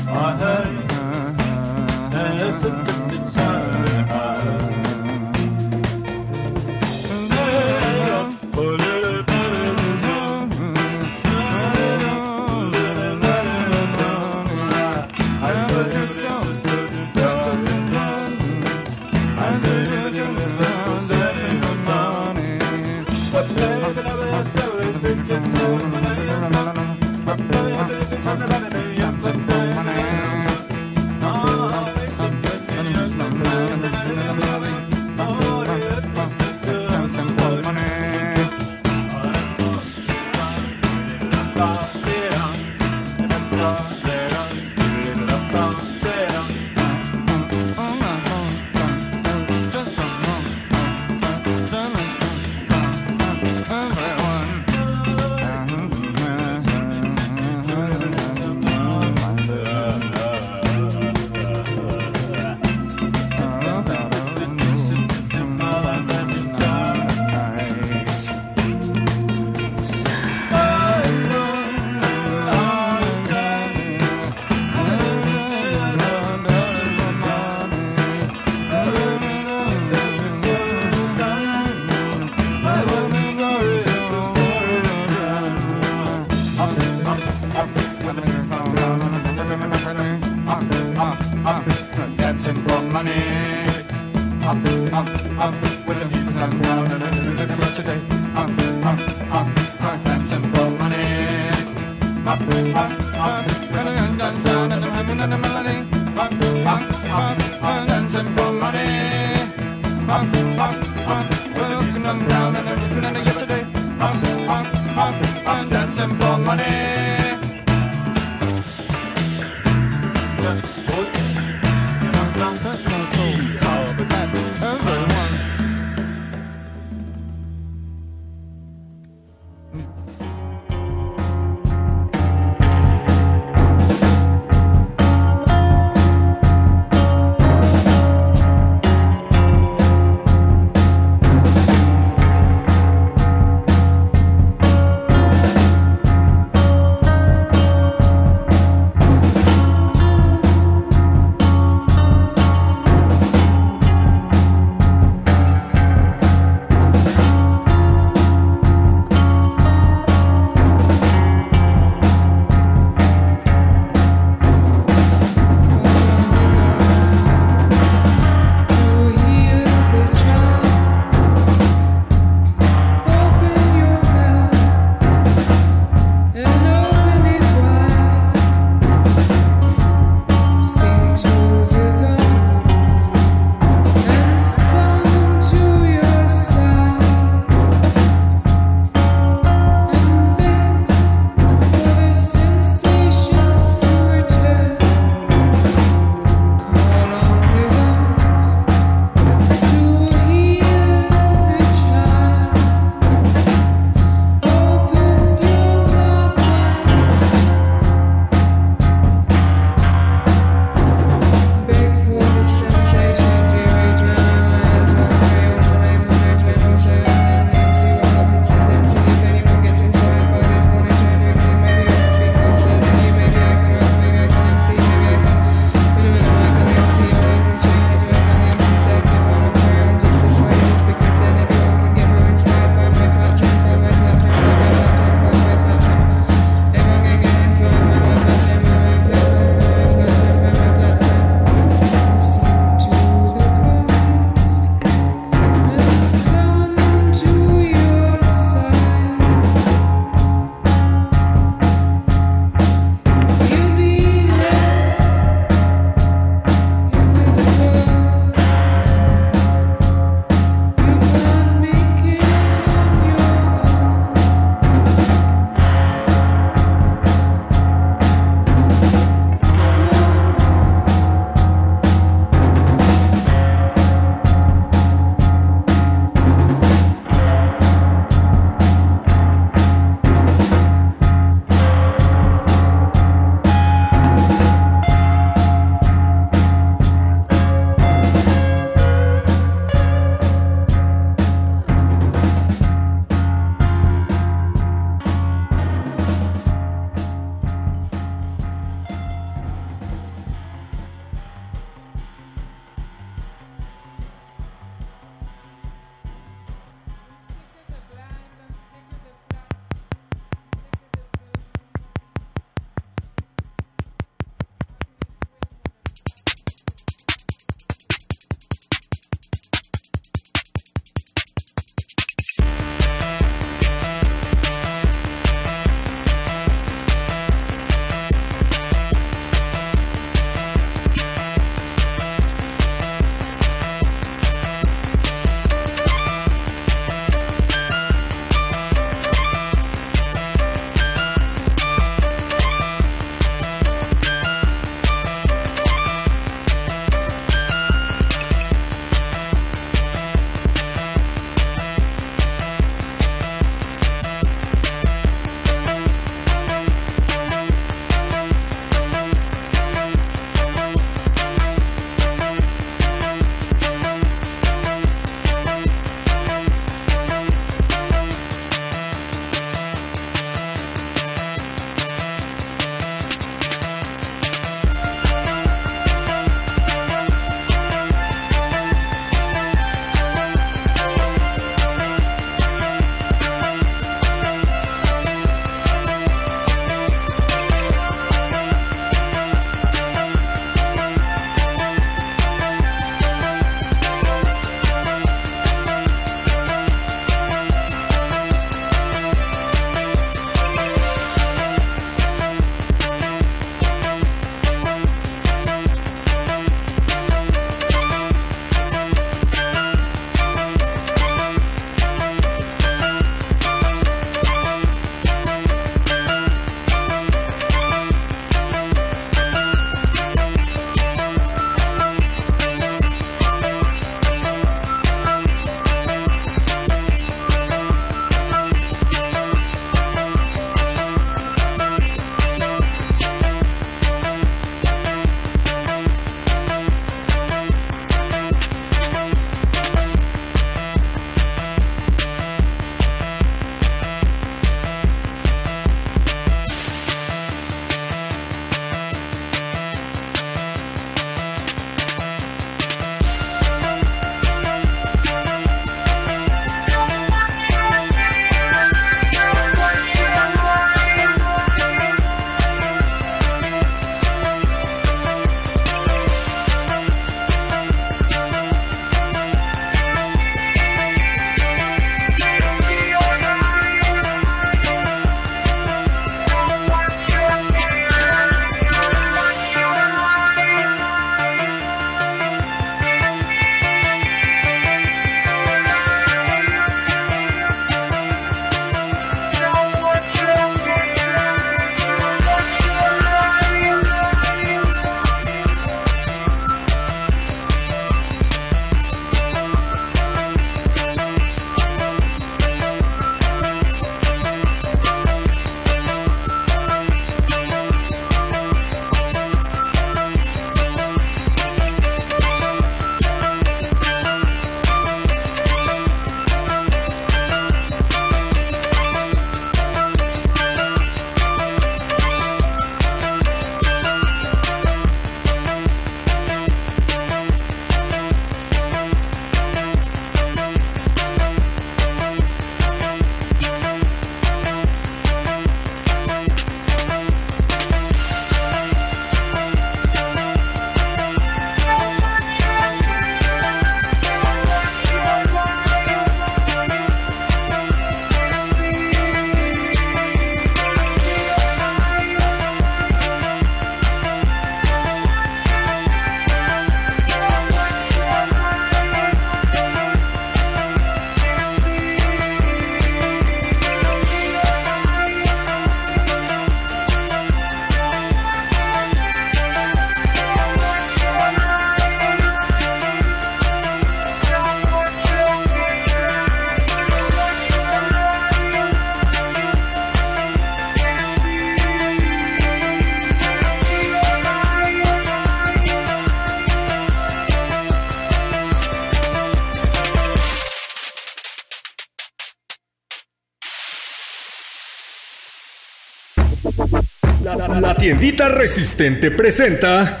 La, tiendita resistente presenta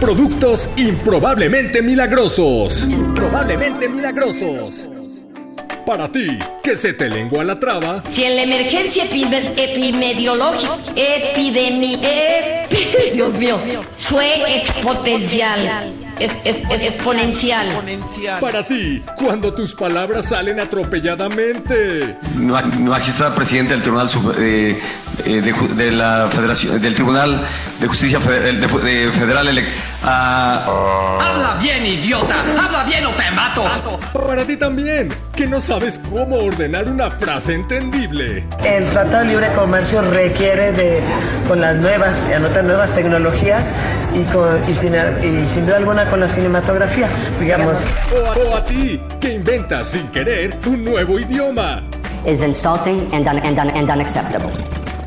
productos improbablemente milagrosos. Improbablemente milagrosos. Para ti, que se te lengua la traba, Si en la emergencia epidemiológica, epidemi, epi- Dios mío, fue exponencial, es, es- es- exponencial. para ti, cuando tus palabras salen atropelladamente. Ma- Magistrado presidente del Tribunal eh, eh, de, la Federación del Tribunal de Justicia de- de Federal elec- ah, Habla bien, idiota. Habla bien o te mato. Para ti también, que no sabes cómo ordenar una frase entendible. El Tratado de Libre Comercio requiere de, con las nuevas, y anotar nuevas tecnologías y, con, y, sin, y sin duda alguna con la cinematografía, digamos. O a, o a ti, que inventas sin querer un nuevo idioma. is insulting and, un- and, un- and unacceptable.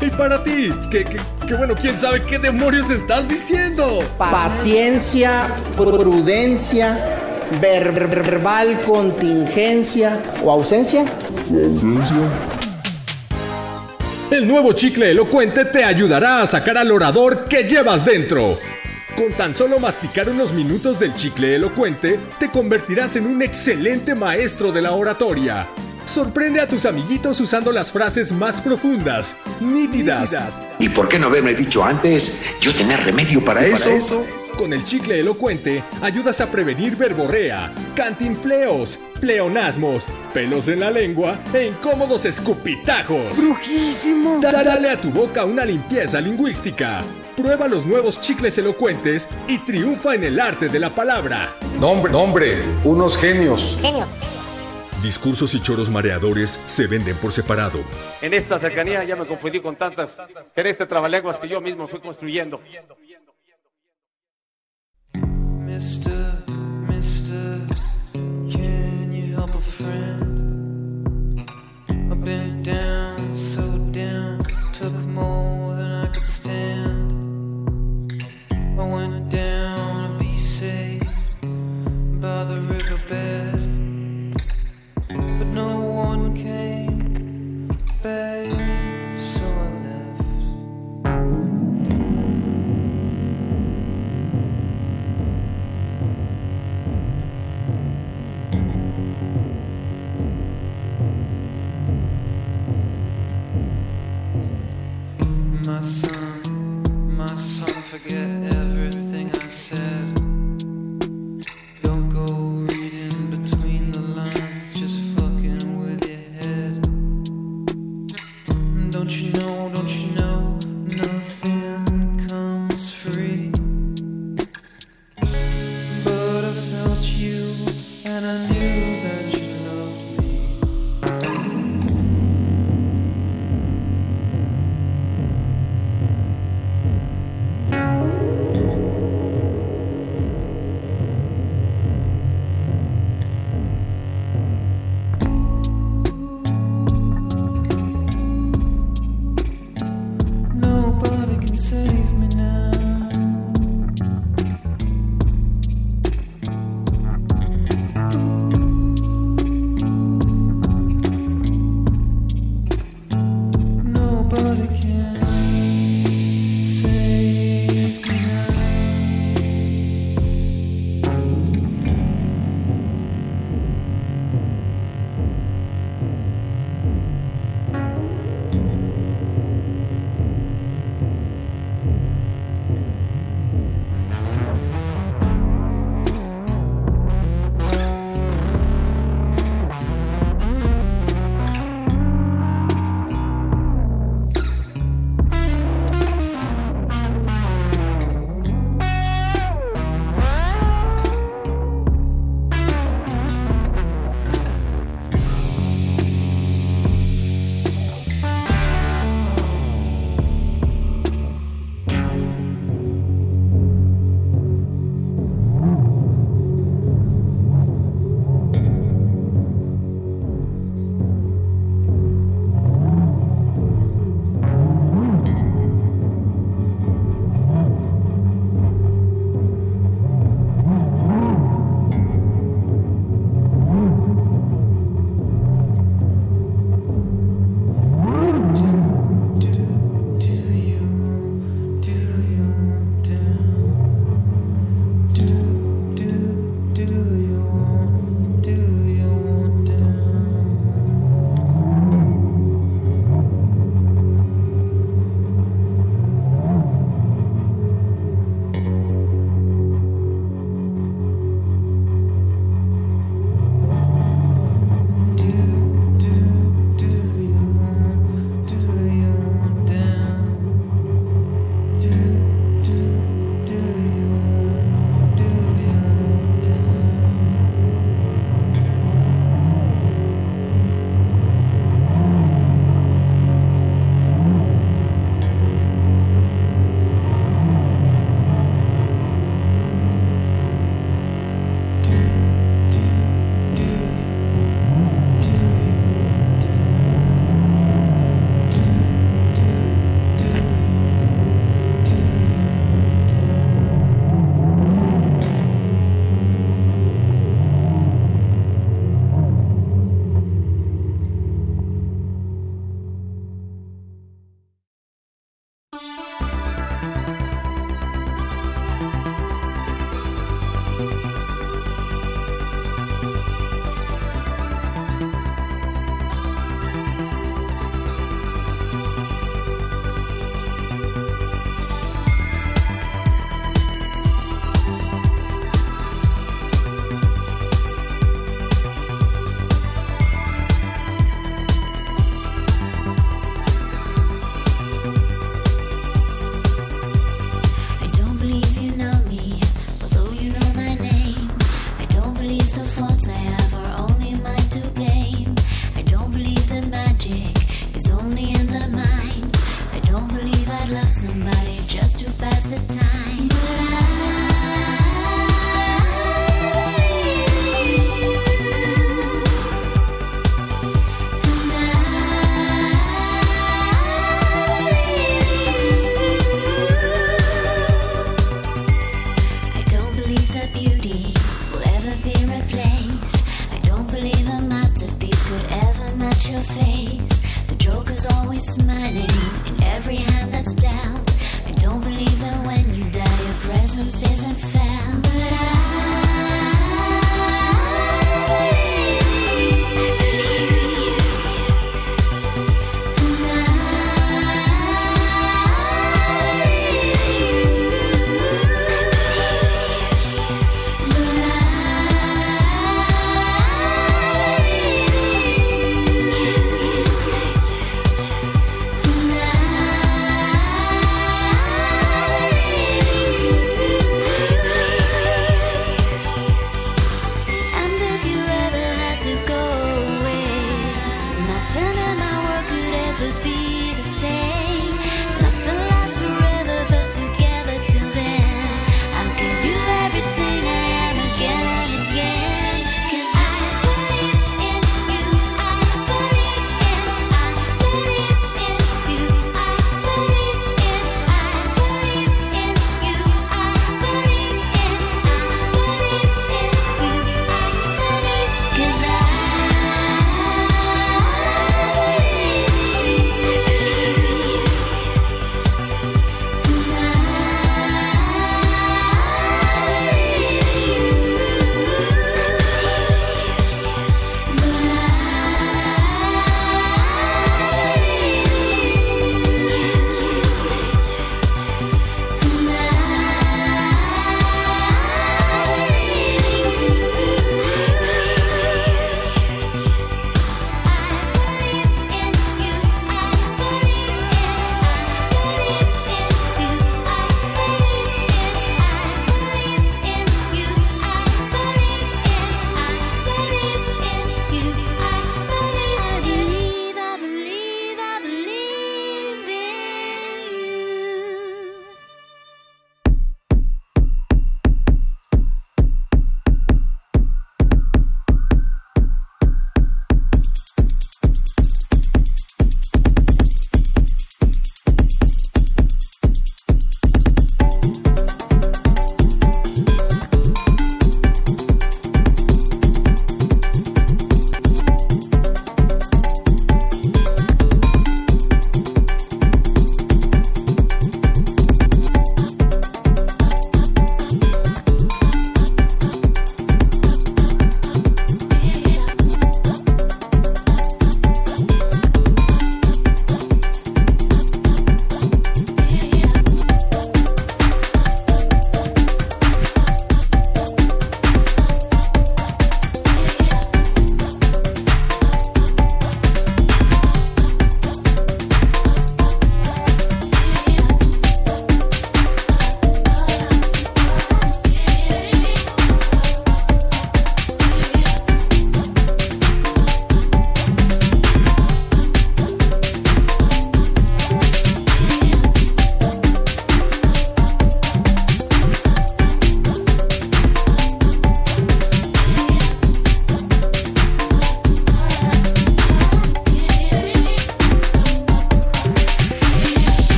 Y para ti, que, que, que bueno, quién sabe qué demonios estás diciendo. Paciencia, prudencia, ver- ver- verbal contingencia o ausencia. El nuevo chicle elocuente te ayudará a sacar al orador que llevas dentro. Con tan solo masticar unos minutos del chicle elocuente, te convertirás en un excelente maestro de la oratoria. Sorprende a tus amiguitos usando las frases más profundas, nítidas. ¿Y por qué no haberme dicho antes yo tener remedio para eso? Con el chicle elocuente ayudas a prevenir verborrea, cantinfleos, pleonasmos, pelos en la lengua e incómodos escupitajos. ¡Brujísimo! Dale a tu boca una limpieza lingüística. Prueba los nuevos chicles elocuentes y triunfa en el arte de la palabra. Nombre, nombre, unos genios. Genios. Discursos y choros mareadores se venden por separado. En esta cercanía ya me confundí con tantas en este trabalenguas que yo mismo fui construyendo. Mister, mister, can you help a friend? Down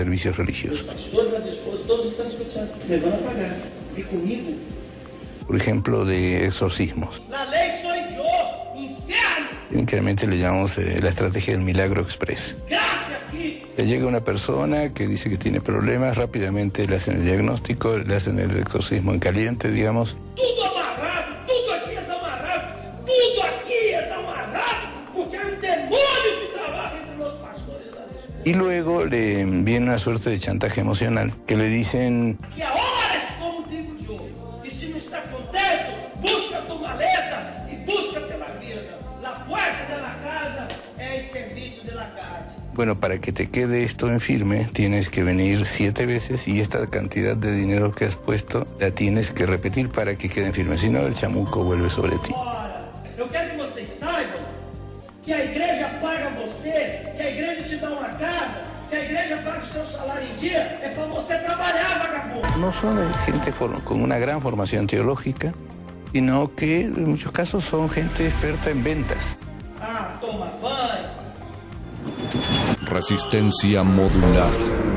servicios religiosos. Todos están escuchando. Me van a pagar. Y conmigo. Por ejemplo, de exorcismos. La ley soy yo. Infierno. Incremente le llamamos eh, la estrategia del milagro express. Gracias. Le llega una persona que dice que tiene problemas, rápidamente le hacen el diagnóstico, le hacen el exorcismo en caliente, digamos. Una suerte de chantaje emocional que le dicen, Que ahora es como digo yo. Y si no está contento, busca tu maleta y búscate la vida. La puerta de la casa es el servicio de la casa. bueno, para que te quede esto en firme, tienes que venir siete veces y esta cantidad de dinero que has puesto la tienes que repetir para que quede en firme. Si no, el chamuco vuelve sobre ti. Gente con una gran formación teológica, sino que en muchos casos son gente experta en ventas. Ah, toma. Resistencia modular.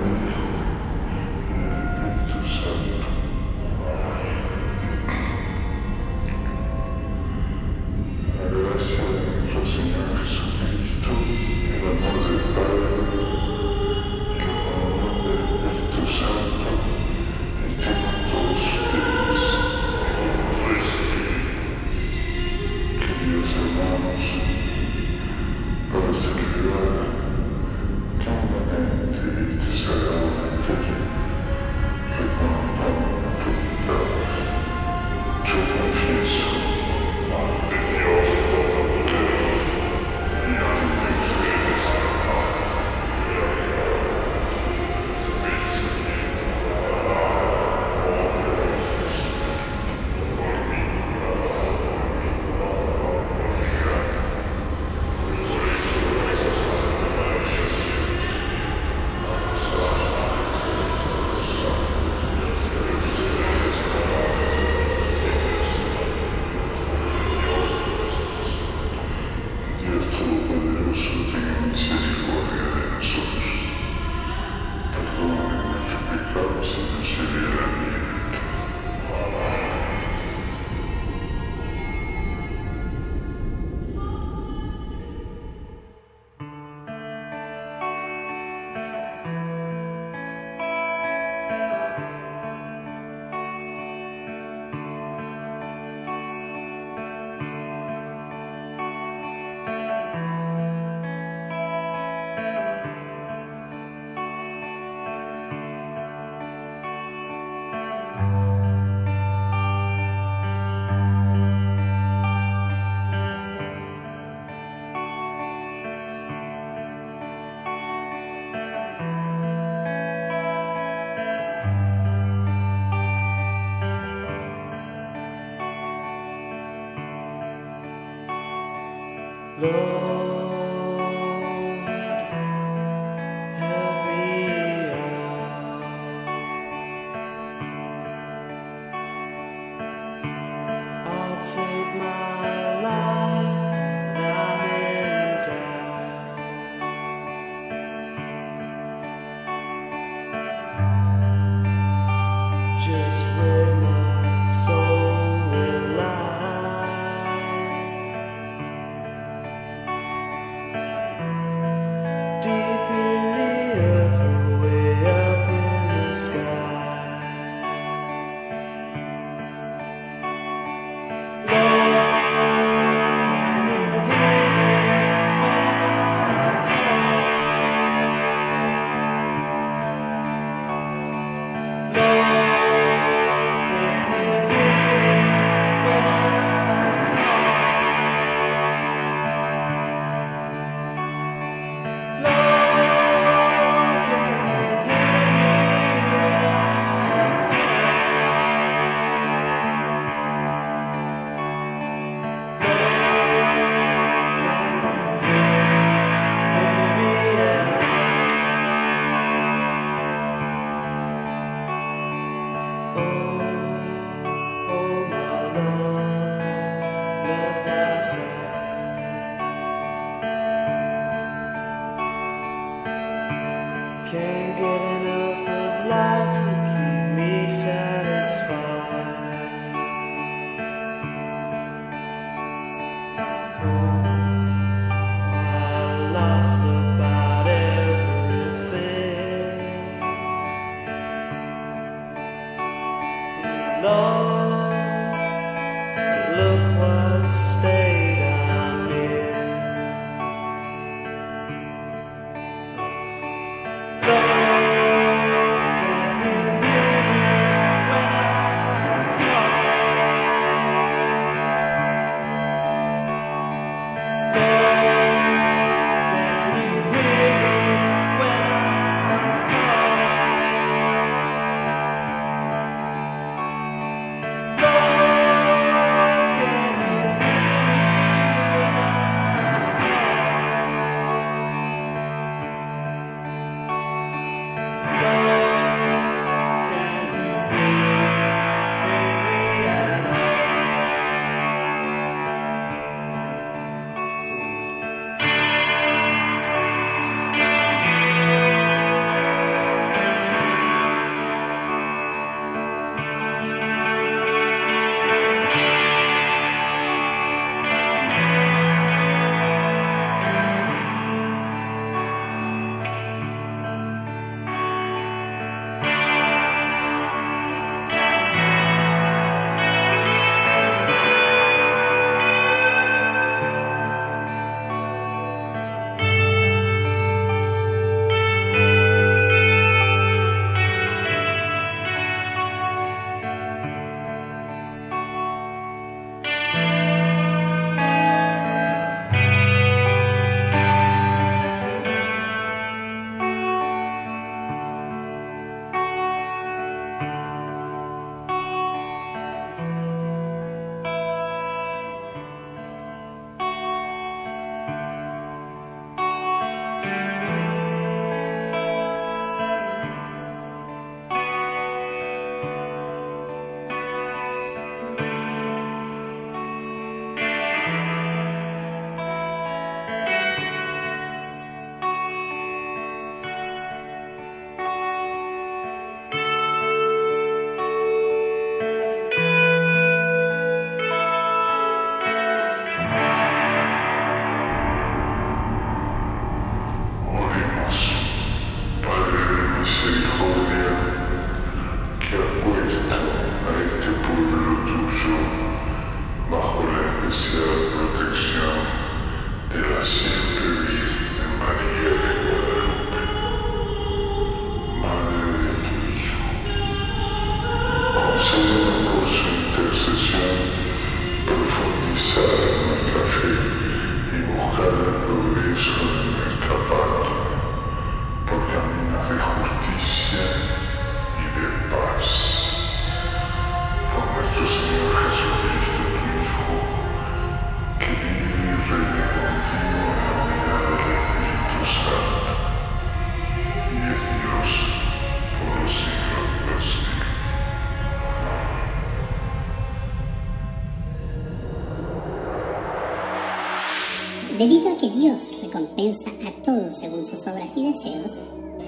Según sus obras y deseos,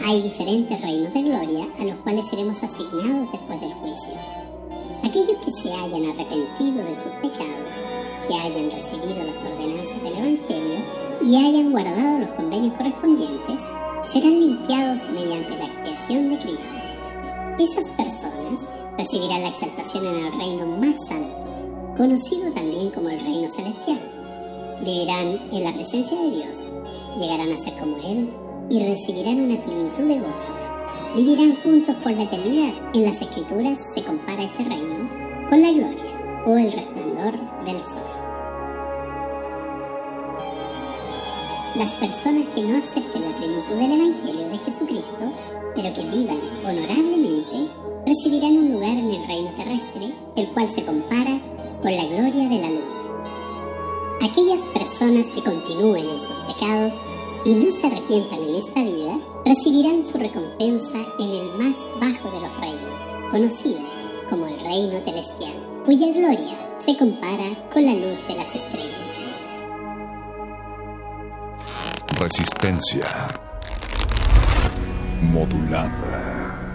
hay diferentes reinos de gloria a los cuales seremos asignados después del juicio. Aquellos que se hayan arrepentido de sus pecados, que hayan recibido las ordenanzas del Evangelio y hayan guardado por la eternidad. En las escrituras se compara ese reino con la gloria o el resplandor del sol. Las personas que no acepten la plenitud del Evangelio de Jesucristo, pero que vivan honorablemente, recibirán un lugar en el reino terrestre, el cual se compara con la gloria de la luz. Aquellas personas que continúen en sus pecados y no se arrepientan en esta vida, recibirán su recompensa en el más bajo de los reinos, conocido como el reino celestial, cuya gloria se compara con la luz de las estrellas. Resistencia modulada.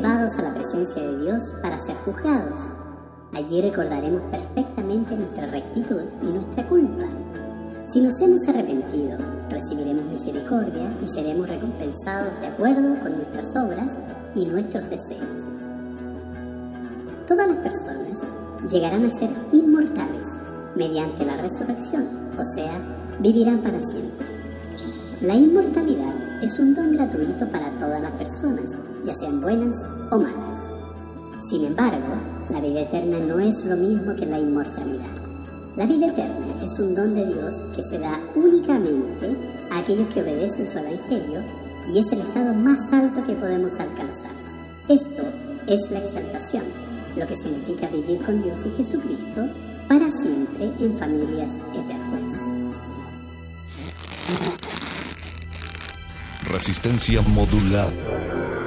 Llevados a la presencia de Dios para ser juzgados. Allí recordaremos perfectamente nuestra rectitud y nuestra culpa. Si nos hemos arrepentido, recibiremos misericordia y seremos recompensados de acuerdo con nuestras obras y nuestros deseos. Todas las personas llegarán a ser inmortales mediante la resurrección, o sea, vivirán para siempre. La inmortalidad es un don gratuito para todas las personas, ya sean buenas o malas. Sin embargo, la vida eterna no es lo mismo que la inmortalidad. La vida eterna es un don de Dios que se da únicamente a aquellos que obedecen su evangelio y es el estado más alto que podemos alcanzar. Esto es la exaltación, lo que significa vivir con Dios y Jesucristo para siempre en familias eternas. Resistencia modulada.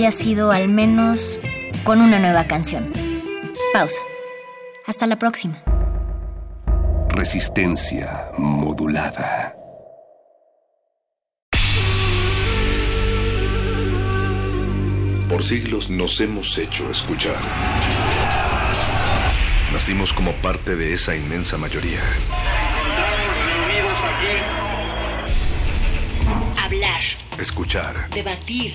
Haya sido al menos con una nueva canción. Pausa. Hasta la próxima. Resistencia modulada. Por siglos nos hemos hecho escuchar. Nacimos como parte de esa inmensa mayoría. Hablar, Escuchar, debatir,